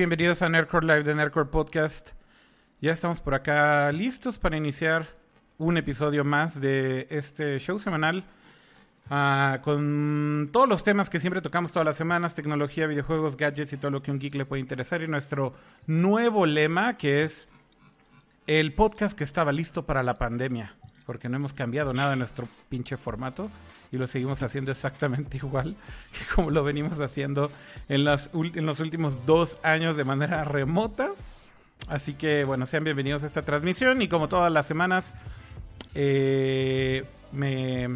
Bienvenidos a Nerdcore Live de Nerdcore Podcast. Ya estamos por acá listos para iniciar un episodio más de este show semanal ah, con todos los temas que siempre tocamos todas las semanas, tecnología, videojuegos, gadgets y todo lo que un geek le puede interesar y nuestro nuevo lema que es el podcast que estaba listo para la pandemia, porque no hemos cambiado nada en nuestro pinche formato y lo seguimos haciendo exactamente igual que como lo venimos haciendo en, las en los últimos dos años de manera remota. Así que bueno, sean bienvenidos a esta transmisión y como todas las semanas eh, me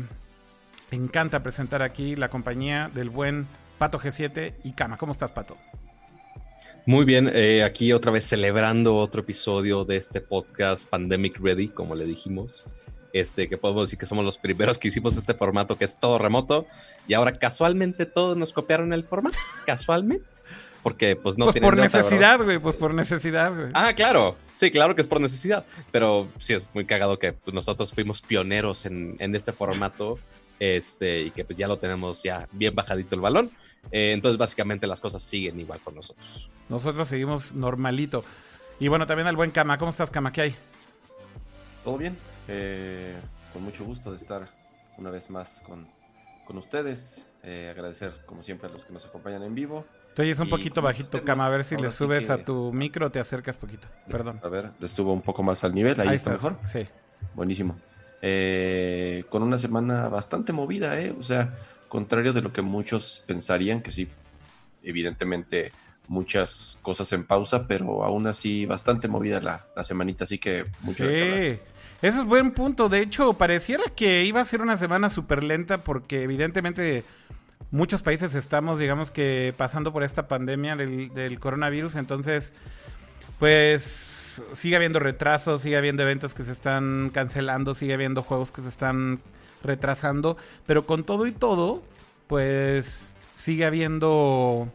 encanta presentar aquí la compañía del buen Pato G7 y Cama. ¿Cómo estás, Pato? Muy bien, eh, aquí otra vez celebrando otro episodio de este podcast Pandemic Ready, como le dijimos este, que podemos decir que somos los primeros que hicimos este formato que es todo remoto y ahora casualmente todos nos copiaron el formato, casualmente, porque pues no pues por necesidad, güey, pues por necesidad, güey. Ah, claro, sí, claro que es por necesidad, pero sí es muy cagado que pues, nosotros fuimos pioneros en, en, este formato, este, y que pues ya lo tenemos ya bien bajadito el balón, eh, entonces básicamente las cosas siguen igual con nosotros. Nosotros seguimos normalito. Y bueno, también al buen Cama, ¿cómo estás, Cama? ¿Qué hay? ¿Todo bien? Eh, con mucho gusto de estar una vez más con, con ustedes. Eh, agradecer, como siempre, a los que nos acompañan en vivo. Tú oyes un poquito bajito, Cama. A ver si le subes a tu micro o te acercas poquito. Perdón. A ver, le subo un poco más al nivel. Ahí, está mejor. Sí. Buenísimo. Eh, con una semana bastante movida, ¿eh? O sea, contrario de lo que muchos pensarían, que sí, evidentemente muchas cosas en pausa, pero aún así bastante movida la, la semanita, así que mucho Sí. Ese es buen punto. De hecho, pareciera que iba a ser una semana súper lenta porque evidentemente muchos países estamos, digamos que, pasando por esta pandemia del, coronavirus. Entonces, pues sigue habiendo retrasos, sigue habiendo eventos que se están cancelando, sigue habiendo juegos que se están retrasando. Pero con todo y todo, pues sigue habiendo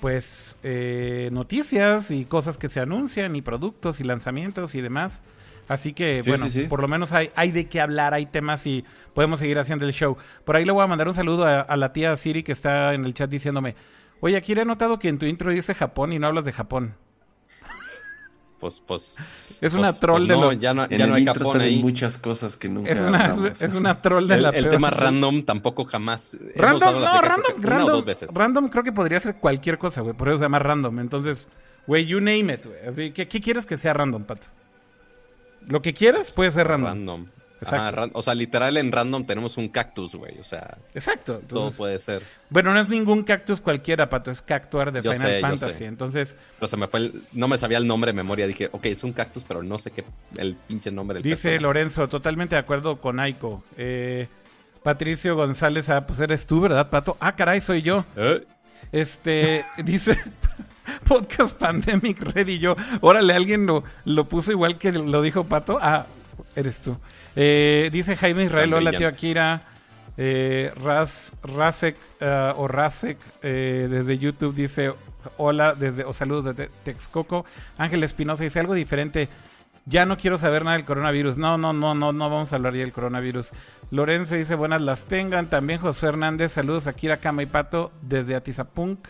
pues eh, noticias y cosas que se anuncian y productos y lanzamientos y demás. Así que, bueno, por lo menos hay, hay de qué hablar, hay temas y podemos seguir haciendo el show. Por ahí le voy a mandar un saludo a, la tía Siri que está en el chat diciéndome, oye, aquí he notado que en tu intro dice Japón y no hablas de Japón. Pues, pues. Es una pues, troll pues de lo... ya no, ya no hay Japón ahí. muchas cosas que nunca. Es una, es una troll de el, la. El tema random tampoco jamás. Random, no, random, random. Random creo que podría ser cualquier cosa, güey. Por eso se llama random. Entonces, güey, you name it, güey. Así que, ¿qué quieres que sea random, pato? Lo que quieras puede ser random. Random. Exacto. o sea, literal en random tenemos un cactus, güey. O sea, exacto. todo puede ser. Bueno, no es ningún cactus cualquiera, pato. Es Cactuar de Final Fantasy. Entonces. Pero se me fue no me sabía el nombre de memoria. Dije, ok, es un cactus, pero no sé qué. El pinche nombre del Dice Lorenzo, totalmente de acuerdo con Aiko. Eh, Patricio González, ah, pues eres tú, ¿verdad, pato? Ah, caray, soy yo. ¿Eh? Este, dice. Podcast Pandemic Ready. Yo, órale, alguien lo, lo puso igual que lo dijo Pato. Ah, eres tú. Eh, dice Jaime Israel, hola tío Akira. Eh, Raz, Razek uh, o Razek eh, desde YouTube dice hola desde o saludos desde Texcoco. Ángel Espinosa dice algo diferente. Ya no quiero saber nada del coronavirus. No, no, no, no, no vamos a hablar ya del coronavirus. Lorenzo dice buenas las tengan. También José Hernández, saludos a Kira Kama y Pato desde Atizapunk.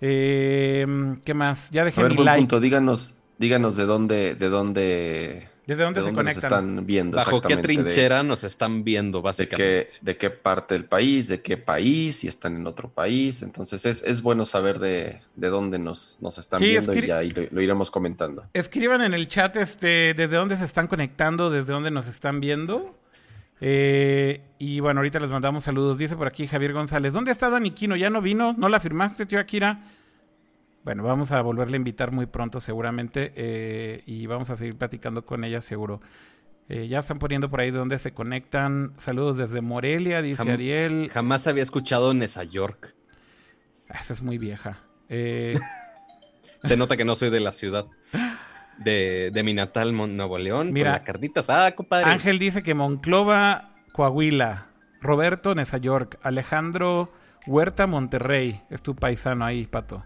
Eh, ¿Qué más? Ya dejé mi like. Punto. Díganos, díganos de dónde, de dónde, ¿Desde dónde, se conectan? están viendo. ¿Bajo qué trinchera nos están viendo, básicamente? De qué, parte del país, de qué país, si están en otro país. Entonces es, es bueno saber de, de dónde nos, nos están viendo y ya lo, iremos comentando. Escriban en el chat este, desde dónde se están conectando, desde dónde nos están viendo. Eh, y bueno, ahorita les mandamos saludos. Dice por aquí Javier González. ¿Dónde está Dani Quino? ¿Ya no vino? ¿No la firmaste, tío Akira? Bueno, vamos a volverle a invitar muy pronto seguramente eh, y vamos a seguir platicando con ella seguro. Eh, ya están poniendo por ahí de dónde se conectan. Saludos desde Morelia, dice Ariel. Jamás había escuchado Nesa York. Ah, esa es muy vieja. se nota que no soy de la ciudad. de, de mi natal Nuevo León. Mira, con la carnita asada, compadre. Ángel dice que Monclova, Coahuila. Roberto, Nesa York. Alejandro Huerta, Monterrey. Es tu paisano ahí, pato.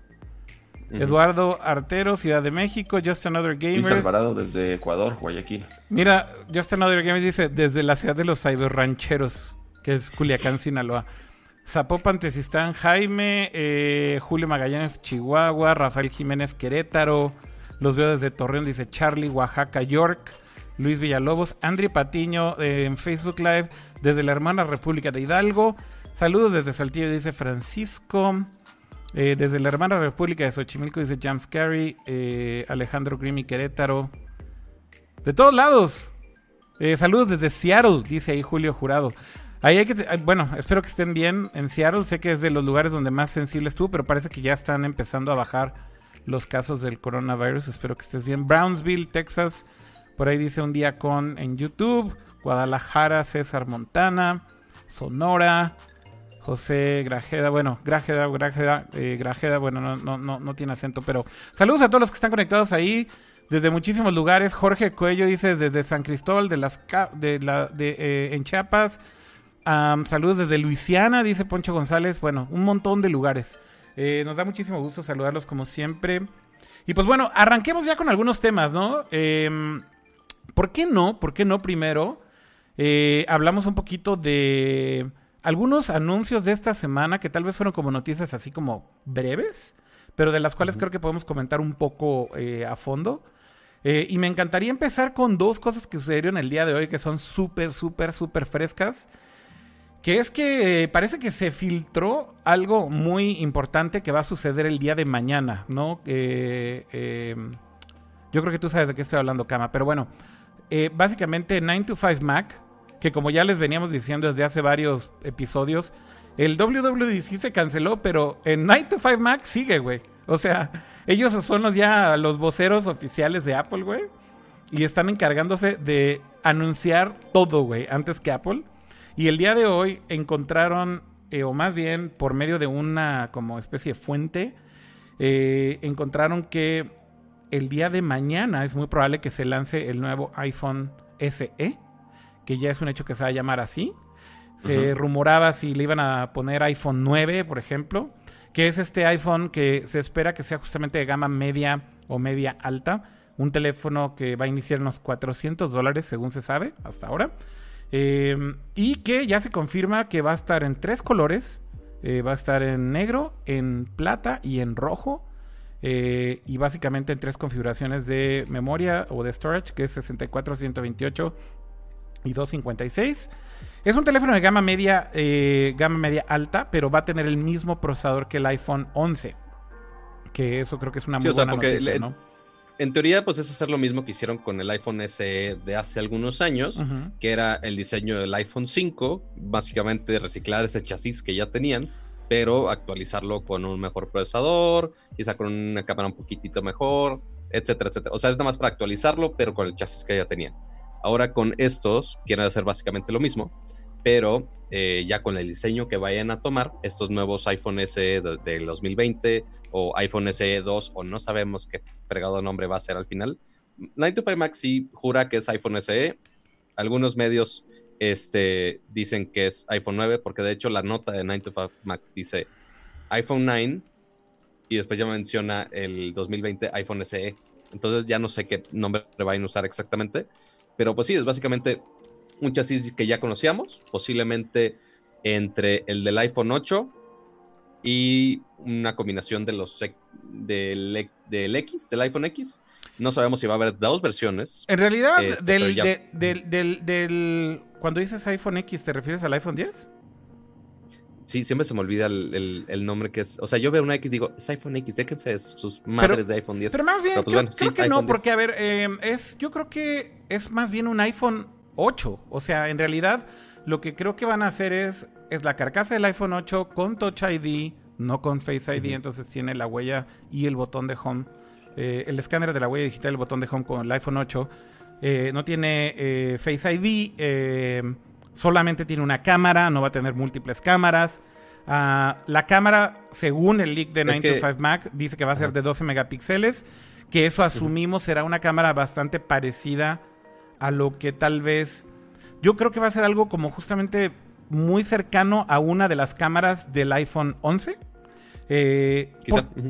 Eduardo Artero, Ciudad de México, Just Another Gamer. Luis Alvarado desde Ecuador, Guayaquil. Mira, Just Another Gamer dice desde la ciudad de los cyberrancheros, que es Culiacán, Sinaloa. Zapopan, Tezistán, Jaime, eh, Julio Magallanes, Chihuahua, Rafael Jiménez, Querétaro. Los veo desde Torreón, dice Charlie, Oaxaca, York. Luis Villalobos, Andri Patiño eh, en Facebook Live desde la hermana República de Hidalgo. Saludos desde Saltillo, dice Francisco. Eh, desde la hermana República de Xochimilco, dice James Carey. Eh, Alejandro Grimy, Querétaro. De todos lados. saludos desde Seattle, dice ahí Julio Jurado. Ahí hay que, bueno, espero que estén bien en Seattle. Sé que es de los lugares donde más sensible estuvo, pero parece que ya están empezando a bajar los casos del coronavirus. Espero que estés bien. Brownsville, Texas. Por ahí dice un día con en YouTube. Guadalajara, César Montana. Sonora. José Grajeda, bueno, Grajeda, Grajeda, eh, Grajeda, bueno, no, no, no, no tiene acento, pero saludos a todos los que están conectados ahí desde muchísimos lugares. Jorge Cuello dice desde San Cristóbal de las de eh, en Chiapas. saludos desde Luisiana, dice Poncho González. Bueno, un montón de lugares. Eh, nos da muchísimo gusto saludarlos como siempre. Y pues bueno, arranquemos ya con algunos temas, ¿no? Em, ¿Por qué no? ¿Por qué no primero? Eh, hablamos un poquito de algunos anuncios de esta semana que tal vez fueron como noticias así como breves, pero de las cuales creo que podemos comentar un poco eh, a fondo. y me encantaría empezar con dos cosas que sucedieron el día de hoy que son súper, súper, súper frescas. Que es que parece que se filtró algo muy importante que va a suceder el día de mañana, ¿no? Eh, yo creo que tú sabes de qué estoy hablando, Kama. Pero bueno, eh, básicamente 9 to 5 Mac, que como ya les veníamos diciendo desde hace varios episodios, el WWDC se canceló, pero en 9 to 5 Mac sigue, güey. O sea, ellos son los ya los voceros oficiales de Apple, güey. Y están encargándose de anunciar todo, güey, antes que Apple. Y el día de hoy encontraron, eh, o más bien por medio de una como especie de fuente, eh, encontraron que el día de mañana es muy probable que se lance el nuevo iPhone SE, que ya es un hecho que se va a llamar así. Se rumoraba si le iban a poner iPhone 9, por ejemplo, que es este iPhone que se espera que sea justamente de gama media o media alta. Un teléfono que va a iniciar unos 400 dólares, según se sabe hasta ahora. Em, y que ya se confirma que va a estar en tres colores. Eh, va a estar en negro, en plata y en rojo. Eh, y básicamente en tres configuraciones de memoria o de storage, que es 64, 128 y 256. Es un teléfono de gama media, eh, gama media alta, pero va a tener el mismo procesador que el iPhone 11. Que eso creo que es una muy buena noticia, ¿no? En teoría, pues es hacer lo mismo que hicieron con el iPhone SE de hace algunos años, que era el diseño del iPhone 5, básicamente reciclar ese chasis que ya tenían, pero actualizarlo con un mejor procesador, quizá con una cámara un poquitito mejor, etcétera, etcétera. O sea, es nada más para actualizarlo, pero con el chasis que ya tenían. Ahora con estos quieren hacer básicamente lo mismo, pero eh, ya con el diseño que vayan a tomar, estos nuevos iPhone SE del 2020 o iPhone SE 2 o no sabemos qué fregado nombre va a ser al final. 9 Max sí jura que es iPhone SE. Algunos medios este, dicen que es iPhone 9 porque de hecho la nota de 9 Mac dice iPhone 9 y después ya menciona el 2020 iPhone SE. Entonces ya no sé qué nombre vayan a usar exactamente. Pero pues sí, es básicamente un chasis que ya conocíamos, posiblemente entre el del iPhone 8 y una combinación de los del, del X, del iPhone X. No sabemos si va a haber dos versiones. En realidad, este, del, del, del, cuando dices iPhone X, ¿te refieres al iPhone 10? Sí, siempre se me olvida el, nombre que es. O sea, yo veo una X y digo, es iPhone X, déjense sus madres de iPhone 10. Pero más bien, pues, creo, que no, porque a ver, em, es, yo creo que es más bien un iPhone 8. O sea, en realidad, lo que creo que van a hacer es es la carcasa del iPhone 8 con Touch ID, no con Face ID, entonces tiene la huella y el botón de home. Eh, el escáner de la huella digital, el botón de home con el iPhone 8. Eh, no tiene eh, Face ID, solamente tiene una cámara, no va a tener múltiples cámaras. Ah, la cámara, según el leak de 925 Mac, dice que va a ser de 12 megapíxeles, que eso asumimos será una cámara bastante parecida a lo que tal vez... Yo creo que va a ser algo como justamente muy cercano a una de las cámaras del iPhone 11. Eh,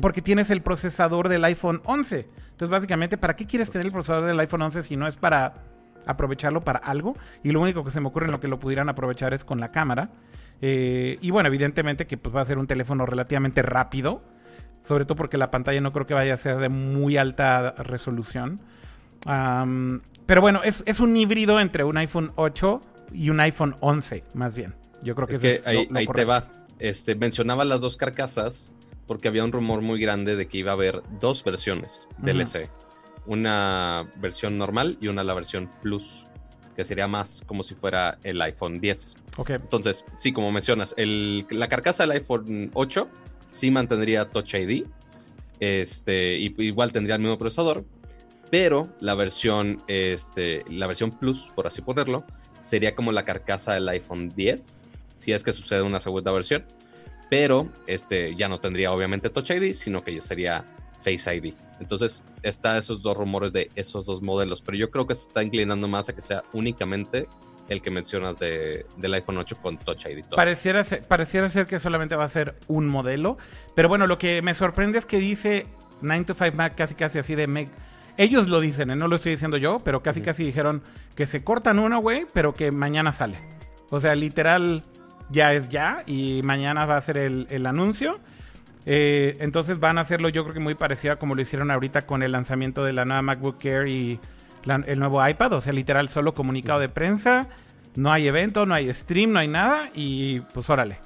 porque tienes el procesador del iPhone 11. Entonces, básicamente, ¿para qué quieres tener el procesador del iPhone 11 si no es para aprovecharlo para algo? Y lo único que se me ocurre en lo que lo pudieran aprovechar es con la cámara. Eh, y bueno, evidentemente que pues, va a ser un teléfono relativamente rápido, sobre todo porque la pantalla no creo que vaya a ser de muy alta resolución. pero bueno, es, un híbrido entre un iPhone 8 y un iPhone 11, más bien. Yo creo que, es ahí, ahí te va. Este, mencionaba las dos carcasas porque había un rumor muy grande de que iba a haber dos versiones del SE. Una versión normal y una la versión Plus, que sería más como si fuera el iPhone 10. Ok. Entonces, sí, como mencionas, la carcasa del iPhone 8 sí mantendría Touch ID. Este, y, igual tendría el mismo procesador. Pero la versión, este, la versión Plus, por así ponerlo, sería como la carcasa del iPhone 10. Si es que sucede una segunda versión pero este ya no tendría obviamente Touch ID, sino que ya sería Face ID. Entonces, está esos dos rumores de esos dos modelos, pero yo creo que se está inclinando más a que sea únicamente el que mencionas de, del iPhone 8 con Touch ID. Pareciera ser, pareciera ser que solamente va a ser un modelo, pero bueno, lo que me sorprende es que dice 9 to 5 Mac casi casi así de Meg. Ellos lo dicen, ¿eh? no lo estoy diciendo yo, pero casi casi dijeron que se cortan uno, güey, pero que mañana sale. O sea, literal, ya es ya y mañana va a ser el, anuncio. Eh, entonces van a hacerlo yo creo que muy parecido a como lo hicieron ahorita con el lanzamiento de la nueva MacBook Air y el nuevo iPad. O sea, literal, solo comunicado de prensa. No hay evento, no hay stream, no hay nada. Y pues órale.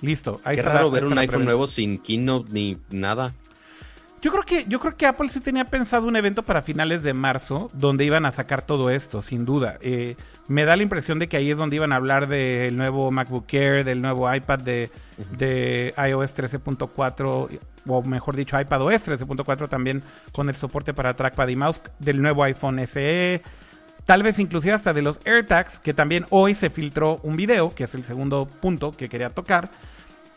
Listo. Ahí Qué raro ver un iPhone nuevo sin keynote ni nada. Yo creo que, yo creo que Apple sí tenía pensado un evento para finales de marzo donde iban a sacar todo esto, sin duda. Eh, me da la impresión de que ahí es donde iban a hablar del nuevo MacBook Air, del nuevo iPad de, de iOS 13.4, o mejor dicho, iPadOS 13.4 también con el soporte para trackpad y mouse, del nuevo iPhone SE. Tal vez inclusive hasta de los AirTags, que también hoy se filtró un video, que es el segundo punto que quería tocar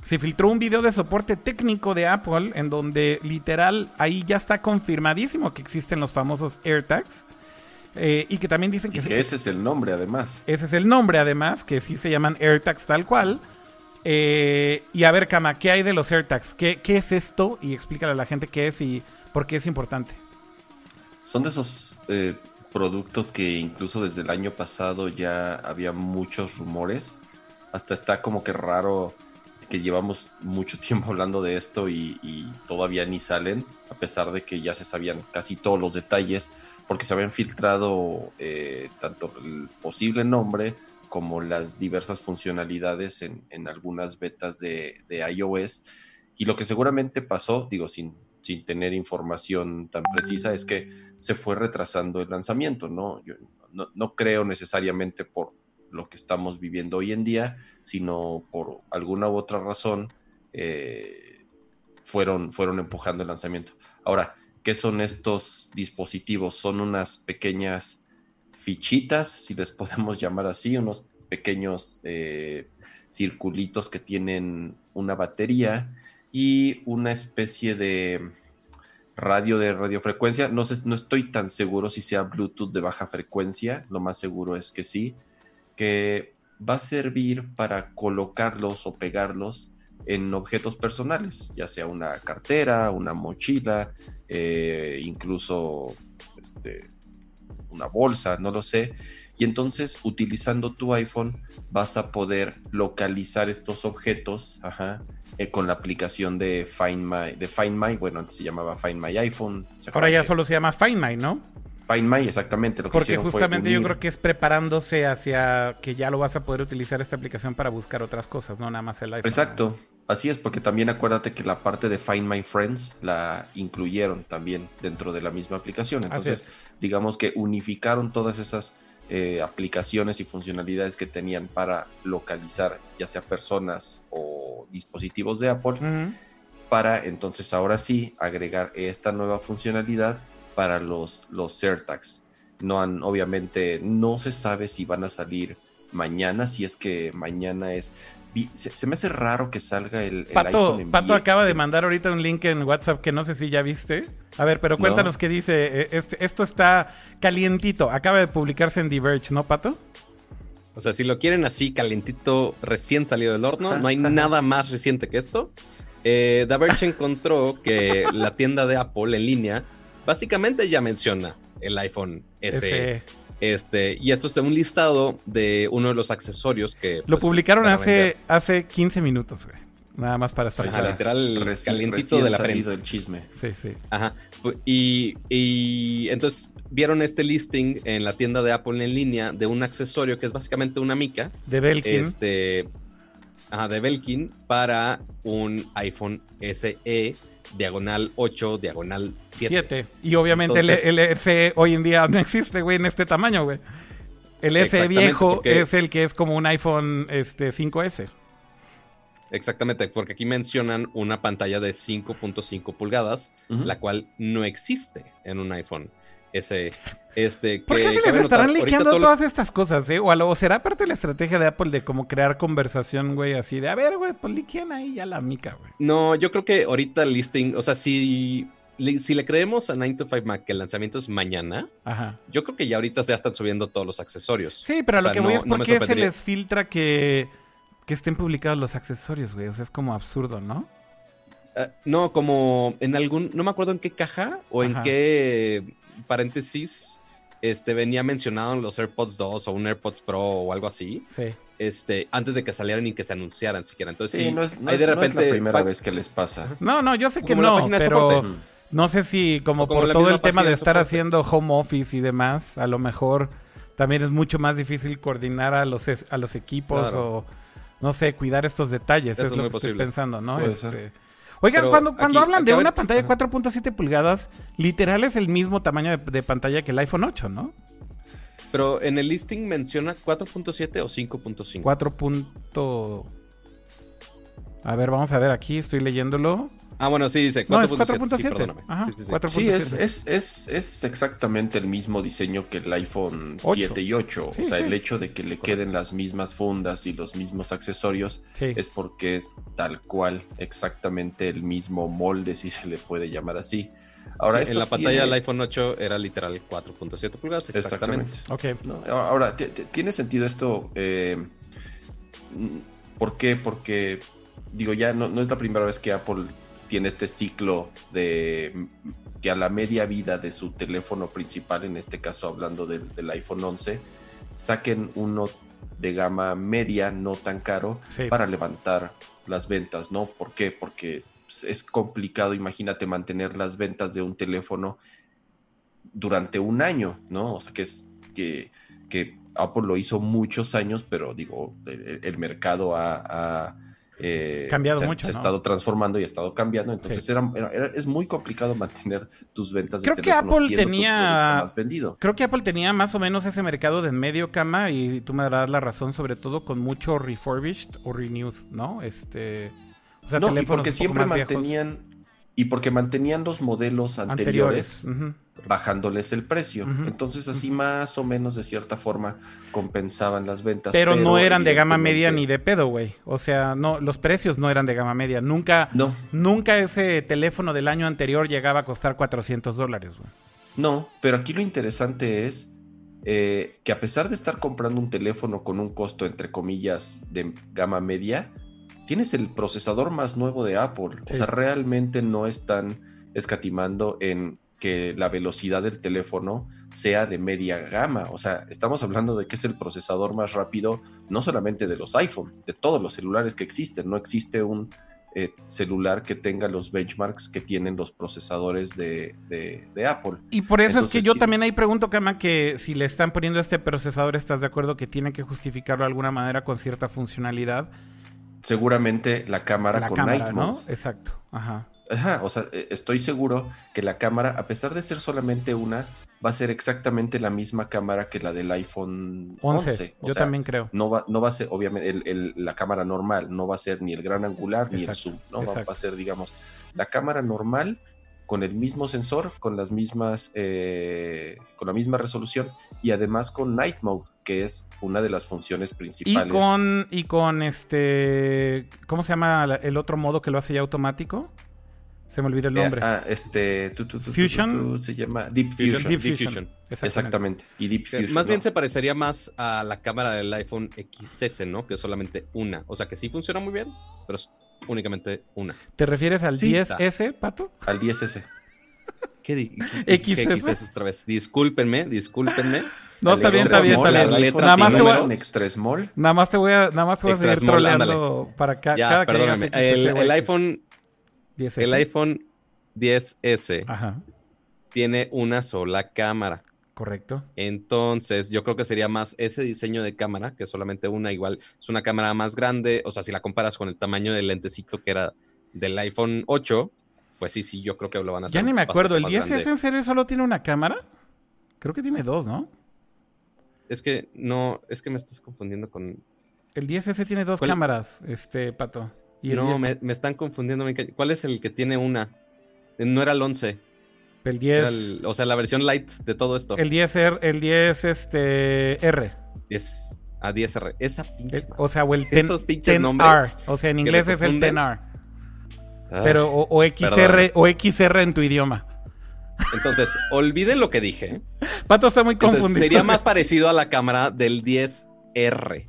se filtró un video de soporte técnico de Apple en donde literal ahí ya está confirmadísimo que existen los famosos AirTags. Eh, y que también dicen que... ese es el nombre además. Ese es el nombre además, que sí se llaman AirTags tal cual. Eh, y a ver, Kama, ¿qué hay de los AirTags? ¿Qué, ¿Qué, es esto? Y explícale a la gente qué es y por qué es importante. Son de esos eh, productos que incluso desde el año pasado ya había muchos rumores. Hasta está como que raro que llevamos mucho tiempo hablando de esto y, todavía ni salen, a pesar de que ya se sabían casi todos los detalles, porque se habían filtrado eh, tanto el posible nombre como las diversas funcionalidades en, algunas betas de, iOS. Y lo que seguramente pasó, digo, sin, sin tener información tan precisa, es que se fue retrasando el lanzamiento, ¿no? No, no creo necesariamente por lo que estamos viviendo hoy en día, sino por alguna u otra razón eh, fueron, fueron empujando el lanzamiento. Ahora, ¿qué son estos dispositivos? Son unas pequeñas fichitas, si les podemos llamar así, unos pequeños eh, circulitos que tienen una batería y una especie de radio de radiofrecuencia. No, sé, no estoy tan seguro si sea Bluetooth de baja frecuencia, lo más seguro es que sí que va a servir para colocarlos o pegarlos en objetos personales, ya sea una cartera, una mochila, eh, incluso este, una bolsa, no lo sé. Y entonces utilizando tu iPhone vas a poder localizar estos objetos eh, con la aplicación de Find My, de Find My, bueno, antes se llamaba Find My iPhone. Ahora ya solo se llama Find My, ¿no? Find My, exactamente lo que Porque justamente yo creo que es preparándose hacia que ya lo vas a poder utilizar esta aplicación para buscar otras cosas, no nada más el iPhone. Exacto, así es, porque también acuérdate que la parte de Find My Friends la incluyeron también dentro de la misma aplicación. Entonces, digamos que unificaron todas esas eh, aplicaciones y funcionalidades que tenían para localizar ya sea personas o dispositivos de Apple. Para entonces ahora sí agregar esta nueva funcionalidad para los, los AirTags. No han, obviamente, no se sabe si van a salir mañana, si es que mañana es. Se, me hace raro que salga el, Pato, Pato acaba de mandar ahorita un link en WhatsApp que no sé si ya viste. A ver, pero cuéntanos qué dice. Eh, este, esto está calientito. Acaba de publicarse en Diverge, ¿no, Pato? O sea, si lo quieren así, calientito, recién salido del horno, no hay nada más reciente que esto. Eh, Diverge encontró que la tienda de Apple en línea básicamente ya menciona el iPhone SE. Este, y esto es de un listado de uno de los accesorios que. Lo pues, publicaron hace, hace 15 minutos, güey. Nada más para estar Ajá, literal, Reci- calientito recién de la prensa. el chisme. Sí, sí. Ajá. Y, y entonces vieron este listing en la tienda de Apple en línea de un accesorio que es básicamente una mica. De Belkin. Este. Ajá, de Belkin para un iPhone SE diagonal 8, diagonal 7. 7. Y obviamente Entonces- el, el SE hoy en día no existe, güey, en este tamaño, güey. El SE Exactamente, viejo porque- es el que es como un iPhone este, 5S. Exactamente, porque aquí mencionan una pantalla de 5.5 pulgadas, Ujú. la cual no existe en un iPhone SE. Este, ¿Por qué se les estarán liqueando lo- todas estas cosas, eh? O, lo- o será parte de la estrategia de Apple de como crear conversación, güey, así de, a ver, güey, pues liquean ahí ya la mica, güey. No, yo creo que ahorita el listing, o sea, si, li- si le creemos a 9 to 5 Mac que el lanzamiento es mañana, Ajá. yo creo que ya ahorita ya están subiendo todos los accesorios. Sí, pero a O lo que voy no- es por qué se les filtra que, que estén publicados los accesorios, güey. O sea, es como absurdo, ¿no? Eh, no, como en algún, no me acuerdo en qué caja o en qué paréntesis este, venía mencionado en los AirPods 2 o un AirPods Pro o algo así, Sí. este, antes de que salieran y que se anunciaran siquiera. Entonces, Sí, sí, no es, no ahí es- de no es repente la primera vez que les pasa. No, no, yo sé que Como no, pero no sé si como, por todo el tema de de estar haciendo home office y demás, a lo mejor también es mucho más difícil coordinar a los, es- a los equipos Claro. o, no sé, cuidar estos detalles. Eso es lo que estoy pensando, ¿no? Puede Este, ser. Oigan, Pero cuando, cuando aquí- hablan de una pantalla de Ajá. 4.7 pulgadas, literal es el mismo tamaño de, de pantalla que el iPhone 8, ¿no? Pero en el listing menciona 4.7 o 5.5. 4. punto- A ver, vamos a ver aquí, estoy leyéndolo. Ah, bueno, sí, dice No, es 4.7. 4.7. sí, Sí, sí, sí. 4.7. Sí, es, es, es, es exactamente el mismo diseño que el iPhone Ocho. 7 y 8. Sí, o sea, sí. el hecho de que le queden las mismas fundas y los mismos accesorios Sí. es porque es tal cual, exactamente el mismo molde, si se le puede llamar así. Ahora, Sí, esto en la pantalla tiene- del iPhone 8 era literal 4.7 pulgadas, exactamente. Exactamente. Ok. No, ahora, ¿t- t- ¿tiene sentido esto? Eh, ¿Por qué? Porque, digo, ya no, no es la primera vez que Apple tiene este ciclo de que a la media vida de su teléfono principal, en este caso hablando del, del iPhone 11, saquen uno de gama media, no tan caro, Sí. para levantar las ventas, ¿no? ¿Por qué? Porque pues, es complicado, imagínate, mantener las ventas de un teléfono durante un año, ¿no? O sea, que es que, que Apple lo hizo muchos años, pero digo, el, el mercado ha, ha, eh, Cambiado se, mucho, se ha ¿no? estado transformando y ha estado cambiando, entonces Sí. era, era- era- es muy complicado mantener tus ventas de Creo que teléfono Apple tenía- más vendido. Creo que Apple tenía más o menos ese mercado de medio cama y tú me darás la razón, sobre todo con mucho refurbished o renewed, ¿no? Este, o sea, no, y porque siempre viejos mantenían y porque mantenían los modelos anteriores, bajándoles el precio. Entonces así más o menos de cierta forma compensaban las ventas. Pero, no eran de gama media ni de pedo, güey. O sea, no, los precios no eran de gama media. Nunca, No, nunca ese teléfono del año anterior llegaba a costar 400 dólares, güey. no, pero aquí lo interesante es eh, que a pesar de estar comprando un teléfono con un costo entre comillas de gama media, tienes el procesador más nuevo de Apple. O sea, realmente no están escatimando en que la velocidad del teléfono sea de media gama. O sea, estamos hablando de que es el procesador más rápido, no solamente de los iPhone, de todos los celulares que existen. No existe un eh, celular que tenga los benchmarks que tienen los procesadores de, de- de Apple. Y por eso es que yo tiene- también ahí pregunto, Kama, que si le están poniendo este procesador, ¿estás de acuerdo que tienen que justificarlo de alguna manera con cierta funcionalidad? Seguramente la cámara La con cámara, Night ¿no? Mode. Exacto. Ajá. Ajá, o sea, eh, estoy seguro que la cámara, a pesar de ser solamente una, va a ser exactamente la misma cámara que la del iPhone 11. 11. O yo sea, también creo. No va, no va a ser, obviamente, el- el- la cámara normal, no va a ser ni el gran angular ni el zoom, ¿no? Va- a ser, digamos, la cámara normal con el mismo sensor, con las mismas, eh, con la misma resolución y además con Night Mode, que es una de las funciones Y principales. con, y con este. ¿Cómo se llama la- el otro modo que lo hace ya automático? Se me olvidó el Eh, nombre. ah, este, tu, tu, tu, tu, Fusion. tu, tu, se llama Deep Fusion. Fusion. Deep Deep Fusion. Fusion. Exactamente. Exactamente. Y Deep Fusion. más bien se parecería más a la cámara del iPhone XS, ¿no? Que es solamente una. O sea que sí funciona muy bien, pero es únicamente una. ¿Te refieres al Sí. 10S, Pato? Al 10S. ¿Qué, di- XS? qué XS otra vez? Discúlpenme, discúlpenme. No, está bien, está bien, está bien. Nada más, te voy a, nada más te voy a, nada más te voy a seguir small, troleando para ca- Ya, cada que perdóname. digas El, el iPhone, 10S. el iPhone 10S Ajá, tiene una sola cámara. Correcto. Entonces, yo creo que sería más ese diseño de cámara, que solamente una, igual es una cámara más grande. O sea, si la comparas con el tamaño del lentecito que era del iPhone 8, pues sí, sí, yo creo que lo van a hacer. Ya ni me acuerdo, ¿el más 10S grande. en serio solo tiene una cámara? Creo que tiene dos, ¿no? Es que no, es que me estás confundiendo con. El 10S tiene dos ¿Cuál? cámaras, este, Pato. Y No, 10 me, me están confundiendo. ¿Cuál es el que tiene una? No era el 11. El era 10, el- o sea, la versión light de todo esto. el 10R, el 10 este, R. Es a 10R. Esa pinche. El- o sea, o el 10, Esos pinches 10R. nombres O sea, en inglés es el confunden. 10R. Ah, Pero, o, o XR, perdóname. o XR en tu idioma. Entonces, olviden lo que dije. Pato está muy Entonces, confundido. sería más parecido a la cámara del 10R.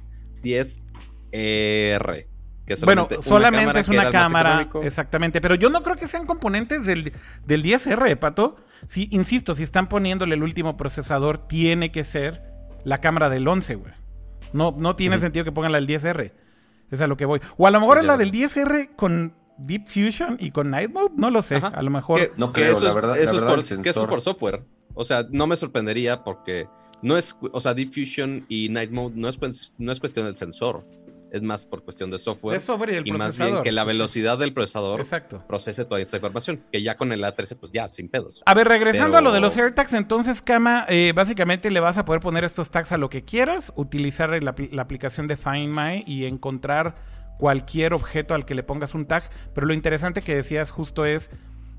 10R. Que Bueno, solamente es una cámara, exactamente, pero yo no creo que sean componentes del, del 10R, Pato. Sí, insisto, si están poniéndole el último procesador, tiene que ser la cámara del 11, güey. No, no tiene sentido que pongan la del 10R. Es a lo que voy. O a lo mejor es la del 10R con Deep Fusion y con Night Mode, no lo sé. Ajá. A lo mejor... Que- No que creo, eso la es- verdad- eso la es por- que eso es por software. O sea, no me sorprendería porque no es, o sea, Deep Fusion y Night Mode no es, cues- no es cuestión del sensor, es más por cuestión de software. Es software y el y más bien que la Sí. velocidad del procesador Exacto. procese toda esta información, que ya con el A13 pues ya sin pedos. A ver, regresando Pero- a lo de los AirTags, entonces, Kama, eh, básicamente le vas a poder poner estos tags a lo que quieras, utilizar la aplicación de Find My y encontrar cualquier objeto al que le pongas un tag. Pero lo interesante que decías justo es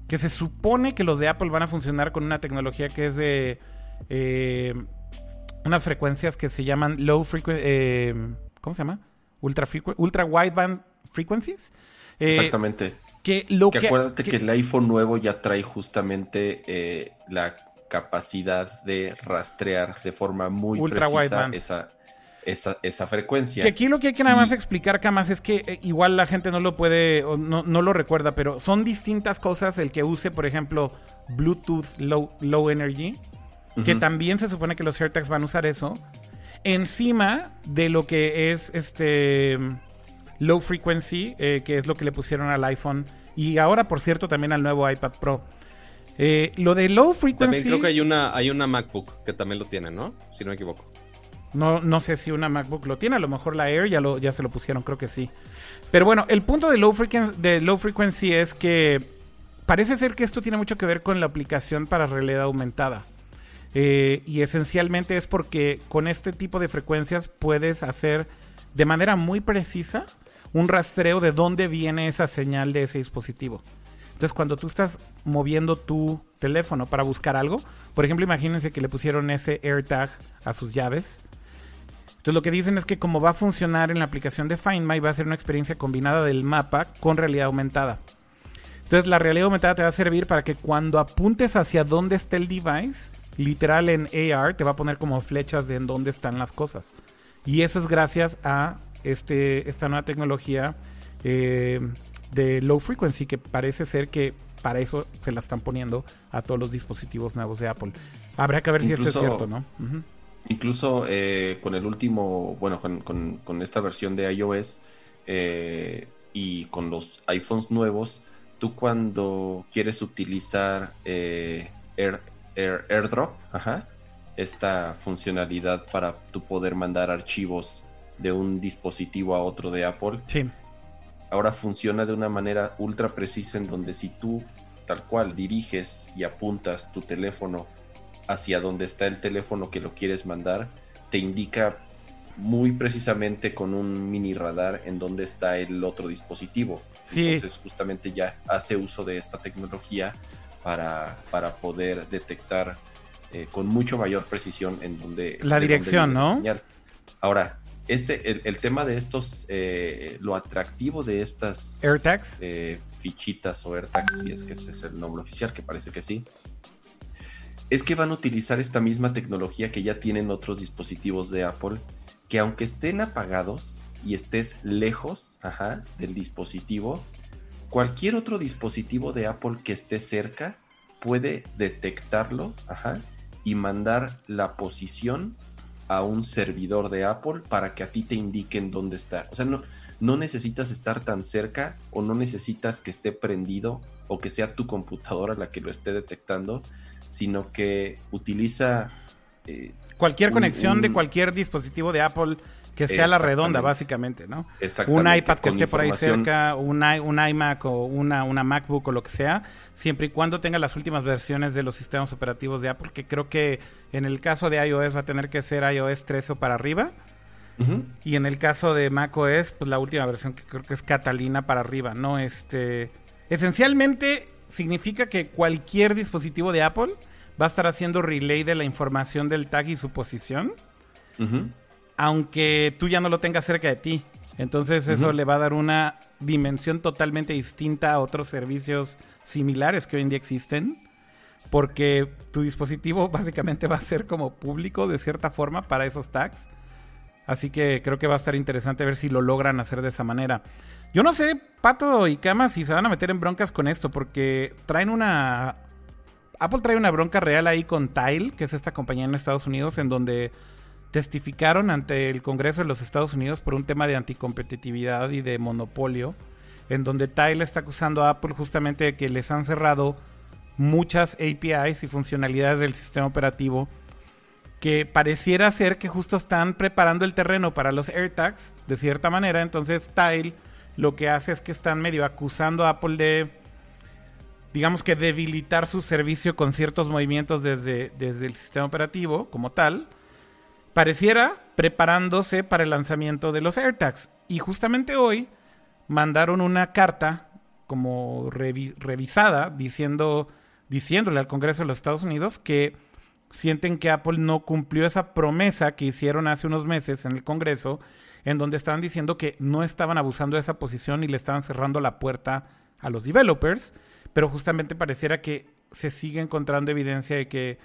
que se supone que los de Apple van a funcionar con una tecnología que es de eh, unas frecuencias que se llaman low frequency. ¿Cómo se llama? Ultra, frequ- ultra wideband frequencies. Eh, Exactamente. Que lo Que que, acuérdate que, que- el iPhone nuevo ya trae justamente eh, la capacidad de rastrear de forma muy Ultra precisa wideband. esa, esa, esa frecuencia. Que aquí lo que hay que nada más Y- explicar, Camas, es que eh, igual la gente no lo puede, o no, no lo recuerda, pero son distintas cosas el que use, por ejemplo, Bluetooth Low, low Energy, que también se supone que los AirTags van a usar eso, encima de lo que es este Low Frequency, eh, que es lo que le pusieron al iPhone, y ahora, por cierto, también al nuevo iPad Pro. Eh, lo de Low También Frequency... creo que hay una, hay una MacBook que también lo tiene, ¿no? Si no me equivoco. No, no sé si una MacBook lo tiene, a lo mejor la Air ya, lo, ya se lo pusieron, creo que sí. Pero bueno, el punto de low, frequen- de low frequency es que parece ser que esto tiene mucho que ver con la aplicación para realidad aumentada. Eh, y esencialmente es porque con este tipo de frecuencias puedes hacer de manera muy precisa un rastreo de dónde viene esa señal de ese dispositivo. Entonces, cuando tú estás moviendo tu teléfono para buscar algo, por ejemplo, imagínense que le pusieron ese AirTag a sus llaves. Entonces, lo que dicen es que como va a funcionar en la aplicación de Find My, va a ser una experiencia combinada del mapa con realidad aumentada. Entonces, la realidad aumentada te va a servir para que cuando apuntes hacia dónde está el device, literal en AR, te va a poner como flechas de en dónde están las cosas. Y eso es gracias a este, esta nueva tecnología eh, de low frequency, que parece ser que para eso se la están poniendo a todos los dispositivos nuevos de Apple. Habrá que ver si esto es Incluso- cierto, ¿no? Incluso eh, con el último, bueno, con, con- con esta versión de iOS eh, y con los iPhones nuevos, tú cuando quieres utilizar eh, Air- Air- AirDrop, ajá, esta funcionalidad para tú poder mandar archivos de un dispositivo a otro de Apple, Sí. ahora funciona de una manera ultra precisa en donde si tú tal cual diriges y apuntas tu teléfono hacia donde está el teléfono que lo quieres mandar, te indica muy precisamente con un mini radar en donde está el otro dispositivo. Sí. Entonces justamente ya hace uso de esta tecnología para, para poder detectar eh, con mucho mayor precisión en donde... La dirección, ¿no? Ahora, este, el, el tema de estos, eh, lo atractivo de estas AirTags. eh, fichitas o AirTags, si es que ese es el nombre oficial, que parece que sí, es que van a utilizar esta misma tecnología que ya tienen otros dispositivos de Apple, que aunque estén apagados y estés lejos ajá, del dispositivo, cualquier otro dispositivo de Apple que esté cerca puede detectarlo ajá, y mandar la posición a un servidor de Apple para que a ti te indiquen dónde está. O sea, no, no necesitas estar tan cerca o no necesitas que esté prendido o que sea tu computadora la que lo esté detectando, sino que utiliza... Eh, cualquier conexión de cualquier dispositivo de Apple que esté a la redonda, básicamente, ¿no? Un iPad que esté por ahí cerca, un, un iMac o una, una MacBook o lo que sea, siempre y cuando tenga las últimas versiones de los sistemas operativos de Apple, que creo que en el caso de iOS va a tener que ser iOS 13 o para arriba. Y en el caso de macOS, pues la última versión que creo que es Catalina para arriba, ¿no? Este, esencialmente significa que cualquier dispositivo de Apple va a estar haciendo relay de la información del tag y su posición aunque tú ya no lo tengas cerca de ti. Entonces eso le va a dar una dimensión totalmente distinta a otros servicios similares que hoy en día existen, porque tu dispositivo básicamente va a ser como público de cierta forma para esos tags. Así que creo que va a estar interesante ver si lo logran hacer de esa manera. Yo no sé, Pato y Cama, si se van a meter en broncas con esto, porque traen una... Apple trae una bronca real ahí con Tile, que es esta compañía en Estados Unidos, en donde testificaron ante el Congreso de los Estados Unidos por un tema de anticompetitividad y de monopolio, en donde Tile está acusando a Apple justamente de que les han cerrado muchas APIs y funcionalidades del sistema operativo que pareciera ser que justo están preparando el terreno para los AirTags de cierta manera. Entonces Tile lo que hace es que están medio acusando a Apple de, digamos que debilitar su servicio con ciertos movimientos desde, desde el sistema operativo como tal pareciera preparándose para el lanzamiento de los AirTags. Y justamente hoy mandaron una carta como revisada diciendo, diciéndole al Congreso de los Estados Unidos que sienten que Apple no cumplió esa promesa que hicieron hace unos meses en el Congreso, en donde estaban diciendo que no estaban abusando de esa posición y le estaban cerrando la puerta a los developers, pero justamente pareciera que se sigue encontrando evidencia de que,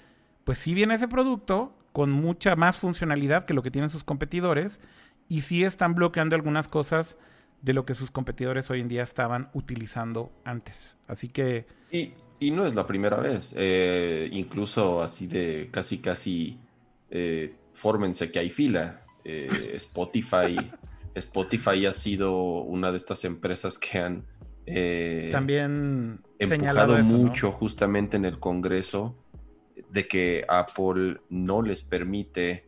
pues si viene ese producto, con mucha más funcionalidad que lo que tienen sus competidores y sí están bloqueando algunas cosas de lo que sus competidores hoy en día estaban utilizando antes. Así que... Y, no es la primera vez. Eh, incluso así de casi, casi, eh, fórmense que hay fila. Eh, Spotify, Spotify ha sido una de estas empresas que han... También empujado mucho justamente en el Congreso de que Apple no les permite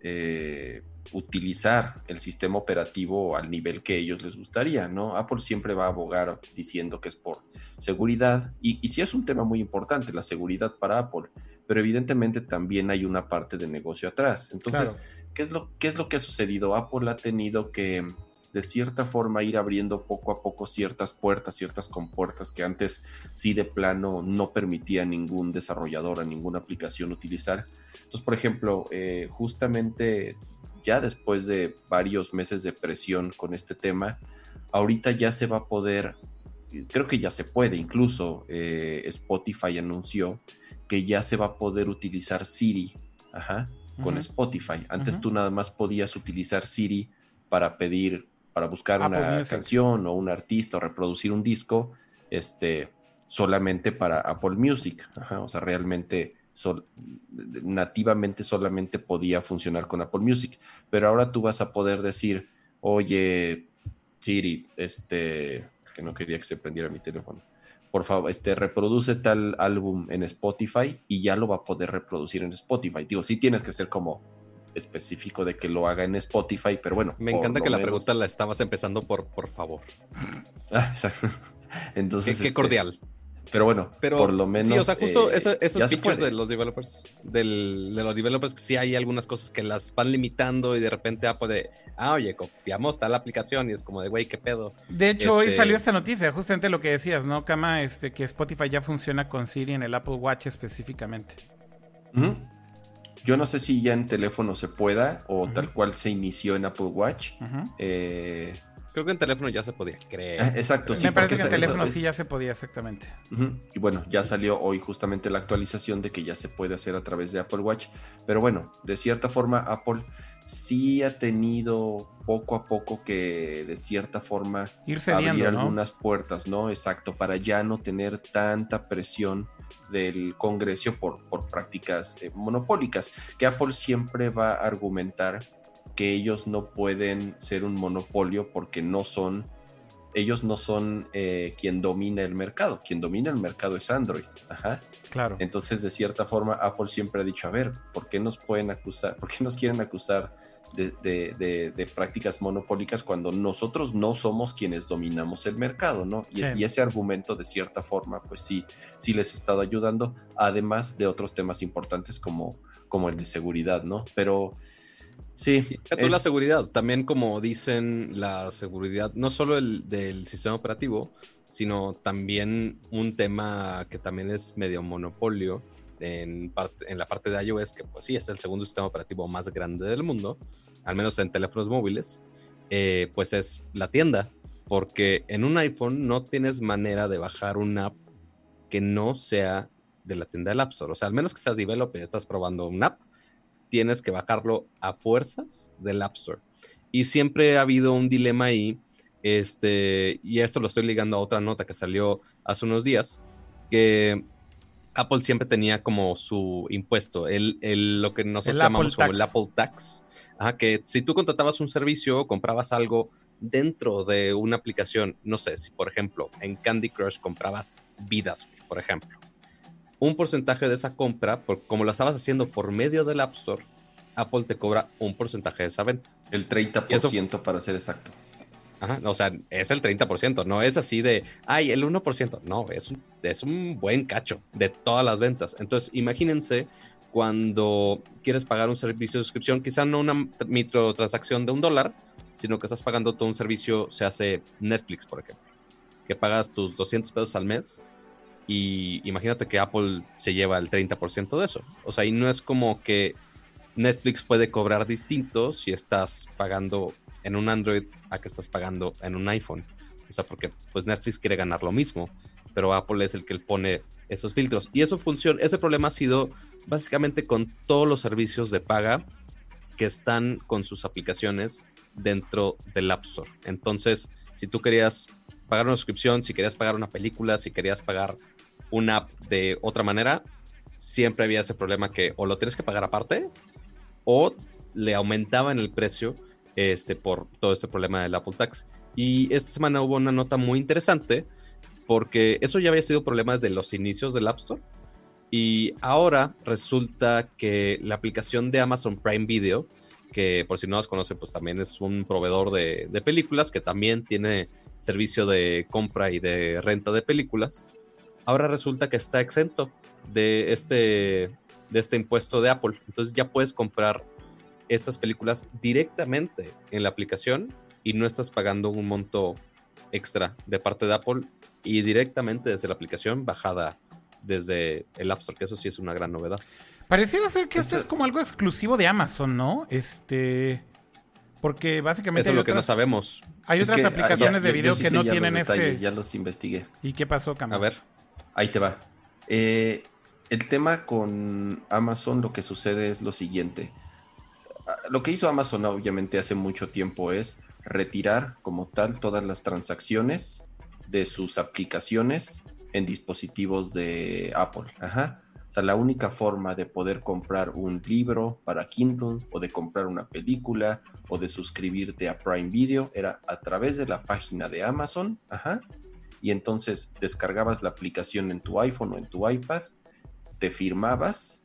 eh, utilizar el sistema operativo al nivel que ellos les gustaría, ¿no? Apple siempre va a abogar diciendo que es por seguridad y, y sí es un tema muy importante, la seguridad para Apple, pero evidentemente también hay una parte de negocio atrás. Entonces, ¿qué, es lo, ¿qué es lo que ha sucedido? Apple ha tenido que de cierta forma ir abriendo poco a poco ciertas puertas, ciertas compuertas que antes sí de plano no permitía a ningún desarrollador, a ninguna aplicación utilizar. Entonces, por ejemplo, eh, justamente ya después de varios meses de presión con este tema, ahorita ya se va a poder, creo que ya se puede, incluso eh, Spotify anunció que ya se va a poder utilizar Siri con Spotify. Antes tú nada más podías utilizar Siri para pedir para buscar una canción o un artista o reproducir un disco, este, solamente para Apple Music. o sea, realmente nativamente solamente podía funcionar con Apple Music. Pero ahora tú vas a poder decir, oye, Siri, este, es que no quería que se prendiera mi teléfono. Por favor, este, reproduce tal álbum en Spotify y ya lo va a poder reproducir en Spotify. Digo, sí tienes que ser como específico de que lo haga en Spotify, pero bueno. Me encanta que la pregunta la estabas empezando por por favor. Ah, Entonces. Qué, cordial. Pero bueno, pero, por lo menos. Sí, o sea, justo eh, esos features de los developers, del, de los developers, que sí hay algunas cosas que las van limitando y de repente Apple de, ah, oye, copiamos tal aplicación y es como de, güey, qué pedo. De hecho, hoy este salió esta noticia, justamente lo que decías, ¿no, Kama? Este, que Spotify ya funciona con Siri en el Apple Watch específicamente. Yo no sé si ya en teléfono se pueda o tal cual se inició en Apple Watch. Eh, creo que en teléfono ya se podía, creo. Ah, exacto, sí. Me parece que en teléfono sí ya se podía, exactamente. Y bueno, ya salió hoy justamente la actualización de que ya se puede hacer a través de Apple Watch. Pero bueno, de cierta forma, Apple sí ha tenido poco a poco que de cierta forma Ir abrir algunas puertas, ¿no? Exacto, para ya no tener tanta presión del Congreso por, por prácticas eh, monopólicas, que Apple siempre va a argumentar que ellos no pueden ser un monopolio porque no son, ellos no son eh, quien domina el mercado, quien domina el mercado es Android. Ajá. Claro. Entonces, de cierta forma, Apple siempre ha dicho, a ver, ¿por qué nos pueden acusar, por qué nos quieren acusar de, de- de- de prácticas monopólicas cuando nosotros no somos quienes dominamos el mercado, ¿no? Y, Sí. y ese argumento, de cierta forma, pues sí, sí les ha estado ayudando, además de otros temas importantes como, como el de seguridad, ¿no? Pero sí. Tú la es- seguridad, también como dicen la seguridad, no solo el del sistema operativo, sino también un tema que también es medio monopolio en, parte, en la parte de iOS, que pues sí, es el segundo sistema operativo más grande del mundo, al menos en teléfonos móviles, eh, pues es la tienda, porque en un iPhone no tienes manera de bajar una app que no sea de la tienda del App Store, o sea, al menos que seas developer y estás probando una app, tienes que bajarlo a fuerzas del App Store. Y siempre ha habido un dilema ahí, este, y esto lo estoy ligando a otra nota que salió hace unos días, que Apple siempre tenía como su impuesto, el, el- lo que nosotros El llamamos Apple como el Tax. Apple Tax. Ajá, que si tú contratabas un servicio o comprabas algo dentro de una aplicación, no sé, si por ejemplo en Candy Crush comprabas vidas, por ejemplo, un porcentaje de esa compra, por, como lo estabas haciendo por medio del App Store, Apple te cobra un porcentaje de esa venta. El 30% para ser exacto. Ajá, o sea, es el 30%, no es así de, ay, el 1%, no, es un, es un buen cacho de todas las ventas. Entonces, imagínense cuando quieres pagar un servicio de suscripción, quizá no una microtransacción de un dólar, sino que estás pagando todo un servicio, se hace Netflix, por ejemplo, que pagas tus 200 pesos al mes y imagínate que Apple se lleva el 30% de eso. O sea, y no es como que Netflix puede cobrar distinto si estás pagando en un Android a que estás pagando en un iPhone. O sea, porque pues Netflix quiere ganar lo mismo, pero Apple es el que pone esos filtros. Y eso funciona, ese problema ha sido básicamente con todos los servicios de paga que están con sus aplicaciones dentro del App Store. Entonces, si tú querías pagar una suscripción, si querías pagar una película, si querías pagar una app de otra manera, siempre había ese problema que o lo tienes que pagar aparte o le aumentaban el precio este, por todo este problema del Apple Tax. Y esta semana hubo una nota muy interesante porque eso ya había sido problema desde los inicios del App Store. Y ahora resulta que la aplicación de Amazon Prime Video, que por si no las conocen, pues también es un proveedor de, de películas que también tiene servicio de compra y de renta de películas, ahora resulta que está exento de este, de este impuesto de Apple. Entonces ya puedes comprar estas películas directamente en la aplicación y no estás pagando un monto extra de parte de Apple y directamente desde la aplicación bajada desde el App Store, que eso sí es una gran novedad. Pareciera ser que esto es como algo exclusivo de Amazon, ¿no? Este. Porque básicamente Eso es lo que no sabemos. hay Es otras ah, aplicaciones ya- de video yo sí que no tienen este. Ya los investigué. ¿Y qué pasó, Cam? A ver, Ahí te va. Eh, el tema con Amazon, lo que sucede es lo siguiente. Ah, Lo que hizo Amazon obviamente hace mucho tiempo es retirar como tal todas las transacciones de sus aplicaciones en dispositivos de Apple. Ajá. O sea, la única forma de poder comprar un libro para Kindle o de comprar una película o de suscribirte a Prime Video era a través de la página de Amazon. Ajá y entonces descargabas la aplicación en tu iPhone o en tu iPad, te firmabas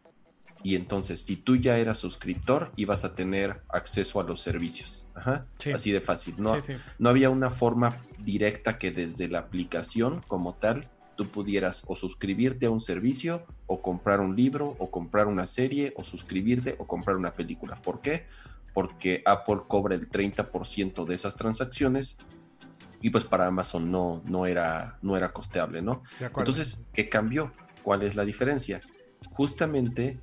y entonces si tú ya eras suscriptor ibas a tener acceso a los servicios. Ajá. Sí. Así de fácil. No, Sí, sí. no había una forma directa que desde la aplicación como tal tú pudieras o suscribirte a un servicio o comprar un libro o comprar una serie o suscribirte o comprar una película. ¿Por qué? Porque Apple cobra el 30% de esas transacciones y pues para Amazon no, no, era, no era costeable, ¿no? Entonces, ¿qué cambió? ¿Cuál es la diferencia? Justamente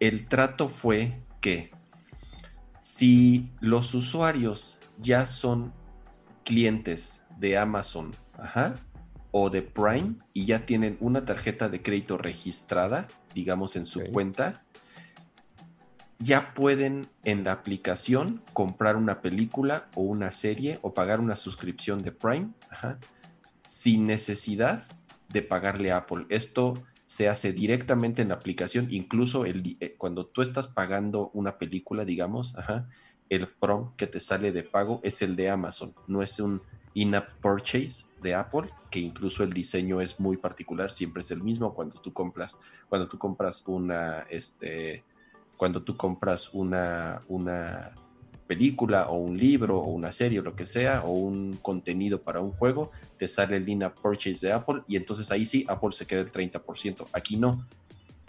el trato fue que si los usuarios ya son clientes de Amazon ajá, o de Prime y ya tienen una tarjeta de crédito registrada, digamos, en su cuenta, ya pueden en la aplicación comprar una película o una serie o pagar una suscripción de Prime sin necesidad de pagarle a Apple. Esto se hace directamente en la aplicación, incluso eh, cuando tú estás pagando una película, digamos, el prompt que te sale de pago es el de Amazon, no es un in-app purchase de Apple, que incluso el diseño es muy particular, siempre es el mismo cuando tú compras, cuando tú compras una, este, cuando tú compras una, una película o un libro o una serie o lo que sea o un contenido para un juego, te sale el in purchase de Apple y entonces ahí sí Apple se queda el 30%. Aquí no.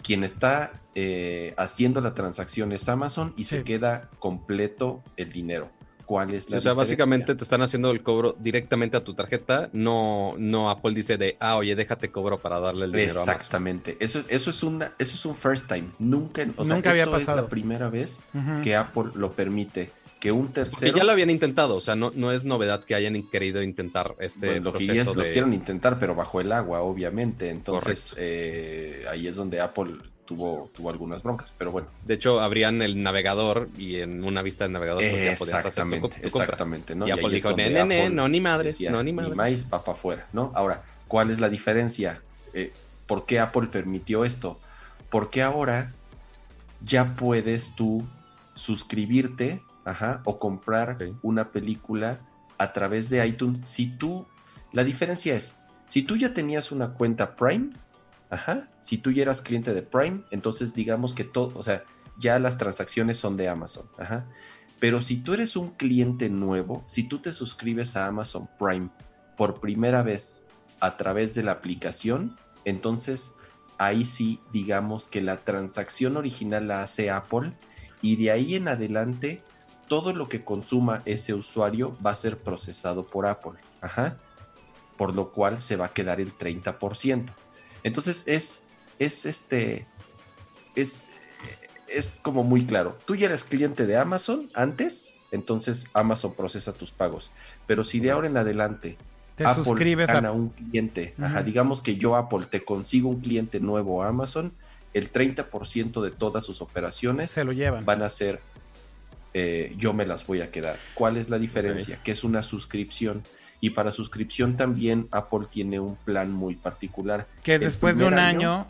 Quien está eh, haciendo la transacción es Amazon y se queda completo el dinero cuál es la O sea, básicamente te están haciendo el cobro directamente a tu tarjeta, no, no Apple dice de, ah, oye, déjate cobro para darle el dinero Exactamente. Eso, eso, es una, eso es un first time. Nunca, o sea, Nunca había eso pasado. es la primera vez que Apple lo permite. Que un tercero. Que ya lo habían intentado, o sea, no, no es novedad que hayan querido intentar este. lo que ya lo quisieron intentar, pero bajo el agua, obviamente. Entonces, eh, ahí es donde Apple tuvo, tuvo algunas broncas, pero bueno. De hecho, abrían el navegador y en una vista del navegador pues, ya podías hacer tu, tu Exactamente, ¿no? Y, Apple dijo, no, ni madres, no, ni madres. más va para afuera, ¿no? Ahora, ¿cuál es la diferencia? Eh, ¿Por qué Apple permitió esto? Porque ahora ya puedes tú suscribirte ajá, o comprar una película a través de iTunes. Si tú, la diferencia es, si tú ya tenías una cuenta Prime, Ajá. Si tú ya eras cliente de Prime, entonces digamos que todo, o sea, ya las transacciones son de Amazon. Ajá. Pero si tú eres un cliente nuevo, si tú te suscribes a Amazon Prime por primera vez a través de la aplicación, entonces ahí sí digamos que la transacción original la hace Apple y de ahí en adelante todo lo que consuma ese usuario va a ser procesado por Apple. Ajá. Por lo cual se va a quedar el 30%. Entonces es, es este, es, es como muy claro. Tú ya eres cliente de Amazon antes, entonces Amazon procesa tus pagos. Pero si de ahora en adelante te Apple suscribes gana a... un cliente, digamos que yo Apple te consigo un cliente nuevo a Amazon, el 30% de todas sus operaciones se lo llevan. van a ser eh, yo me las voy a quedar. ¿Cuál es la diferencia? Que es una suscripción. Y para suscripción también Apple tiene un plan muy particular. Que después de un año...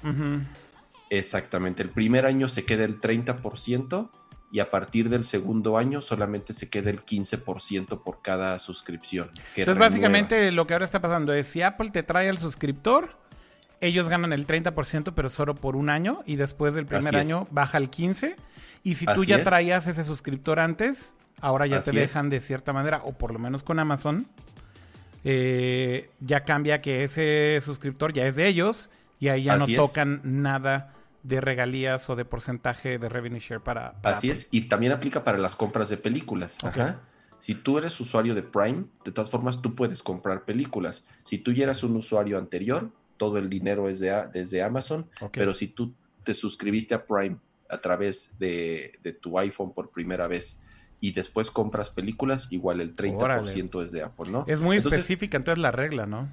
Exactamente, el primer año se queda el 30% y a partir del segundo año solamente se queda el 15% por cada suscripción. Entonces básicamente lo que ahora está pasando es si Apple te trae al suscriptor, ellos ganan el 30% pero solo por un año y después del primer año baja al 15%. Y si tú ya traías ese suscriptor antes, ahora ya te dejan de cierta manera, o por lo menos con Amazon, eh, ya cambia que ese suscriptor ya es de ellos y ahí ya no tocan nada de regalías o de porcentaje de revenue share para... Así es, y también aplica para las compras de películas. Si tú eres usuario de Prime, de todas formas tú puedes comprar películas. Si tú ya eras un usuario anterior, todo el dinero es de, desde Amazon, pero si tú te suscribiste a Prime a través de, de tu iPhone por primera vez y después compras películas, igual el 30% es de Apple, ¿no? Es muy específica entonces la regla, ¿no?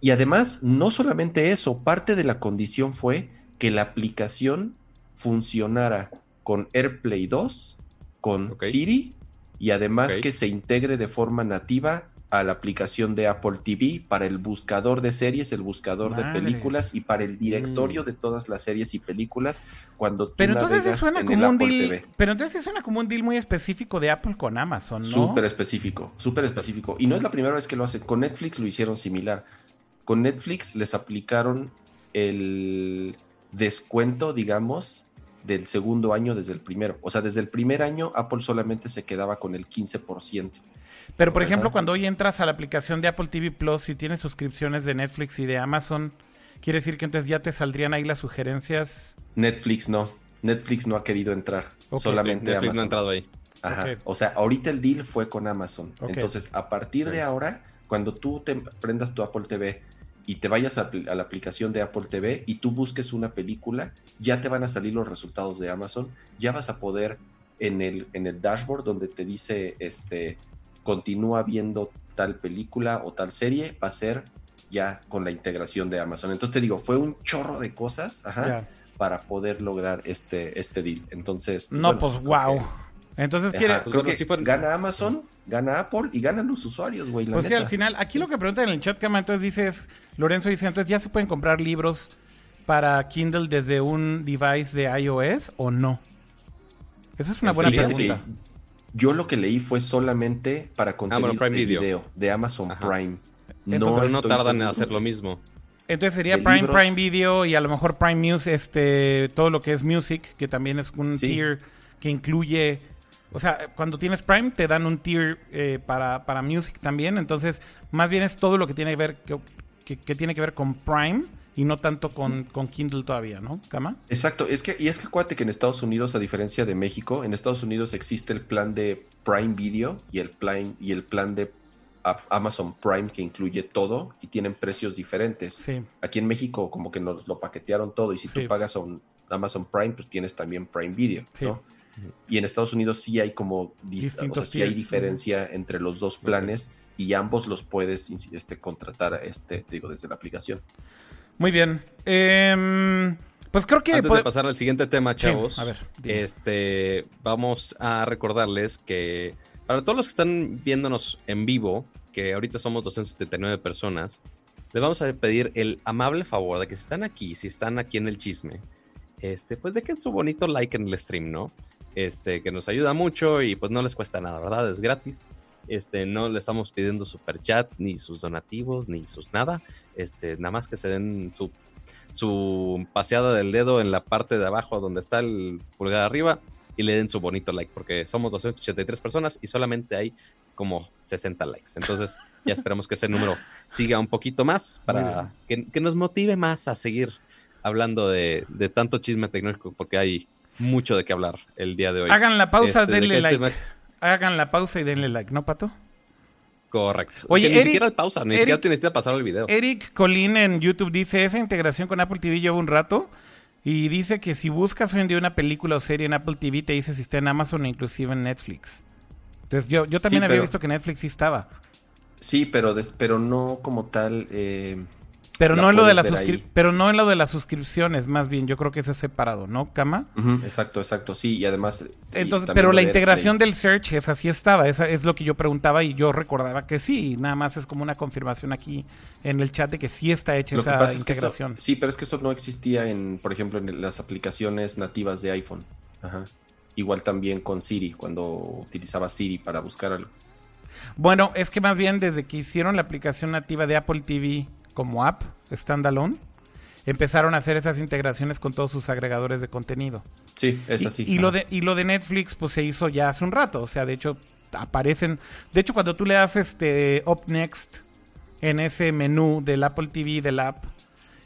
Y además, no solamente eso, parte de la condición fue que la aplicación funcionara con AirPlay 2, con Siri y además que se integre de forma nativa a la aplicación de Apple TV para el buscador de series, el buscador de películas y para el directorio mm. de todas las series y películas cuando tú pero entonces suena como un deal, Pero entonces suena como un deal muy específico de Apple con Amazon, ¿no? Súper específico, súper específico. Y no es la primera vez que lo hacen. Con Netflix lo hicieron similar. Con Netflix les aplicaron el descuento, digamos, del segundo año desde el primero. O sea, desde el primer año Apple solamente se quedaba con el 15%. Pero, por ejemplo, cuando hoy entras a la aplicación de Apple TV Plus y tienes suscripciones de Netflix y de Amazon, ¿quiere decir que entonces ya te saldrían ahí las sugerencias? Netflix no. Netflix no ha querido entrar. Solamente Netflix no ha entrado ahí. Ajá. O sea, ahorita el deal fue con Amazon. Entonces, a partir de ahora, cuando tú te prendas tu Apple TV y te vayas a, la aplicación de Apple TV y tú busques una película, ya te van a salir los resultados de Amazon. Ya vas a poder en el, en el dashboard donde te dice este continúa viendo tal película o tal serie, va a ser ya con la integración de Amazon. Entonces te digo, fue un chorro de cosas, para poder lograr este, este deal. Entonces. No, pues wow. Entonces quiere. Ajá, creo que gana Amazon, gana Apple y ganan los usuarios, güey. Pues sí, neta. al final, aquí lo que preguntan en el chat, Cama, entonces dices, Lorenzo dice, entonces ya se pueden comprar libros para Kindle desde un device de iOS o no? Esa es una buena Fíjate, pregunta. Yo lo que leí fue solamente para contenido Prime de Video. video de Amazon Ajá. Prime. Entonces, no tardan en hacer lo mismo. Entonces sería de Prime, libros. Prime Video y a lo mejor Prime Music, este, todo lo que es Music, que también es un Sí. tier que incluye, o sea, cuando tienes Prime te dan un tier eh, para, para Music también, entonces más bien es todo lo que tiene que ver, que, que- que tiene que ver con Prime y no tanto con, con Kindle todavía, ¿no, Cama? Exacto, es que, y es que acuérdate que en Estados Unidos, a diferencia de México, en Estados Unidos existe el plan de Prime Video y el plan, y el plan de Amazon Prime que incluye todo y tienen precios diferentes. Sí. Aquí en México como que nos lo paquetearon todo y si Sí. tú pagas on Amazon Prime, pues tienes también Prime Video, Sí. ¿no? Y en Estados Unidos sí hay como dis- Distintos o sea, sí hay diferencia entre los dos planes y ambos los puedes este, contratar este, te digo, desde la aplicación. Muy bien. Em, pues creo que... Antes de pasar al siguiente tema, Sí, chavos, a ver, dime. este, vamos a recordarles que para todos los que están viéndonos en vivo, que ahorita somos 279 personas, les vamos a pedir el amable favor de que si están aquí, si están aquí en el chisme, este, pues dejen su bonito like en el stream, ¿no? Este, que nos ayuda mucho y pues no les cuesta nada, ¿verdad? Es gratis. Este, no le estamos pidiendo superchats, ni sus donativos, ni sus nada. Este, nada más que se den su, su paseada del dedo en la parte de abajo donde está el pulgar arriba y le den su bonito like, porque somos 283 personas y solamente hay como 60 likes. Entonces, ya esperamos que ese número siga un poquito más para que, que nos motive más a seguir hablando de, de tanto chisme tecnológico, porque hay mucho de qué hablar el día de hoy. Hagan la pausa, Este, ¿de denle like. tema? Hagan la pausa y denle like, ¿no, Pato? Correcto. Oye, Que ni Eric- siquiera el pausa, ni Eric- siquiera tienes que pasar el video. Eric Colín en YouTube dice, esa integración con Apple TV lleva un rato y dice que si buscas hoy en día una película o serie en Apple TV te dice si está en Amazon o inclusive en Netflix. Entonces yo, yo también Sí, había pero- visto que Netflix sí estaba. Sí, pero, des- pero no como tal. eh, Pero La no en lo de ahí. pero no en lo de las suscripciones, más bien, yo creo que eso es separado, ¿no, Cama? exacto, exacto. Sí, y además. y Entonces, pero la integración del search, esa sí estaba, esa es lo que yo preguntaba y yo recordaba que sí, nada más es como una confirmación aquí en el chat de que sí está hecha Lo que esa pasa es que eso- integración. sí, pero es que eso no existía en, por ejemplo, en las aplicaciones nativas de iPhone. Ajá. Igual también con Siri, cuando utilizaba Siri para buscar algo. Bueno, es que más bien desde que hicieron la aplicación nativa de Apple TV como app standalone, empezaron a hacer esas integraciones con todos sus agregadores de contenido. Sí, es y, así. y lo de, y lo de Netflix, pues se hizo ya hace un rato. O sea, de hecho, aparecen. De hecho, cuando tú le das este Up Next en ese menú del Apple TV del app,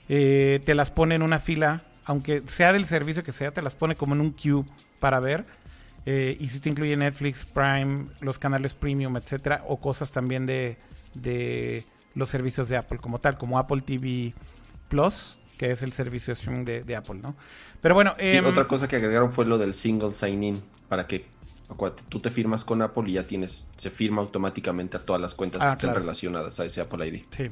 eh, te las pone en una fila, aunque sea del servicio que sea, te las pone como en un queue para ver. Eh, y si te incluye Netflix, Prime, los canales premium, etcétera, o cosas también de, de los servicios de Apple como tal, como Apple TV Plus, que es el servicio de streaming de, de Apple, ¿no? Pero bueno, Y em, otra cosa que agregaron fue lo del single sign-in, para que tú te firmas con Apple y ya tienes, se firma automáticamente a todas las cuentas Ah, que estén claro. relacionadas a ese Apple ID. Sí.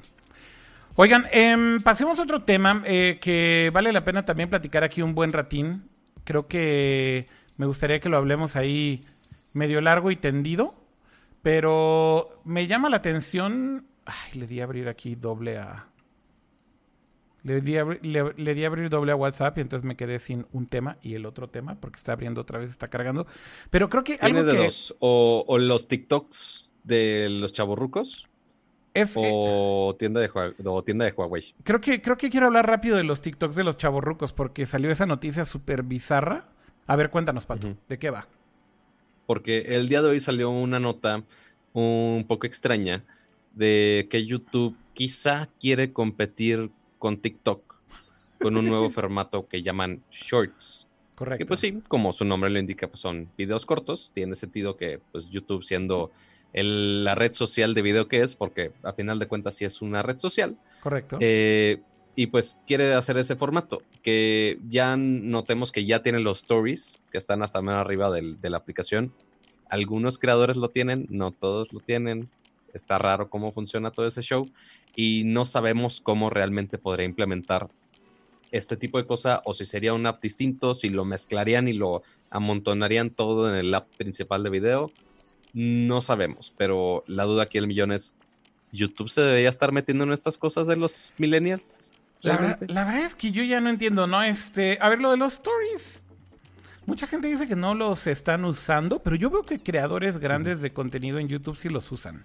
Oigan, em, pasemos a otro tema eh, que vale la pena también platicar aquí un buen ratín. Creo que me gustaría que lo hablemos ahí medio largo y tendido, pero me llama la atención. Ay, le di a abrir aquí doble a. Le di, a le, le di a abrir doble a WhatsApp y entonces me quedé sin un tema y el otro tema porque está abriendo otra vez, está cargando. Pero creo que algo ¿Tienes de que dos? O, o los TikToks de los chavorrucos es, eh, o tienda de o tienda de Huawei. Creo que, creo que quiero hablar rápido de los TikToks de los chavorrucos porque salió esa noticia súper bizarra. A ver, cuéntanos, Pato. ¿de qué va? Porque el día de hoy salió una nota un poco extraña de que YouTube quizá quiere competir con TikTok con un nuevo formato que llaman Shorts. Correcto. Que pues sí, como su nombre lo indica, pues son videos cortos. Tiene sentido que pues YouTube siendo el- la red social de video que es, porque a final de cuentas sí es una red social, Correcto. eh, y pues quiere hacer ese formato, que ya notemos que ya tienen los stories, que están hasta más arriba del- de la aplicación. Algunos creadores lo tienen, no todos lo tienen. Está raro cómo funciona todo ese show y no sabemos cómo realmente podría implementar este tipo de cosa o si sería un app distinto, si lo mezclarían y lo amontonarían todo en el app principal de video. No sabemos, pero la duda aquí el millón es, ¿YouTube se debería estar metiendo en estas cosas de los millennials? La, la, verdad es que yo ya no entiendo, ¿no? Este, a ver, lo de los stories. Mucha gente dice que no los están usando, pero yo veo que creadores grandes de contenido en YouTube sí los usan.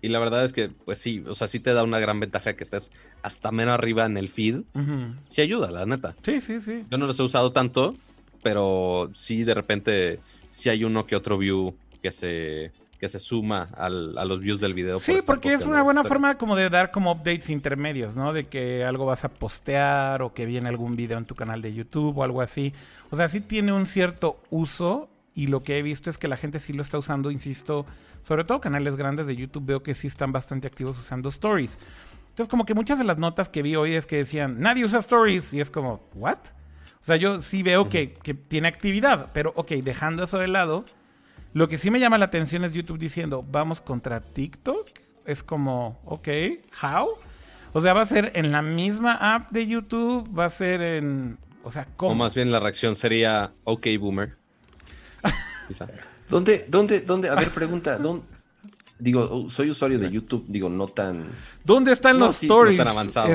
Y la verdad es que, pues sí, o sea, sí te da una gran ventaja que estés hasta menos arriba en el feed. Sí ayuda, la neta. Sí, sí, sí. Yo no los he usado tanto, pero sí de repente, sí hay uno que otro view que se, que se suma a los views del video. Sí, porque es una buena forma como de dar como updates intermedios, ¿no? De que algo vas a postear o que viene algún video en tu canal de YouTube o algo así. O sea, sí tiene un cierto uso y lo que he visto es que la gente sí lo está usando, insisto, sobre todo canales grandes de YouTube, veo que sí están bastante activos usando stories. Entonces, como que muchas de las notas que vi hoy es que decían, nadie usa stories. Y es como, ¿what? O sea, yo sí veo que, tiene actividad, pero ok, dejando eso de lado, lo que sí me llama la atención es YouTube diciendo, vamos contra TikTok. Es como, ok, ¿how? O sea, va a ser en la misma app de YouTube, va a ser en. O sea, ¿cómo? O más bien la reacción sería, ok, boomer. ¿Dónde, dónde, dónde? A ver, pregunta. ¿dónde? Digo, soy usuario de YouTube, digo, no tan. ¿Dónde están los stories?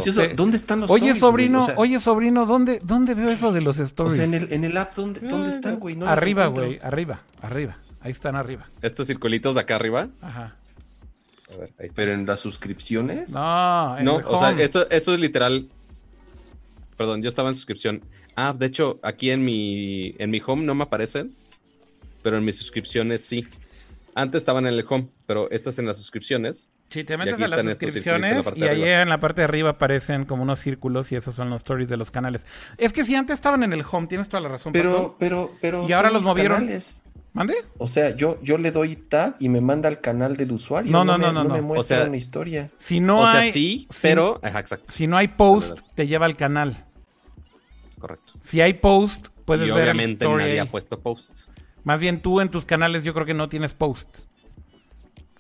Este, ¿Dónde están los oye, Sobrino, oye, sobrino, ¿dónde, ¿dónde veo eso de los stories? O sea, en el, en el app, ¿dónde, dónde están, güey? arriba, güey, arriba, arriba. Ahí están arriba. ¿Estos circulitos de acá arriba? Ajá. A ver, ahí ¿Pero en las suscripciones? No, en No, o sea, esto, esto es literal. Perdón, yo estaba en suscripción. Ah, de hecho, aquí en mi, en mi home no me aparecen pero en mis suscripciones sí. Antes estaban en el home, pero estas en las suscripciones. Sí, te metes a las suscripciones y ahí en la parte de arriba aparecen como unos círculos y esos son los stories de los canales. Es que si antes estaban en el home, tienes toda la razón. Pero, pero, pero. Y ahora los movieron. ¿Mande? O sea, yo, yo le doy tab y me manda al canal del usuario. No, no, no, no. No, me muestra una historia. Si no o hay. Sea, sí, pero. exacto. Si no hay post, te lleva al canal. Correcto. Si hay post, puedes y ver obviamente nadie ha puesto post. Más bien tú en tus canales yo creo que no tienes post.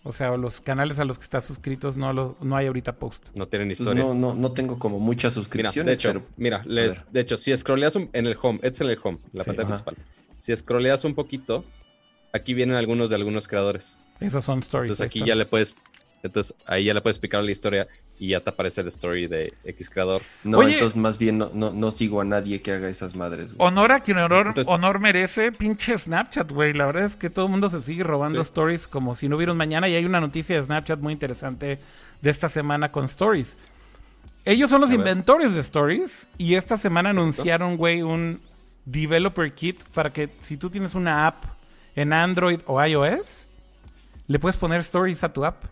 O sea, los canales a los que estás suscritos no, lo, no hay ahorita post. No tienen pues historias. no, no, no tengo como muchas suscripciones. de hecho, mira, les, de hecho, si scrolleas en el home, es en el home, la pantalla principal. Si scrolleas un poquito, aquí vienen algunos de algunos creadores. Esos son stories. Entonces aquí ya le puedes, entonces ahí ya le puedes explicar la historia y ya te aparece el story de X creador. No, entonces más bien no, no, sigo a nadie que haga esas madres. Honor a quien honor, honor merece, pinche Snapchat, güey. La verdad es que todo el mundo se sigue robando stories como si no hubiera un mañana y hay una noticia de Snapchat muy interesante de esta semana con stories. Ellos son los inventores de stories y esta semana anunciaron, güey, un developer kit para que si tú tienes una app en Android o iOS, le puedes poner stories a tu app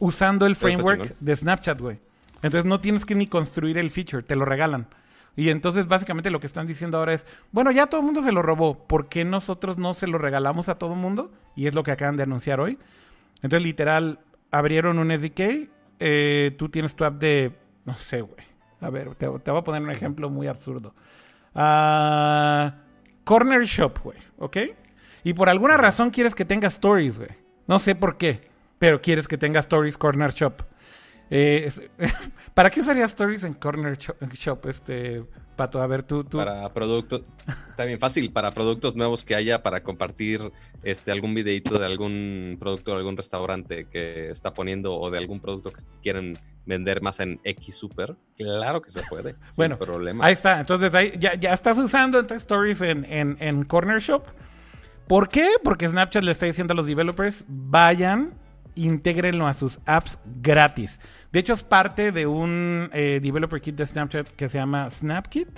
usando el framework de Snapchat, güey. Entonces no tienes que ni construir el feature, te lo regalan. Y entonces básicamente lo que están diciendo ahora es, bueno, ya todo el mundo se lo robó, ¿por qué nosotros no se lo regalamos a todo el mundo? Y es lo que acaban de anunciar hoy. Entonces literal, abrieron un SDK, eh, tú tienes tu app de, no sé, güey. A ver, te, voy a poner un ejemplo muy absurdo. Ah, corner Shop, güey, ¿ok? Y por alguna razón quieres que tenga stories, güey. No sé por qué pero quieres que tenga Stories Corner Shop. Eh, ¿Para qué usarías Stories en Corner Shop, este Pato? A ver, tú... tú... Para productos... Está bien fácil. Para productos nuevos que haya para compartir este, algún videito de algún producto de algún restaurante que está poniendo o de algún producto que quieren vender más en X Super. Claro que se puede. bueno, problema. ahí está. Entonces ahí ya, ya estás usando Stories en, en, en Corner Shop. ¿Por qué? Porque Snapchat le está diciendo a los developers, vayan intégrenlo a sus apps gratis. De hecho, es parte de un eh, developer kit de Snapchat que se llama SnapKit.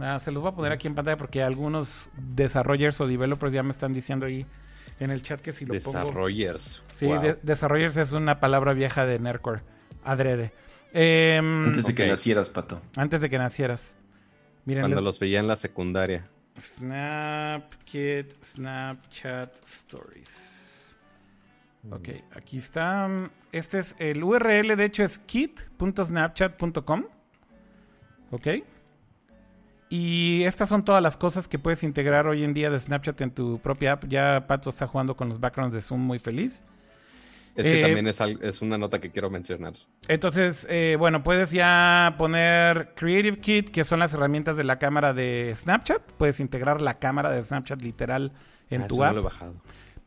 Ah, se los voy a poner aquí en pantalla porque algunos desarrollers o developers ya me están diciendo ahí en el chat que si lo desarrollers. pongo... Sí, desarrollers es una palabra vieja de Nerdcore. Adrede. Em, antes de que nacieras, Pato. Antes de que nacieras. Miren, Cuando los veía en la secundaria. SnapKit, Snapchat Stories. Ok, aquí está. Este es el URL, de hecho es kit.snapchat.com. Ok. Y estas son todas las cosas que puedes integrar hoy en día de Snapchat en tu propia app. Ya Pato está jugando con los backgrounds de Zoom muy feliz. Es que Eh, también es, una nota que quiero mencionar. Entonces, eh, bueno, puedes ya poner Creative Kit, que son las herramientas de la cámara de Snapchat. Puedes integrar la cámara de Snapchat literal en Ah, tu eso app. No lo he bajado.